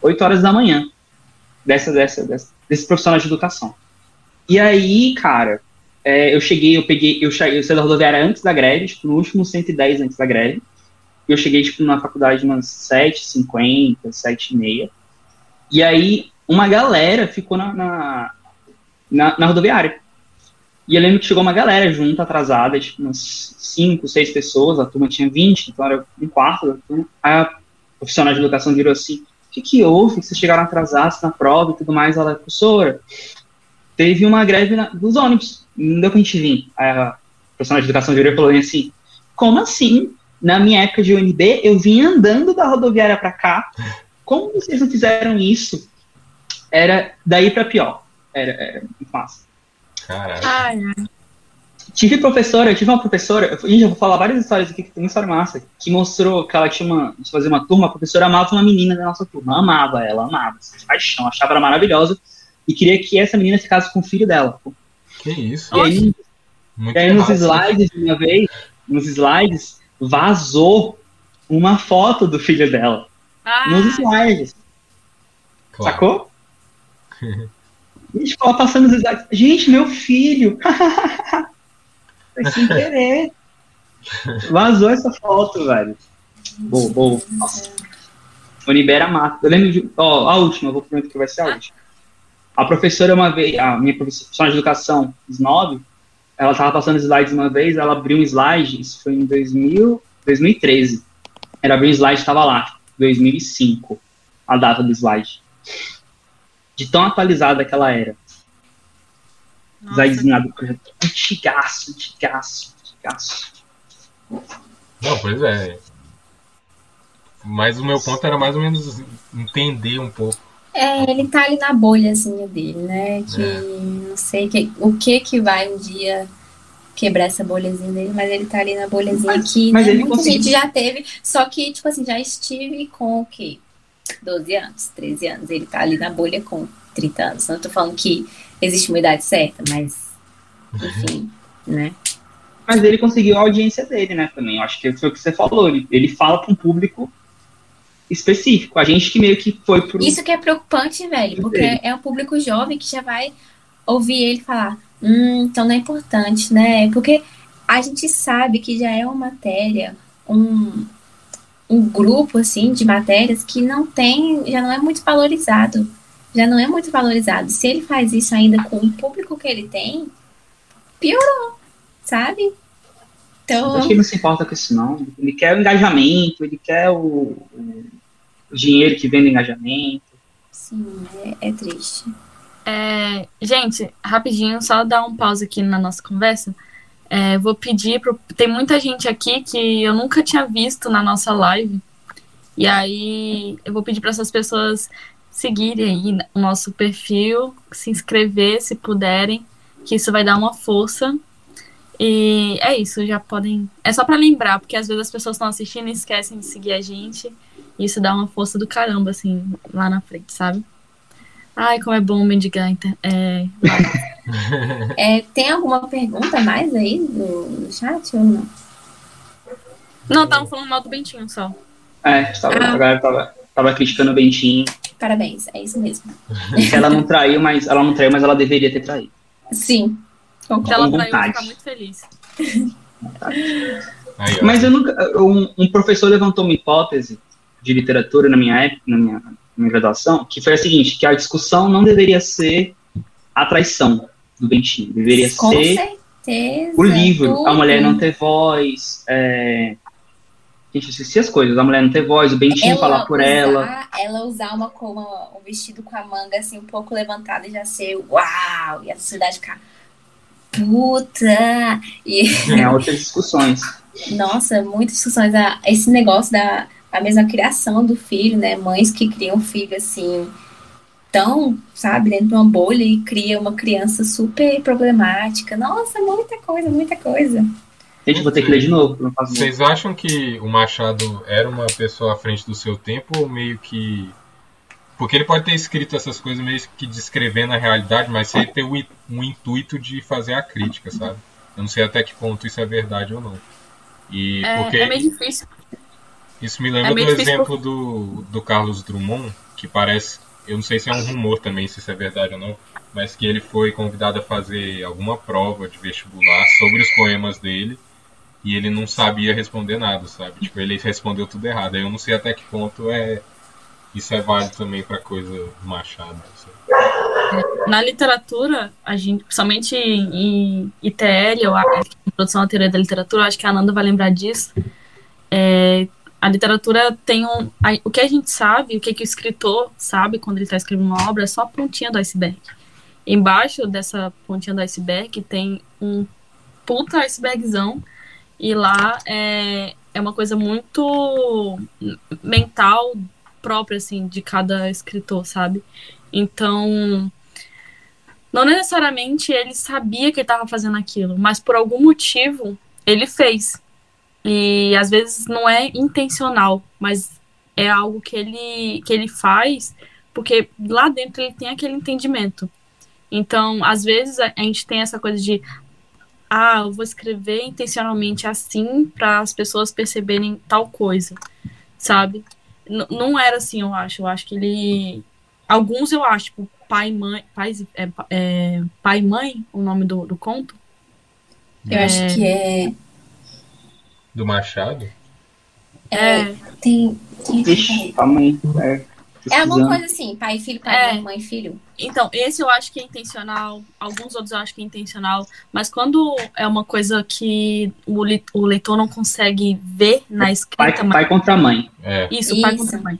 8 horas da manhã, dessa, dessa, dessa, desse profissional de educação. E aí, cara, é, eu cheguei, eu peguei, eu, cheguei, eu saí da rodoviária antes da greve, tipo, no último 110 antes da greve. Eu cheguei, tipo, na faculdade umas 7h50, 7h30. E aí, uma galera ficou na, na, na, na rodoviária. E eu lembro que chegou uma galera junto, atrasada, tipo, umas 5, 6 pessoas, a turma tinha 20, então era um quarto da turma. A profissional de educação virou assim, o que, que houve? Que vocês chegaram atrasados na prova e tudo mais? Ela, professora, teve uma greve na, dos ônibus, não deu pra gente vir. A profissional de educação virou e falou assim, como assim? Na minha época de UNB, eu vim andando da rodoviária para cá, como vocês não fizeram isso? Era daí para pior. Era, era muito fácil. Caraca. Ai, Tive professora, eu tive uma professora, gente, eu vou falar várias histórias aqui que tem uma história massa, que mostrou que ela tinha uma, fazer uma turma, a professora amava uma menina da nossa turma, amava ela, amava, de paixão, achava ela maravilhosa, e queria que essa menina ficasse com o filho dela. Que isso? E aí, e aí nos slides, de uma vez, nos slides, vazou uma foto do filho dela. Ah. Nos slides. Claro. Sacou? Gente, ela passando os slides. Gente, meu filho! Foi sem querer. Vazou essa foto, velho. Boa, boa. Unibera mata. Eu lembro de. Ó, a última, eu vou prometer que vai ser a última. A professora, uma vez, a minha professora de educação, Snob, ela tava passando slides uma vez, ela abriu um slide, isso foi em 2000, 2013. Ela abriu um slide, estava lá, 2005, a data do slide de tão atualizada que ela era. Zaizinha do projeto. Antigaço, antigaço, antigaço. Não, pois é. Mas o meu ponto era mais ou menos entender um pouco. É, ele tá ali na bolhazinha dele, né? Que é. não sei que, o que que vai um dia quebrar essa bolhazinha dele, mas ele tá ali na bolhazinha mas, que mas né, muita conseguiu. gente já teve, só que, tipo assim, já estive com o quê? 12 anos, 13 anos. Ele tá ali na bolha com 30 anos. Não tô falando que existe uma idade certa, mas enfim, né? Mas ele conseguiu a audiência dele, né, também. Eu acho que foi o que você falou. Ele, ele fala para um público específico. A gente que meio que foi pro. Isso que é preocupante, velho, porque dele. é um público jovem que já vai ouvir ele falar, hum, então não é importante, né? Porque a gente sabe que já é uma matéria, um, um grupo assim de matérias que não tem, já não é muito valorizado. Já não é muito valorizado. Se ele faz isso ainda com o público que ele tem, piorou, sabe? Então... Acho que ele não se importa com isso, não. Ele quer o engajamento, ele quer o, o dinheiro que vem do engajamento. Sim, é, é triste. É, gente, rapidinho, só dar um pause aqui na nossa conversa. É, vou pedir pro. Tem muita gente aqui que eu nunca tinha visto na nossa live. E aí eu vou pedir para essas pessoas seguirem aí o nosso perfil, se inscrever se puderem, que isso vai dar uma força. E é isso, já podem. É só para lembrar, porque às vezes as pessoas estão assistindo e esquecem de seguir a gente. Isso dá uma força do caramba, assim, lá na frente, sabe? Ai, como é bom mendigar. É, é, tem alguma pergunta mais aí no, chat ou não? Não, estavam falando mal do Bentinho só. É, tava, ah. agora tava, tava criticando o Bentinho. Parabéns, é isso mesmo. ela não traiu, mas ela não traiu, mas ela deveria ter traído. Sim. Se ela traiu, eu ficar muito feliz. Mas eu nunca. Um, um professor levantou uma hipótese de literatura na minha época, na minha minha graduação, que foi a seguinte, que a discussão não deveria ser a traição do Bentinho, deveria Com ser certeza, o livro, tudo. a mulher não ter voz, é... Gente, eu esqueci as coisas. A mulher não ter voz, o Bentinho ela falar por usar, ela. Ela usar uma, uma, um vestido com a manga assim um pouco levantada e já ser uau! E a sociedade ficar. Puta! E, É outras discussões. nossa, muitas discussões. Ah, Esse negócio da a mesma criação do filho, né? Mães que criam filho assim, tão, sabe, dentro de uma bolha e cria uma criança super problemática. Nossa, muita coisa, muita coisa. Gente, vou ter que ler de novo. Vocês acham que o Machado era uma pessoa à frente do seu tempo ou meio que. Porque ele pode ter escrito essas coisas meio que descrevendo a realidade, mas sem ter o in- um intuito de fazer a crítica, sabe? Eu não sei até que ponto isso é verdade ou não. E É, porque é meio difícil. Isso me lembra é do exemplo do, do Carlos Drummond, que parece. Eu não sei se é um rumor também, se isso é verdade ou não, mas que ele foi convidado a fazer alguma prova de vestibular sobre os poemas dele e ele não sabia responder nada, sabe? Tipo, ele respondeu tudo errado. Aí eu não sei até que ponto é isso é válido também pra coisa do Machado. sabe? Na literatura, a gente, principalmente em ITL, ou a Introdução à Teoria da Literatura, eu acho que a Ananda vai lembrar disso. É, a literatura tem um. a- o que a gente sabe, o que, que o escritor sabe quando ele está escrevendo uma obra, é só a pontinha do iceberg. Embaixo dessa pontinha do iceberg tem um puta icebergzão, e lá é, é uma coisa muito mental própria, assim, de cada escritor, sabe? Então, não necessariamente ele sabia que ele estava fazendo aquilo, mas por algum motivo ele fez. E às vezes não é intencional, mas é algo que ele, que ele faz porque lá dentro ele tem aquele entendimento. Então, às vezes a, a gente tem essa coisa de ah, eu vou escrever intencionalmente assim para as pessoas perceberem tal coisa, sabe? N- não era assim, eu acho. Eu acho que ele alguns eu acho, tipo, pai, mãe, pais, é, é, pai e mãe, o nome do, do conto. Eu acho que é. Do Machado? É, Tem. tem Ixi. É, é alguma coisa assim, pai e filho, pai, É. mãe, e filho. então, esse eu acho que é intencional, alguns outros eu acho que é intencional, mas quando é uma coisa que o, li- o leitor não consegue ver na Pai, escrita, mas pai contra mãe. É. Isso, pai Isso. contra mãe.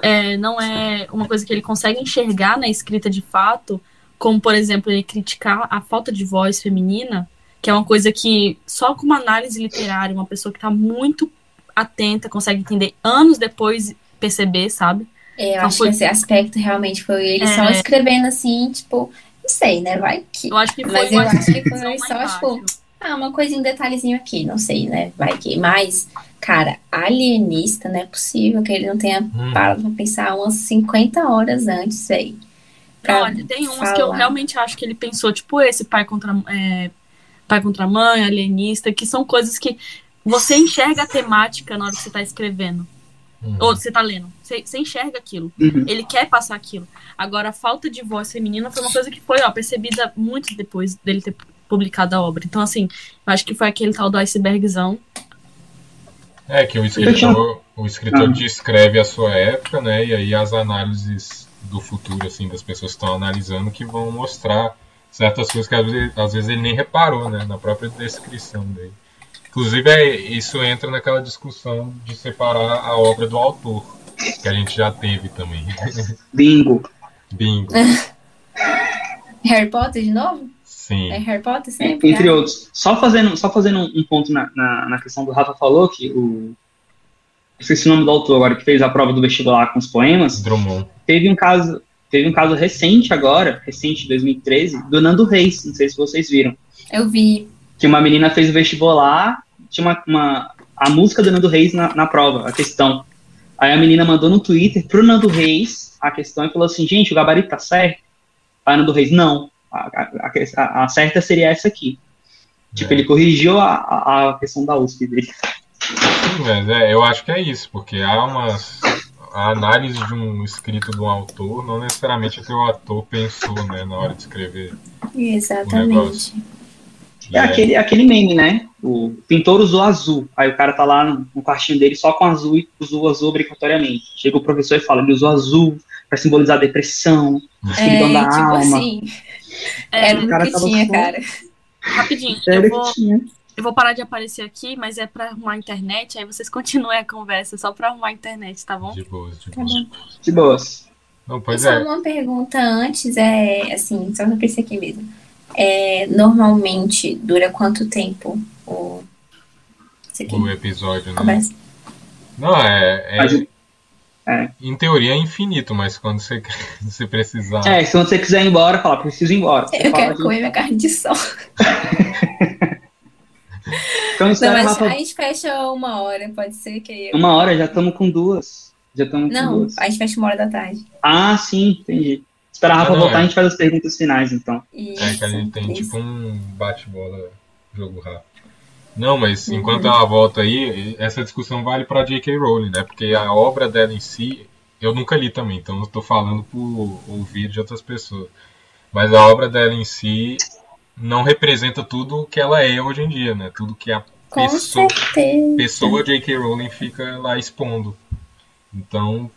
É, não é uma coisa que ele consegue enxergar na escrita de fato, como, por exemplo, ele criticar a falta de voz feminina, que é uma coisa que só com uma análise literária, uma pessoa que está muito atenta, consegue entender anos depois perceber, sabe? É, eu Então, acho foi- que esse aspecto realmente foi ele É. só escrevendo assim, tipo, não sei, né? Vai que. Eu acho que foi Mas eu acho que foi só, tipo, Ah, uma coisinha, um detalhezinho aqui, não sei, né? Vai que. Mas, cara, alienista, não é possível que ele não tenha Hum. parado pra pensar umas 50 horas antes. Pra Olha, tem umas que eu falar. realmente acho que ele pensou, tipo esse pai contra, é, pai contra mãe, alienista, que são coisas que você enxerga a temática na hora que você tá escrevendo. Uhum. Ou você tá lendo. Você, você enxerga aquilo. Uhum. Ele quer passar aquilo. Agora, a falta de voz feminina foi uma coisa que foi, ó, percebida muito depois dele ter publicado a obra. Então, assim, eu acho que foi aquele tal do icebergzão. É que o escritor, o escritor descreve a sua época, né? E aí as análises do futuro, assim, das pessoas que estão analisando que vão mostrar certas coisas que às vezes, às vezes ele nem reparou, né? Na própria descrição dele. Inclusive, é, isso entra naquela discussão de separar a obra do autor, que a gente já teve também. Bingo. Bingo. Harry Potter de novo? Sim. É Harry Potter sempre? Entre né? outros. Só fazendo, só fazendo um ponto na, na, na questão do Rafa falou, que o. Esqueci o nome do autor agora, que fez a prova do vestibular com os poemas. Drummond. Teve um caso, teve um caso recente agora, recente de 2013, do Nando Reis, não sei se vocês viram. Eu vi. Que uma menina fez o vestibular, tinha uma, uma- a música do Nando Reis na, na prova, a questão. Aí a menina mandou no Twitter pro Nando Reis a questão e falou assim, gente, o gabarito tá certo? Aí o Nando Reis, não. A, a, a- a certa seria essa aqui. Tipo, É. ele corrigiu a, a, questão da USP dele. Sim, mas é, eu acho que é isso, porque há uma a análise de um escrito de um autor, não necessariamente é que o ator pensou, né, na hora de escrever. Exatamente. negócio. E É aquele, aquele meme, né? O pintor usou azul. Aí o cara tá lá no, no quartinho dele só com azul e usou azul obrigatoriamente. Chega o professor e fala, ele usou azul pra simbolizar a depressão, É, escuridão da tipo alma. assim, É, era o cara o que tava tinha, com- cara. rapidinho, Sério eu vou, que tinha. Eu vou parar de aparecer aqui, mas é pra arrumar a internet, aí vocês continuem a conversa, só pra arrumar a internet, tá bom? De boas, de Tá boas. De boas. Não, pois só é. uma pergunta antes, é assim, só pra pensei aqui mesmo. É, normalmente dura quanto tempo o, o episódio, né? Começa. Não, é, é, é, Em teoria é infinito, mas quando você, você precisar. É, se você quiser ir embora, fala, preciso ir embora. Você eu quero de... comer minha carne de sol. então, Não, mas Rafa... a gente fecha uma hora, pode ser que. Eu... Uma hora, já estamos com duas. Já estamos Não, duas. a gente fecha uma hora da tarde. Ah, sim, entendi. Esperar a Rafa ah, voltar, é. a gente faz as perguntas finais, então. Isso, é que a gente tem isso. tipo um bate-bola, jogo rápido. Não, mas uhum. enquanto ela volta aí, essa discussão vale para J.K. Rowling, né? Porque a obra dela em si, eu nunca li também, então eu estou falando por ouvir de outras pessoas. Mas a obra dela em si não representa tudo o que ela é hoje em dia, né? Tudo que a Com pessoa, pessoa J.K. Rowling fica lá expondo. Então,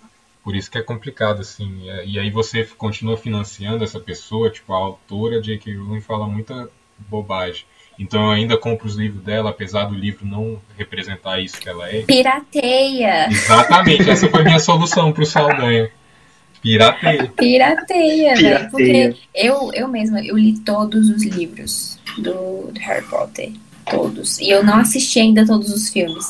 por isso que é complicado, assim. E aí você continua financiando essa pessoa, tipo, a autora J.K. Rowling fala muita bobagem. Então eu ainda compro os livros dela, apesar do livro não representar isso que ela é. Pirateia. Exatamente, essa foi a minha solução para o Saldanha. Pirateia. Pirateia, velho. Porque eu, eu mesma, eu li todos os livros do, do Harry Potter. Todos. E eu não assisti ainda todos os filmes.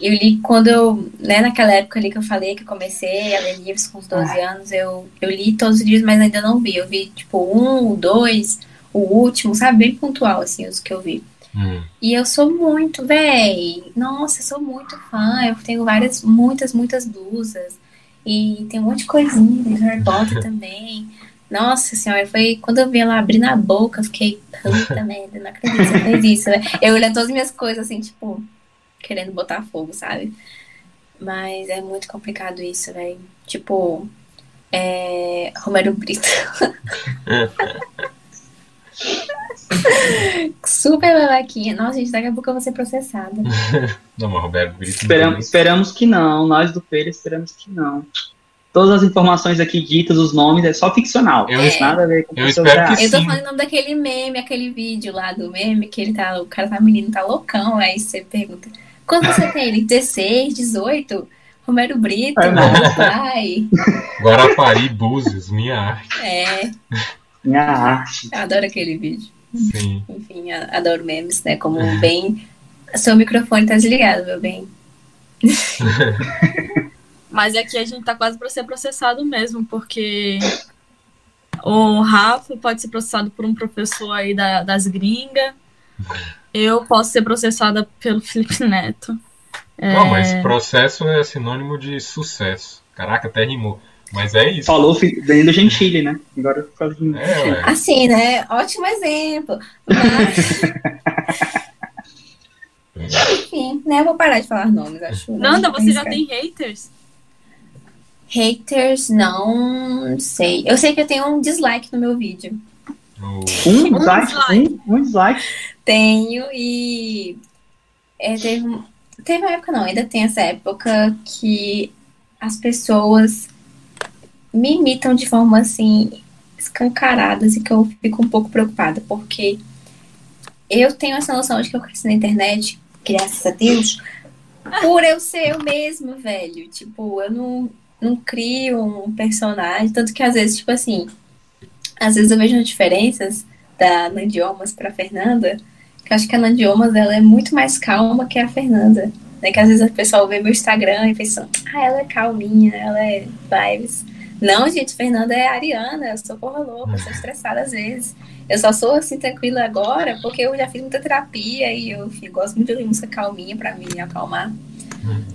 Eu li quando eu, né, naquela época ali que eu falei que eu comecei a ler livros com os 12 ah. anos, eu, eu li todos os livros, mas ainda não vi. Eu vi, tipo, um, dois, o último, sabe? Bem pontual, assim, os que eu vi. Hum. E eu sou muito, véi, nossa, eu sou muito fã. Eu tenho várias, muitas, muitas blusas. E tem um monte de coisinha de Harry Potter também. Nossa senhora, foi quando eu vi ela abrir na boca, eu fiquei, puta merda, não acredito que fez isso, né? Eu olhando todas as minhas coisas assim, tipo, querendo botar fogo, sabe? Mas é muito complicado isso, velho. Tipo, é... Romero Brito. Super babaquinha. Nossa, gente, daqui a pouco eu vou ser processada. não, mas Roberto Brito. Esperamos, esperamos que não. Nós do Peira esperamos que não. Todas as informações aqui ditas, os nomes, é só ficcional. Eu, é. nada a ver com eu espero que Eu tô falando o nome daquele meme, aquele vídeo lá do meme, que ele tá, o cara tá menino, tá loucão. Aí você pergunta: quanto você tem? Ele 16, 18? Romero Brito, é, meu pai. Guarapari, Búzios, minha arte. É. Minha arte. Eu adoro aquele vídeo. Sim. Enfim, adoro memes, né? Como bem. Seu microfone tá desligado, meu bem. Mas aqui a gente tá quase para ser processado mesmo, porque o Rafa pode ser processado por um professor aí da, das gringas. Eu posso ser processada pelo Felipe Neto. Não, é... mas processo é sinônimo de sucesso. Caraca, até rimou. Mas é isso. Falou Danilo Gentili, né? Agora por de é, Assim, né? Ótimo exemplo. Mas... Enfim, né? Eu vou parar de falar nomes, acho. Nanda, você já tem haters? Haters, não sei. Eu sei que eu tenho um dislike no meu vídeo. Oh. Um, um dislike? Um, um dislike? Tenho e. É, teve, teve uma época, não, ainda tem essa época que as pessoas me imitam de forma assim escancaradas e que eu fico um pouco preocupada, porque eu tenho essa noção de que eu cresci na internet, graças a Deus, por eu ser eu mesma, velho. Tipo, eu não, não crio um personagem, tanto que às vezes, tipo assim, às vezes eu vejo as diferenças da Nandiomas pra Fernanda, que eu acho que a Nandiomas ela é muito mais calma que a Fernanda. Né? Que às vezes o pessoal vê meu Instagram e pensa, ah, ela é calminha, ela é vibes. Não, gente, Fernanda é ariana, eu sou porra louca, eu sou estressada às vezes. Eu só sou assim tranquila agora porque eu já fiz muita terapia e eu enfim, gosto muito de música calminha para me acalmar.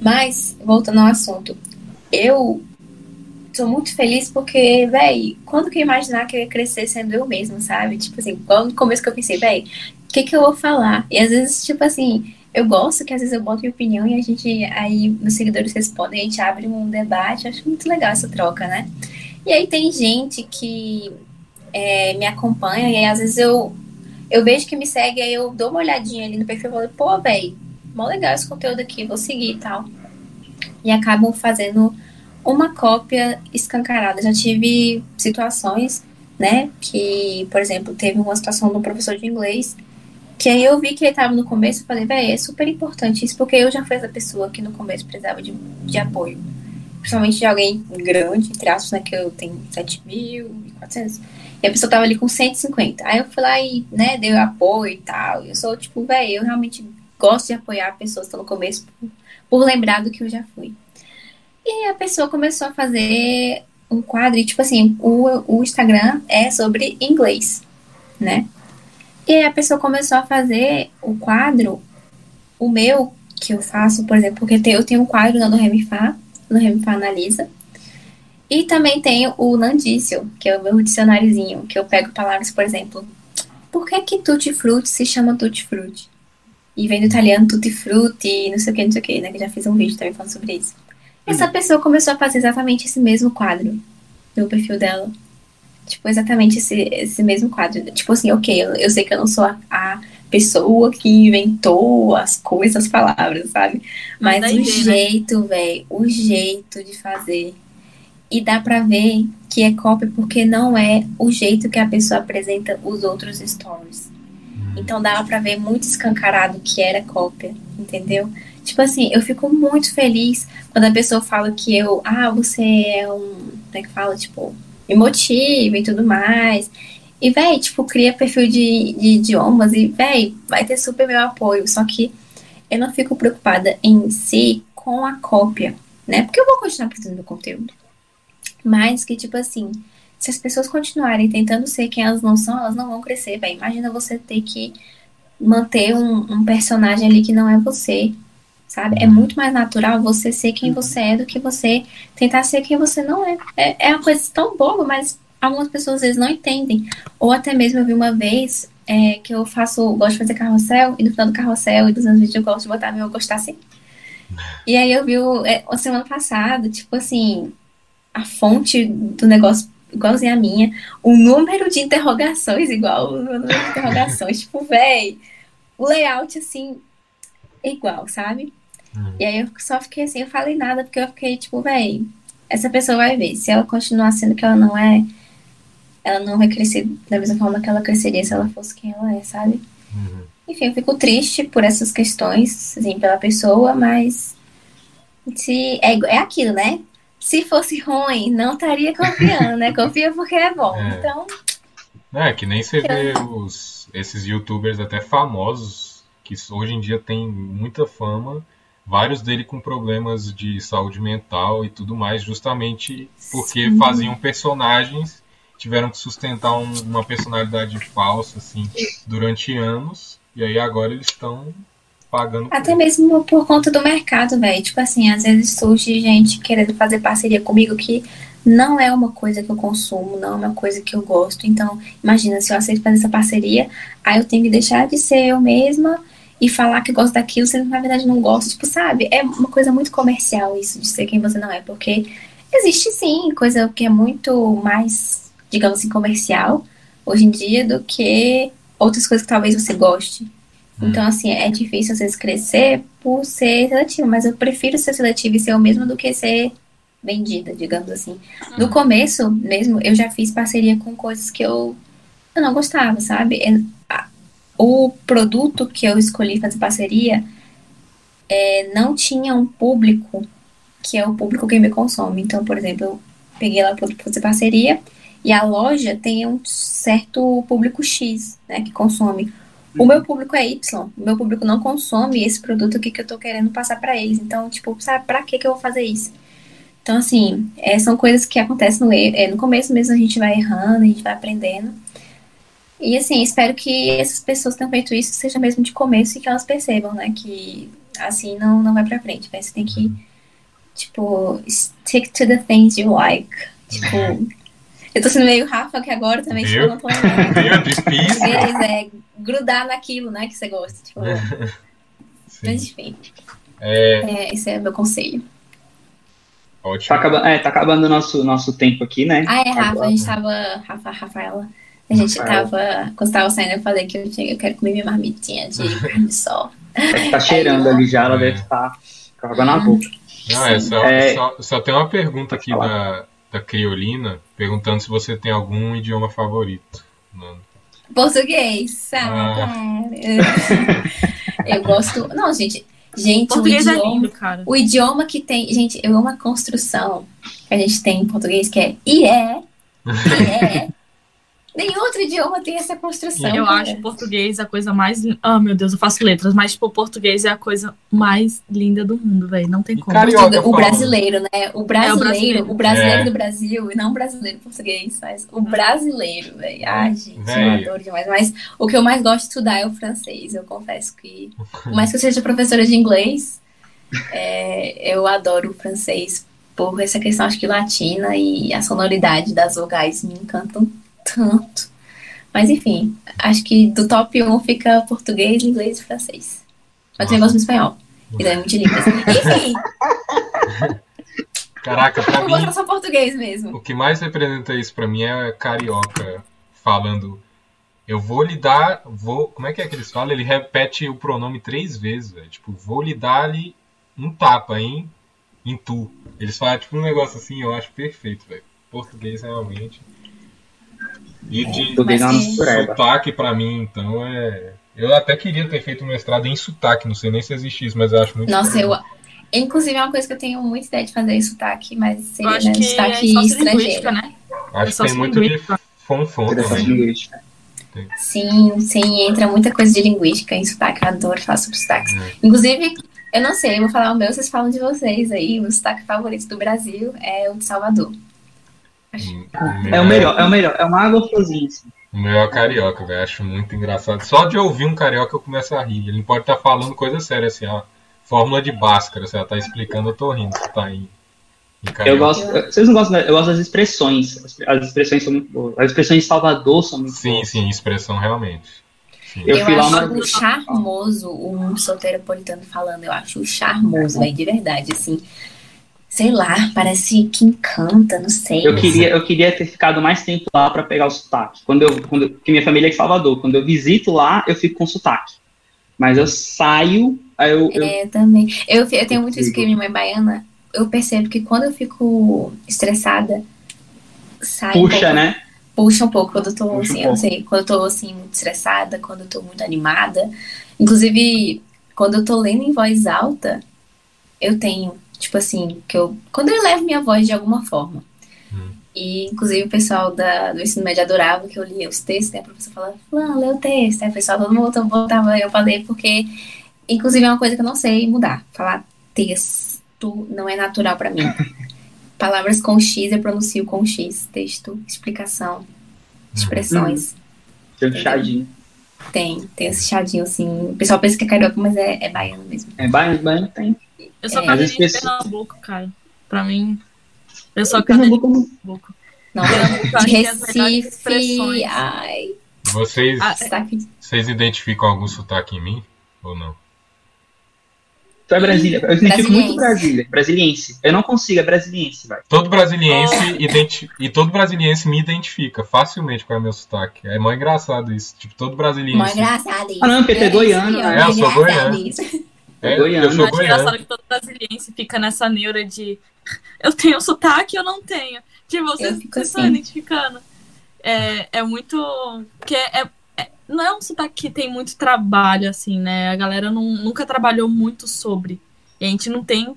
Mas, voltando ao assunto, eu tô muito feliz porque, véi, quando que eu imaginar que eu ia crescer sendo eu mesma, sabe? Tipo assim, no começo que eu pensei, véi, o que que eu vou falar? E às vezes, tipo assim, eu gosto que às vezes eu boto minha opinião e a gente, aí, meus seguidores respondem, a gente abre um debate, acho muito legal essa troca, né? E aí tem gente que é, me acompanha e aí, às vezes eu, eu vejo que me segue, aí eu dou uma olhadinha ali no perfil e falo, pô, velho, mó legal esse conteúdo aqui, vou seguir e tal. E acabam fazendo uma cópia escancarada. Já tive situações, né, que, por exemplo, teve uma situação do professor de inglês que aí eu vi que ele tava no começo e falei, velho, é super importante isso, porque eu já fui essa pessoa que no começo precisava de, de apoio. principalmente de alguém grande, aspas, né, que eu tenho 7.400, e a pessoa tava ali com 150. Aí eu fui lá e, né, dei apoio e tal. Eu sou, tipo, velho, eu realmente gosto de apoiar pessoas no começo por, por lembrar do que eu já fui. E a pessoa começou a fazer um quadro, e tipo assim, o, o Instagram é sobre inglês, né? E a pessoa começou a fazer o quadro, o meu, que eu faço, por exemplo, porque eu tenho um quadro no Remifá, no Remifá Analisa, e também tenho o Nandício, que é o meu dicionáriozinho, que eu pego palavras, por exemplo, por que que tutti frutti se chama tutti frutti? E vem do italiano tutti frutti, não sei o que, não sei o que, né? Que já fiz um vídeo também falando sobre isso. Essa pessoa começou a fazer exatamente esse mesmo quadro no perfil dela. Tipo, exatamente esse, esse mesmo quadro. Tipo assim, ok, eu, eu sei que eu não sou a, a pessoa que inventou as coisas, as palavras, sabe? Mas, Mas o ideia, jeito, né? velho, o jeito de fazer. E dá pra ver que é cópia porque não é o jeito que a pessoa apresenta os outros stories. Hum. Então dava pra ver muito escancarado que era cópia, entendeu? Tipo assim, eu fico muito feliz quando a pessoa fala que eu, ah, você é um, como é que fala, tipo, me motiva e tudo mais. E, véi, tipo, cria perfil de, de idiomas e, véi, vai ter super meu apoio. Só que eu não fico preocupada em si com a cópia, né? Porque eu vou continuar produzindo conteúdo. Mas que, tipo assim, se as pessoas continuarem tentando ser quem elas não são, elas não vão crescer, véi. Imagina você ter que manter um, um personagem ali que não é você, sabe? É muito mais natural você ser quem uhum. você é do que você tentar ser quem você não é. É, é uma coisa tão boba, mas algumas pessoas às vezes não entendem. Ou até mesmo eu vi uma vez é, que eu faço, gosto de fazer carrossel, e no final do carrossel e dos anos vídeos eu gosto de botar meu gostar assim. E aí eu vi o, é, a semana passada, tipo assim, a fonte do negócio igualzinha a minha, o número de interrogações igual o número de interrogações, tipo, véi, o layout assim, igual, sabe? Uhum. E aí eu só fiquei assim, eu falei nada, porque eu fiquei tipo, véi, essa pessoa vai ver. Se ela continuar sendo que ela não é, ela não vai crescer da mesma forma que ela cresceria se ela fosse quem ela é, sabe? Uhum. Enfim, eu fico triste por essas questões, assim, pela pessoa, mas se é, é aquilo, né? Se fosse ruim, não estaria confiando, né? Confia porque é bom. É. Então. É, que nem você vê os, esses youtubers até famosos, que hoje em dia tem muita fama, vários dele com problemas de saúde mental e tudo mais, justamente porque Sim. faziam personagens, tiveram que sustentar um, uma personalidade falsa assim durante anos, e aí agora eles estão pagando. Até mesmo por conta do mercado, velho. Tipo assim, às vezes surge gente querendo fazer parceria comigo que não é uma coisa que eu consumo, não é uma coisa que eu gosto. Então, imagina, se eu aceito fazer essa parceria, aí eu tenho que deixar de ser eu mesma e falar que gosta daquilo, você na verdade não gosta, tipo, sabe? É uma coisa muito comercial isso de ser quem você não é, porque existe sim coisa que é muito mais, digamos assim, comercial hoje em dia do que outras coisas que talvez você goste. Hum. Então, assim, é difícil às vezes crescer por ser seletivo, mas eu prefiro ser seletivo e ser o mesmo do que ser vendida, digamos assim. No hum. começo mesmo, eu já fiz parceria com coisas que eu, eu não gostava, sabe? O produto que eu escolhi fazer parceria é, não tinha um público que é o público que me consome. Então, por exemplo, eu peguei lá para fazer parceria e a loja tem um certo público X, né, que consome. O meu público é Y, o meu público não consome esse produto aqui que eu tô querendo passar para eles. Então, tipo, sabe, pra que que eu vou fazer isso? Então, assim, é, são coisas que acontecem no, é, no começo mesmo, a gente vai errando, a gente vai aprendendo. E assim, espero que essas pessoas que tenham feito isso seja mesmo de começo e que elas percebam, né? Que assim não, não vai pra frente. Né? Você tem que, tipo, stick to the things you like. Tipo, eu tô sendo meio Rafa que agora também, tipo, não tô lembrando. Meio difícil. É, grudar naquilo, né, que você gosta. Tipo. Mas enfim. É... é... esse é o meu conselho. Ótimo. Tá acabando, é, tá acabando o nosso, nosso tempo aqui, né? Ah, é, Rafa, agora. a gente tava. Rafa, Rafaela. A gente tava. Quando tava saindo, eu falei que eu, tinha, eu quero comer minha marmitinha de carne de sol. Tá cheirando ali já, ela deve estar tá água na boca. Não, é só, é... Só, só, tem uma pergunta aqui da, da Criolina, perguntando se você tem algum idioma favorito. Não. Português, sabe? Ah. eu gosto. Não, gente, Gente, o Português é idioma, lindo, cara. o idioma que tem. Gente, eu amo a construção que a gente tem em português, que é e é, e é. Nenhum outro idioma tem essa construção. Eu cara. acho o português a coisa mais. Ah, meu Deus, eu faço letras, mas, tipo, o português é a coisa mais linda do mundo, velho. Não tem como. carioca O falando. brasileiro, né? O brasileiro, brasileiro. o brasileiro É. do Brasil, e não o brasileiro português, mas o brasileiro, velho. Ai, gente, Véio. eu adoro demais. Mas o que eu mais gosto de estudar é o francês. Eu confesso que, por mais que eu seja professora de inglês, é, eu adoro o francês por essa questão, acho que latina e a sonoridade das vogais me encantam tanto. Mas enfim, acho que do top 1 fica português, inglês e francês. Mas também gosto do espanhol. E daí é muito lindo. Enfim, Caraca, pra eu mim, só português mesmo. o que mais representa isso pra mim é carioca falando. Eu vou lhe dar. Vou, como é que é que eles falam? Ele repete o pronome três vezes, velho. Tipo, vou lhe dar-lhe um tapa, hein? Em tu. Eles falam tipo um negócio assim, eu acho perfeito, velho. Português realmente. E de sotaque pra mim, então é. Eu até queria ter feito mestrado em sotaque, não sei nem se existe isso, mas eu acho muito Nossa, eu. Inclusive, é uma coisa que eu tenho muita ideia de fazer em sotaque, mas Eu seria acho né, que é sotaque sociolinguística, estrangeiro. né? Acho que só tem muito de fonfon também. linguística. Sim, sim, entra muita coisa de linguística em sotaque. Eu adoro falar sobre sotaques. É. Inclusive, eu não sei, eu vou falar o meu, vocês falam de vocês aí. O sotaque favorito do Brasil é o de Salvador. É o melhor, é o melhor. É uma água frozinha, assim. O meu é carioca, velho. Acho muito engraçado. Só de ouvir um carioca eu começo a rir. Ele pode estar falando coisa séria, assim, ó. Fórmula de Bhaskara, você tá explicando, eu tô rindo. Você tá carioca. Eu gosto. Vocês não gostam, né? Eu gosto das expressões. As- expressões são muito boas. As expressões de Salvador são muito Sim, boas. sim, expressão realmente. Sim. Eu Eu, fui lá acho uma- o charmoso um soteropolitano falando. Eu acho charmoso, velho, de verdade, assim. Sei lá, parece que encanta, não sei. Eu queria, eu queria ter ficado mais tempo lá para pegar o sotaque. Quando eu, quando, porque minha família é de Salvador. Quando eu visito lá, eu fico com sotaque. Mas eu saio, aí eu, eu É, também. Eu, eu tenho muito isso que minha mãe é baiana. Eu percebo que quando eu fico estressada, sai um puxa, pouco, né? Puxa um pouco quando eu tô, Puxa um assim, eu não sei, quando eu tô, assim, muito estressada, quando eu tô muito animada. Inclusive, quando eu tô lendo em voz alta, eu tenho, tipo assim, que eu... Quando eu levo minha voz de alguma forma. Hum. E, inclusive, o pessoal da, do ensino médio adorava que eu lia os textos, né? A professora falava, Fulano, lê o texto. Aí o pessoal, todo mundo botava eu pra ler, porque, inclusive, é uma coisa que eu não sei mudar. Falar texto não é natural pra mim. Palavras com X eu pronuncio com X. Texto, explicação, expressões. Tem um chadinho. Tem, tem esse chadinho assim. O pessoal pensa que é carioca, mas é, é baiano mesmo. É, baiano, baiano tem. Eu sou É, as de pessoas- Pernambuco, cara. Pra mim, eu sou cadelinha de Pernambuco. Não, de é Recife. Ai, Vocês, Ah, sotaque. vocês identificam algum sotaque em mim? Ou não? tu é Brasília. Eu identifico muito Brasília. Brasiliense. Eu não consigo, é brasiliense, vai. Todo brasiliense identi- e todo brasiliense me identifica facilmente com o meu sotaque. É mó engraçado isso. Tipo, todo Mó brasiliense. engraçado isso. Ah, não, porque tu é goiano, né? mó É, eu sou goiano. É, Goiano. eu sou acho engraçado goiano. que todo brasiliense fica nessa neura de eu tenho sotaque, eu não tenho. Tipo, vocês, estão assim. identificando. É, é muito. Que é, é- é- não é um sotaque que tem muito trabalho, assim, né? A galera não, nunca trabalhou muito sobre. E a gente não tem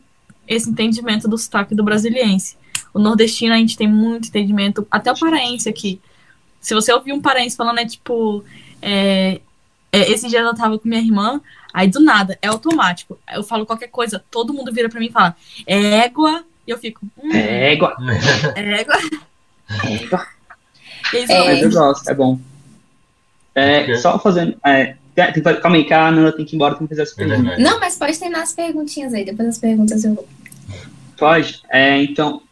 esse entendimento do sotaque do brasiliense. O nordestino a gente tem muito entendimento, até o paraense aqui. Se você ouvir um paraense falando, é tipo. é, é, esse dia eu tava com minha irmã, aí do nada, é automático. Eu falo qualquer coisa, todo mundo vira pra mim e fala, égua, e eu fico, hum, Égua. égua. Égua. E eles É. Mas eu gosto, é bom. É, Ok. só fazendo. É, tem- tem- calma aí, que a Nana tem que ir embora, tem que fazer as É perguntas. Não, mas pode terminar as perguntinhas aí. Depois das perguntas eu vou. Pode? É, então,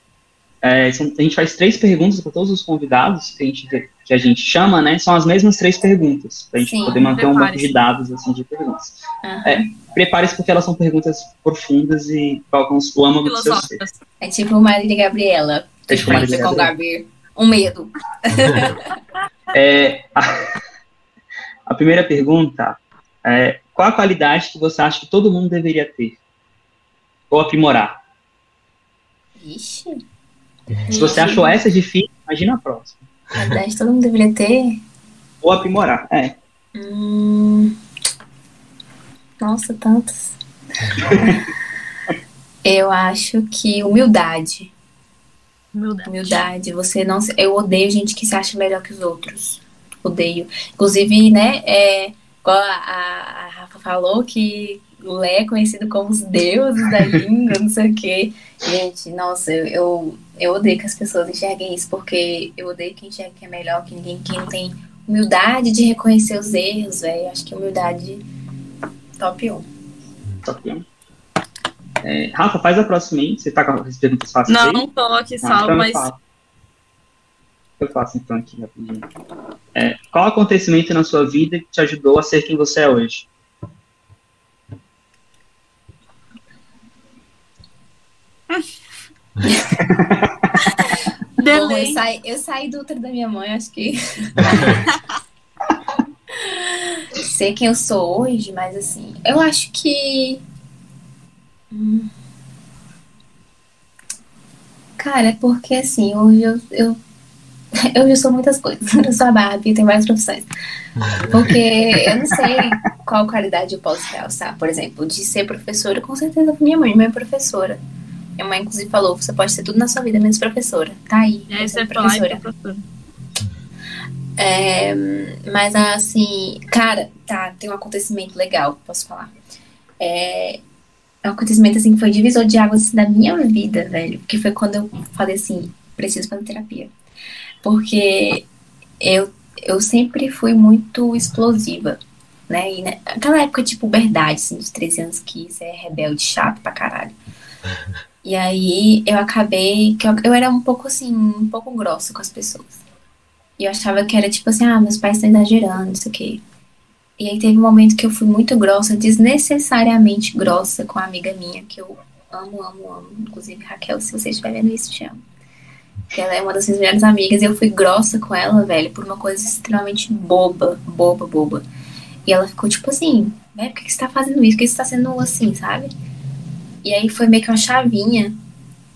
é, a gente faz três perguntas para todos os convidados que a, gente, que a gente chama, né? São as mesmas três perguntas, para a gente Sim, poder manter um banco de dados assim, de perguntas. Aham. É. Prepare-se porque elas são perguntas profundas e tocam o âmago do seu ser. É tipo Marília Gabriela. É tipo Marília com Gabriela. Gabi. Um medo. É, a, a primeira pergunta é qual a qualidade que você acha que todo mundo deveria ter? Ou aprimorar? Vixe. Se você achou essa difícil, imagina a próxima. Qualidade todo mundo deveria ter. Ou aprimorar, é. Hum... Nossa, tantas. eu acho que humildade. Humildade. Humildade. Você não. se- Eu odeio gente que se acha melhor que os outros. Odeio. Inclusive, né? É, igual a, a- a Rafa falou que o Lé é conhecido como os deuses da língua, não sei o quê. Gente, nossa, eu, eu, eu odeio que as pessoas enxerguem isso, porque eu odeio quem enxerga que é melhor que ninguém, quem não tem humildade de reconhecer os erros, velho. Acho que humildade top 1. Top 1. É, Rafa, faz a próxima aí. Você tá com as perguntas fáceis aí? Não, tô aqui Ah, salvo, então mas. Eu faço então aqui rapidinho. É, qual acontecimento na sua vida que te ajudou a ser quem você é hoje? Bom, eu, saí, eu saí do útero da minha mãe, acho que. Sei quem eu sou hoje, mas assim, eu acho que. Hum. Cara, é porque assim, hoje eu, eu, eu já sou muitas coisas. Eu sou a Barbie, eu tenho várias profissões. Porque eu não sei qual qualidade eu posso realçar. Por exemplo, de ser professora, com certeza minha mãe, minha professora. Minha mãe, inclusive, falou: você pode ser tudo na sua vida, menos professora. Tá aí. Você é você e professora. É, mas assim, cara, tá, tem um acontecimento legal, posso falar. É, é um acontecimento assim que foi divisor de águas assim, da minha vida, velho. Que foi quando eu falei assim, preciso fazer terapia. Porque eu, eu sempre fui muito explosiva, né? E né, aquela época de puberdade, assim, dos 13 anos que você é rebelde, chato pra caralho. E aí eu acabei que eu, eu era um pouco assim, um pouco grossa com as pessoas. E eu achava que era tipo assim, ah, meus pais estão exagerando, não sei o quê. E aí teve um momento que eu fui muito grossa, desnecessariamente grossa com uma amiga minha, que eu amo, amo, amo. Inclusive, Raquel, se você estiver vendo isso, te amo. Que ela é uma das minhas melhores amigas e eu fui grossa com ela, velho, por uma coisa extremamente boba, boba, boba. E ela ficou tipo assim, velho, por que que você tá fazendo isso? Por que você tá sendo assim, sabe? E aí foi meio que uma chavinha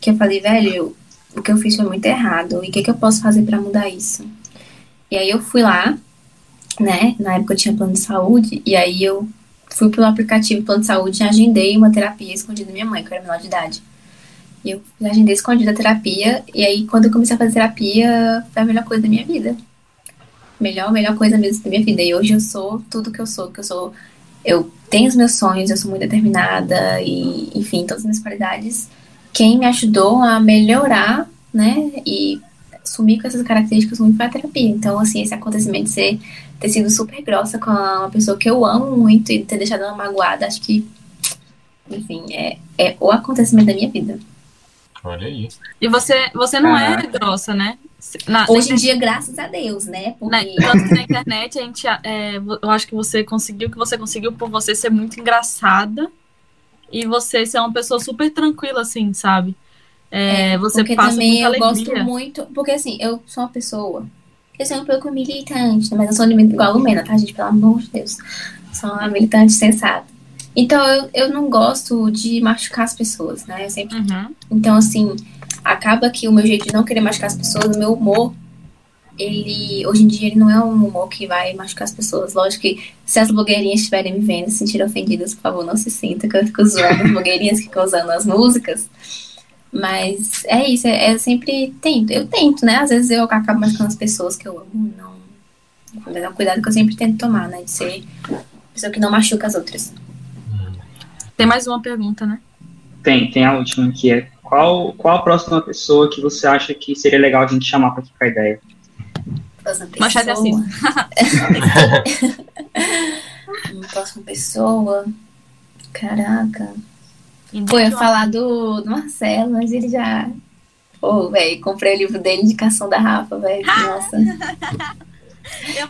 que eu falei, velho, o que eu fiz foi muito errado. E o que, que eu posso fazer pra mudar isso? E aí eu fui lá, né? Na época eu tinha plano de saúde, e aí eu fui pelo aplicativo plano de saúde e agendei uma terapia escondida da minha mãe, que eu era menor de idade. E eu agendei escondida a terapia, e aí quando eu comecei a fazer terapia, foi a melhor coisa da minha vida. Melhor, melhor coisa mesmo da minha vida. E hoje eu sou tudo que eu sou, que eu sou. Eu tenho os meus sonhos, eu sou muito determinada, e enfim, todas as minhas qualidades. Quem me ajudou a melhorar, né? E sumir com essas características muito foi a terapia. Então, assim, esse acontecimento de ser, ter sido super grossa com uma pessoa que eu amo muito e ter deixado ela magoada, acho que, enfim, é, é o acontecimento da minha vida. Olha aí. E você, você não é grossa, né? Na, Hoje na em dia, graças a Deus, né? Na, Porque tanto que na internet, a gente, é, eu acho que você conseguiu o que você conseguiu por você ser muito engraçada e você ser uma pessoa super tranquila, assim, sabe? É, você porque passa também eu alegria. gosto muito. Porque assim, eu sou uma pessoa. Eu sou um pouco militante, mas eu sou igual a Lumena, tá, gente? Pelo amor de Deus. Sou uma militante sensata. Então eu, eu não gosto de machucar as pessoas, né? Eu sempre Uhum. Então, assim, acaba que o meu jeito de não querer machucar as pessoas, o meu humor, ele, hoje em dia, ele não é um humor que vai machucar as pessoas. Lógico que se as blogueirinhas estiverem me vendo e se sentirem ofendidas, por favor, não se sinta que eu fico zoando as blogueirinhas que ficam usando as músicas. Mas é isso, é, eu sempre tento. Eu tento, né? Às vezes eu acabo machucando as pessoas que eu amo, não. Mas é um cuidado que eu sempre tento tomar, né? De ser pessoa que não machuca as outras. Tem mais uma pergunta, né? Tem, tem a última, que é qual, qual a próxima pessoa que você acha que seria legal a gente chamar para trocar ideia? Próxima Machado pessoa. Uma próxima pessoa. Caraca. Pô, eu ia falar do, do Marcelo, mas ele já. Pô, velho, comprei o livro dele, indicação da Rafa, velho. Nossa.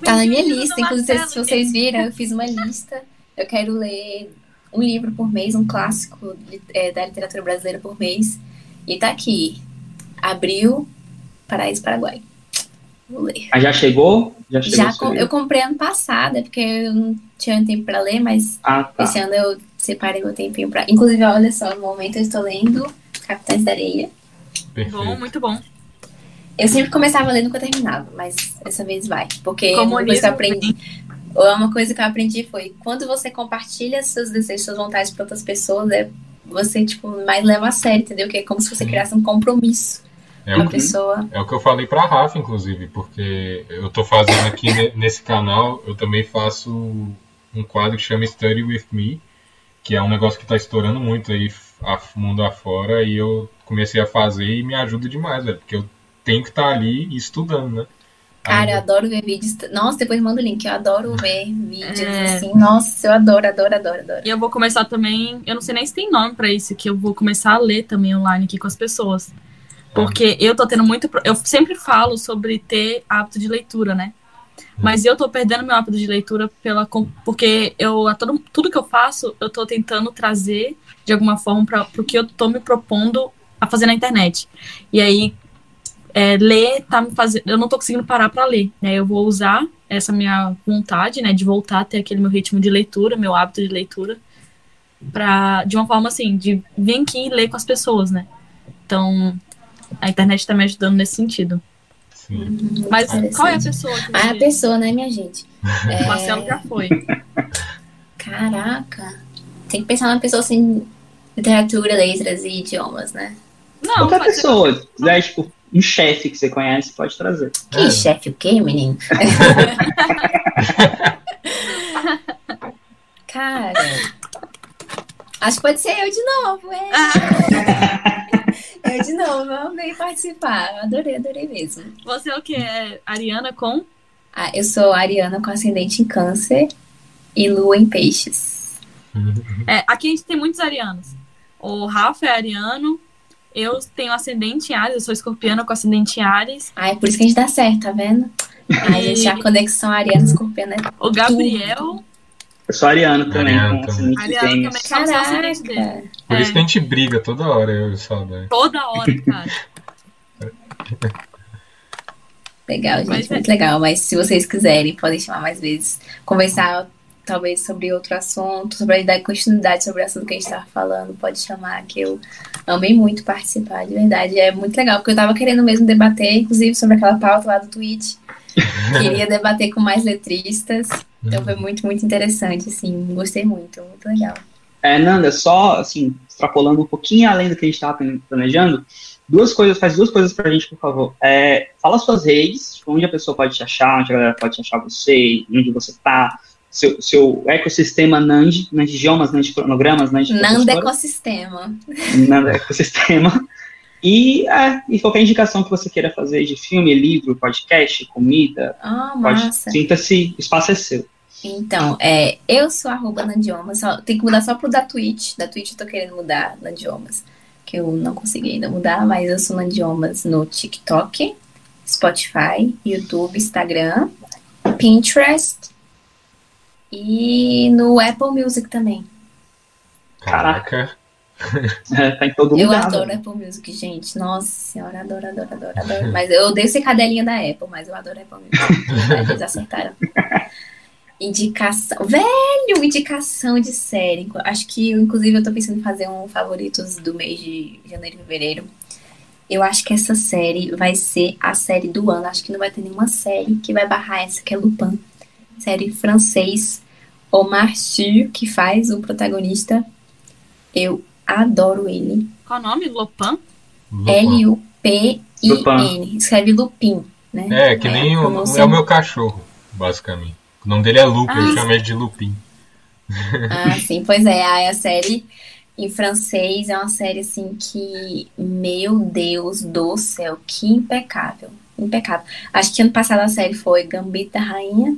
Tá na minha lista, inclusive, Marcelo, se vocês viram, eu fiz uma lista. Eu quero ler um livro por mês, um clássico é, da literatura brasileira por mês. E tá aqui. Abril, Paraíso Paraguai. Vou ler. Ah, já chegou? Já chegou? Já com- eu comprei ano passado, é porque eu não tinha tempo pra ler, mas Ah, tá. esse ano eu separei meu tempinho pra. Inclusive, olha só, no momento eu estou lendo Capitães da Areia. Perfeito. Bom, muito bom. Eu sempre começava a ler e nunca terminava, mas dessa vez vai. Porque Comunismo depois que eu aprendi. Ou uma coisa que eu aprendi foi, quando você compartilha seus desejos, suas vontades para outras pessoas, é você, tipo, mais leva a sério, entendeu? Que é como se você criasse um compromisso É com a pessoa. é o que eu falei pra Rafa, inclusive, porque eu tô fazendo aqui ne- nesse canal, eu também faço um quadro que chama Study With Me, que é um negócio que tá estourando muito aí a mundo afora, e eu comecei a fazer e me ajuda demais, velho, porque eu tenho que estar ali estudando, né? Cara, eu adoro ver vídeos. Nossa, depois manda o link. Eu adoro ver vídeos É. assim. Nossa, eu adoro, adoro, adoro, adoro. E eu vou começar também, eu não sei nem se tem nome pra isso, que eu vou começar a ler também online aqui com as pessoas. Porque eu tô tendo muito. Eu sempre falo sobre ter hábito de leitura, né? Mas eu tô perdendo meu hábito de leitura pela, porque eu, a todo, tudo que eu faço, eu tô tentando trazer de alguma forma para o que eu tô me propondo a fazer na internet. E aí, é, ler tá me fazendo. Eu não tô conseguindo parar para ler, né? Eu vou usar essa minha vontade, né, de voltar a ter aquele meu ritmo de leitura, meu hábito de leitura, pra, de uma forma assim, de vir aqui e ler com as pessoas, né? Então, a internet tá me ajudando nesse sentido. Sim. Mas qual é a pessoa Ah, a você- pessoa, né, minha gente? O Marcelo já foi. Caraca. Tem que pensar numa pessoa assim, literatura, letras e idiomas, né? Não, Qualquer ser- pessoa. Se quiser, tipo, um chefe que você conhece, pode trazer. Que É. chefe o quê, menino? Cara. Acho que pode ser eu de novo, é. Eu de novo, eu amei participar. Eu adorei, adorei mesmo. Você é o que? É Ariana com? Ah, eu sou Ariana com ascendente em câncer e lua em peixes. É, aqui a gente tem muitos arianos. O Rafa é ariano. Eu tenho ascendente em Ares, eu sou escorpiana com ascendente em Ares. Ah, é por isso que a gente dá certo, tá vendo? Ai, gente, a conexão ariana escorpiana é O Gabriel. Eu sou ariano também, Ariano também. Ariano também. É o ascendente dele? Caraca. Por É. isso que a gente briga toda hora, eu e o. Toda hora, cara. Legal, gente, Mas é- muito legal. Mas se vocês quiserem, podem chamar mais vezes. Conversar, talvez, sobre outro assunto, sobre dar continuidade sobre o assunto que a gente estava falando, pode chamar, que eu amei muito participar, de verdade. É muito legal, porque eu tava querendo mesmo debater, inclusive, sobre aquela pauta lá do Twitch. Queria debater com mais letristas. Então foi muito, muito interessante, assim. Gostei muito, muito legal. É, Nanda, só, assim, extrapolando um pouquinho além do que a gente estava planejando, duas coisas, faz duas coisas pra gente, por favor. É, fala suas redes, onde a pessoa pode te achar, onde a galera pode te achar você, onde você tá, seu, seu ecossistema Nand, Nandidiomas, Nandicronogramas, Nanda Nandicronogramas, Ecossistema. Nanda Ecossistema. E, é, e qualquer indicação que você queira fazer de filme, livro, podcast, comida, Ah, pode, sinta-se, o espaço é seu. Então, é, eu sou arroba Nandiomas, tem que mudar só pro da Twitch. Da Twitch eu tô querendo mudar Nandiomas, que eu não consegui ainda mudar, mas eu sou Nandiomas no TikTok, Spotify, YouTube, Instagram, Pinterest e no Apple Music também. Caraca. É, tá em todo Eu lugar. adoro né? Apple Music, gente. Nossa senhora, adoro, adoro, adoro, adoro. Mas eu odeio ser cadelinha da Apple, mas eu adoro Apple Music. Eles acertaram. Indicação. Velho, indicação de série. Acho que, inclusive, eu tô pensando em fazer um favoritos do mês de janeiro e fevereiro. Eu acho que essa série vai ser a série do ano. Acho que não vai ter nenhuma série que vai barrar essa, que é Lupin. Série francês. Omar Sy, que faz o protagonista. Eu adoro ele. Qual o nome? Lopan? Lupin. L-U-P-I-N. Escreve Lupin, né? É, que nem a o, é o meu cachorro, basicamente. O nome dele é Lupe, eu Ah. chamo ele de Lupin. Ah, sim, pois é. Aí a série em francês é uma série assim que, meu Deus do céu, que impecável. Impecável. Acho que ano passado a série foi Gambito da Rainha,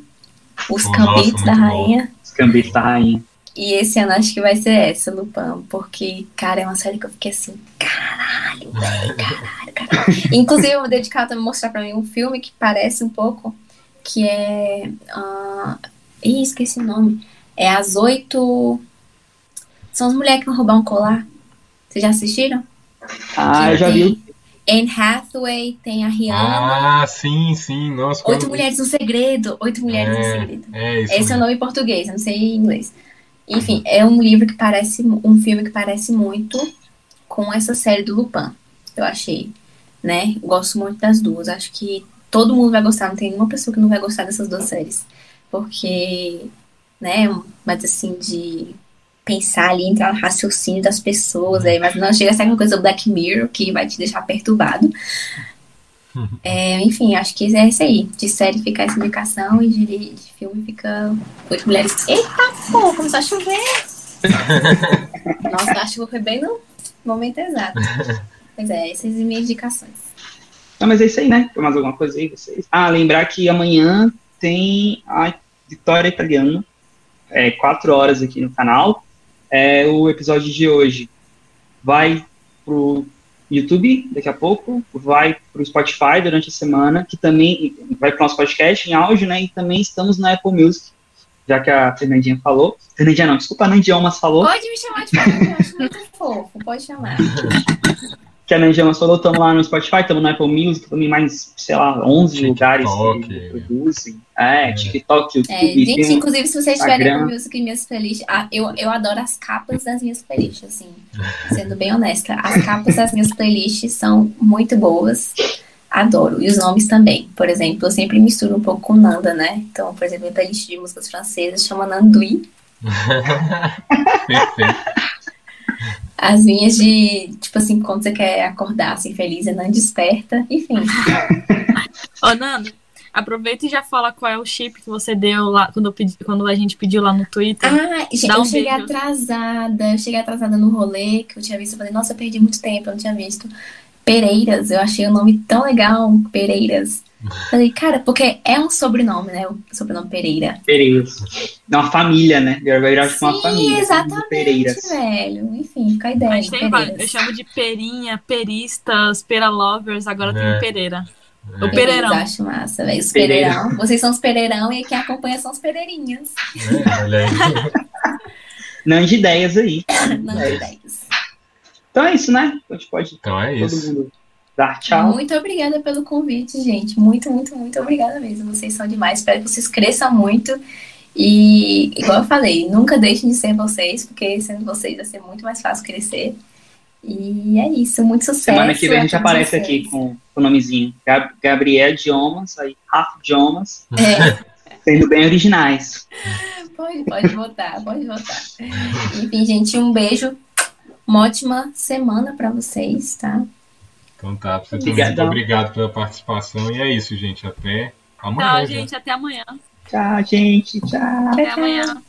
Os Oh, Gambitos nossa, da Rainha. Os Gambito da rainha. E esse ano acho que vai ser essa, Lupin, porque, cara, é uma série que eu fiquei assim, caralho, velho, caralho, caralho. Inclusive, eu vou dedicar também mostrar pra mim um filme que parece um pouco, que é. ah, Ih, esqueci o nome. É As Oito. São as mulheres que vão roubar um colar. Vocês já assistiram? Ah, Que eu já vi. Anne Hathaway, tem a Rihanna. Ah, sim, sim. Nossa, Oito quando- Mulheres no Segredo. Oito Mulheres no É, Segredo. é isso. Esse é o mesmo. nome em português, eu não sei em inglês. Enfim, é um livro que parece, um filme que parece muito com essa série do Lupin. Eu achei, né? Gosto muito das duas. Acho que todo mundo vai gostar, não tem nenhuma pessoa que não vai gostar dessas duas séries. porque, né, mas assim, de pensar ali, entrar no raciocínio das pessoas, aí, mas não chega a ser aquela coisa do Black Mirror que vai te deixar perturbado. É, enfim, acho que é isso aí. De série fica essa indicação e de, de filme fica oito mulheres. Eita, pô, começou a chover! Nossa, acho que foi bem no momento exato. Pois é, essas são minhas indicações. Não, mas é isso aí, né? Tem mais alguma coisa aí, vocês? Ah, lembrar que amanhã tem a Vitória Italiana, é, quatro horas aqui no canal. É, o episódio de hoje vai pro YouTube daqui a pouco, vai para o Spotify durante a semana, que também vai para o nosso podcast em áudio, né? E também estamos na Apple Music, já que a Fernandinha falou. Fernandinha não, desculpa, a Nandiomas falou. Pode me chamar de Fernandinha, eu acho muito fofo, pode chamar. que a Nandiomas falou, estamos lá no Spotify, estamos na Apple Music, também mais, sei lá, 11 TikTok. lugares que produzem. É, TikTok, YouTube. É, gente, tem- inclusive, se vocês tiverem. Apple Music em minhas playlists, ah, eu, eu adoro as capas das minhas playlists, assim, sendo bem honesta. As capas das minhas playlists são muito boas, adoro. E os nomes também. Por exemplo, eu sempre misturo um pouco com Nanda, né? Então, por exemplo, minha playlist de músicas francesas chama Nandui. Perfeito. As minhas de, tipo assim, quando você quer acordar assim, feliz e não desperta. Enfim, Ô, Nando, aproveita e já fala qual é o chip que você deu lá quando, pedi- quando a gente pediu lá no Twitter. Ah, Dá eu um cheguei beijo. atrasada. Eu cheguei atrasada no rolê que eu tinha visto. Eu falei, nossa, eu perdi muito tempo, eu não tinha visto. Pereiras, eu achei o nome tão legal, Pereiras. Falei, cara, porque é um sobrenome, né? O sobrenome Pereira. Pereiras. É uma família, né? Vai virar tipo uma Sim, família. de exatamente, Pereiras. velho. Enfim, fica a ideia. Gente tem vários. Eu chamo de Perinha, Peristas, Pera Lovers, agora tem É. o Pereira. É, O Pereirão. Pereiras, acho massa, velho. Os Pereira. Pereirão. Vocês são os Pereirão e quem acompanha são os Pereirinhas. é, olha aí. Não de ideias aí. Não, É. ideias. Então é isso, né? A gente pode Então é todo isso. mundo dar tchau. Muito obrigada pelo convite, gente. Muito, muito, muito obrigada mesmo. Vocês são demais. Espero que vocês cresçam muito. E, igual eu falei, nunca deixem de ser vocês, porque sendo vocês vai ser muito mais fácil crescer. E é isso. Muito sucesso. Semana que vem a gente aparece vocês. aqui com o nomezinho. Gab- Gabriel Idiomas, aí Rafa Idiomas, É, sendo bem originais. pode, pode votar, pode votar. Enfim, gente, um beijo. Uma ótima semana pra vocês, tá? Então tá, pra você também. Obrigadão. Muito obrigado pela participação. E é isso, gente. Até amanhã. Tchau, já. gente. Até amanhã. Tchau, gente. Tchau. Até amanhã.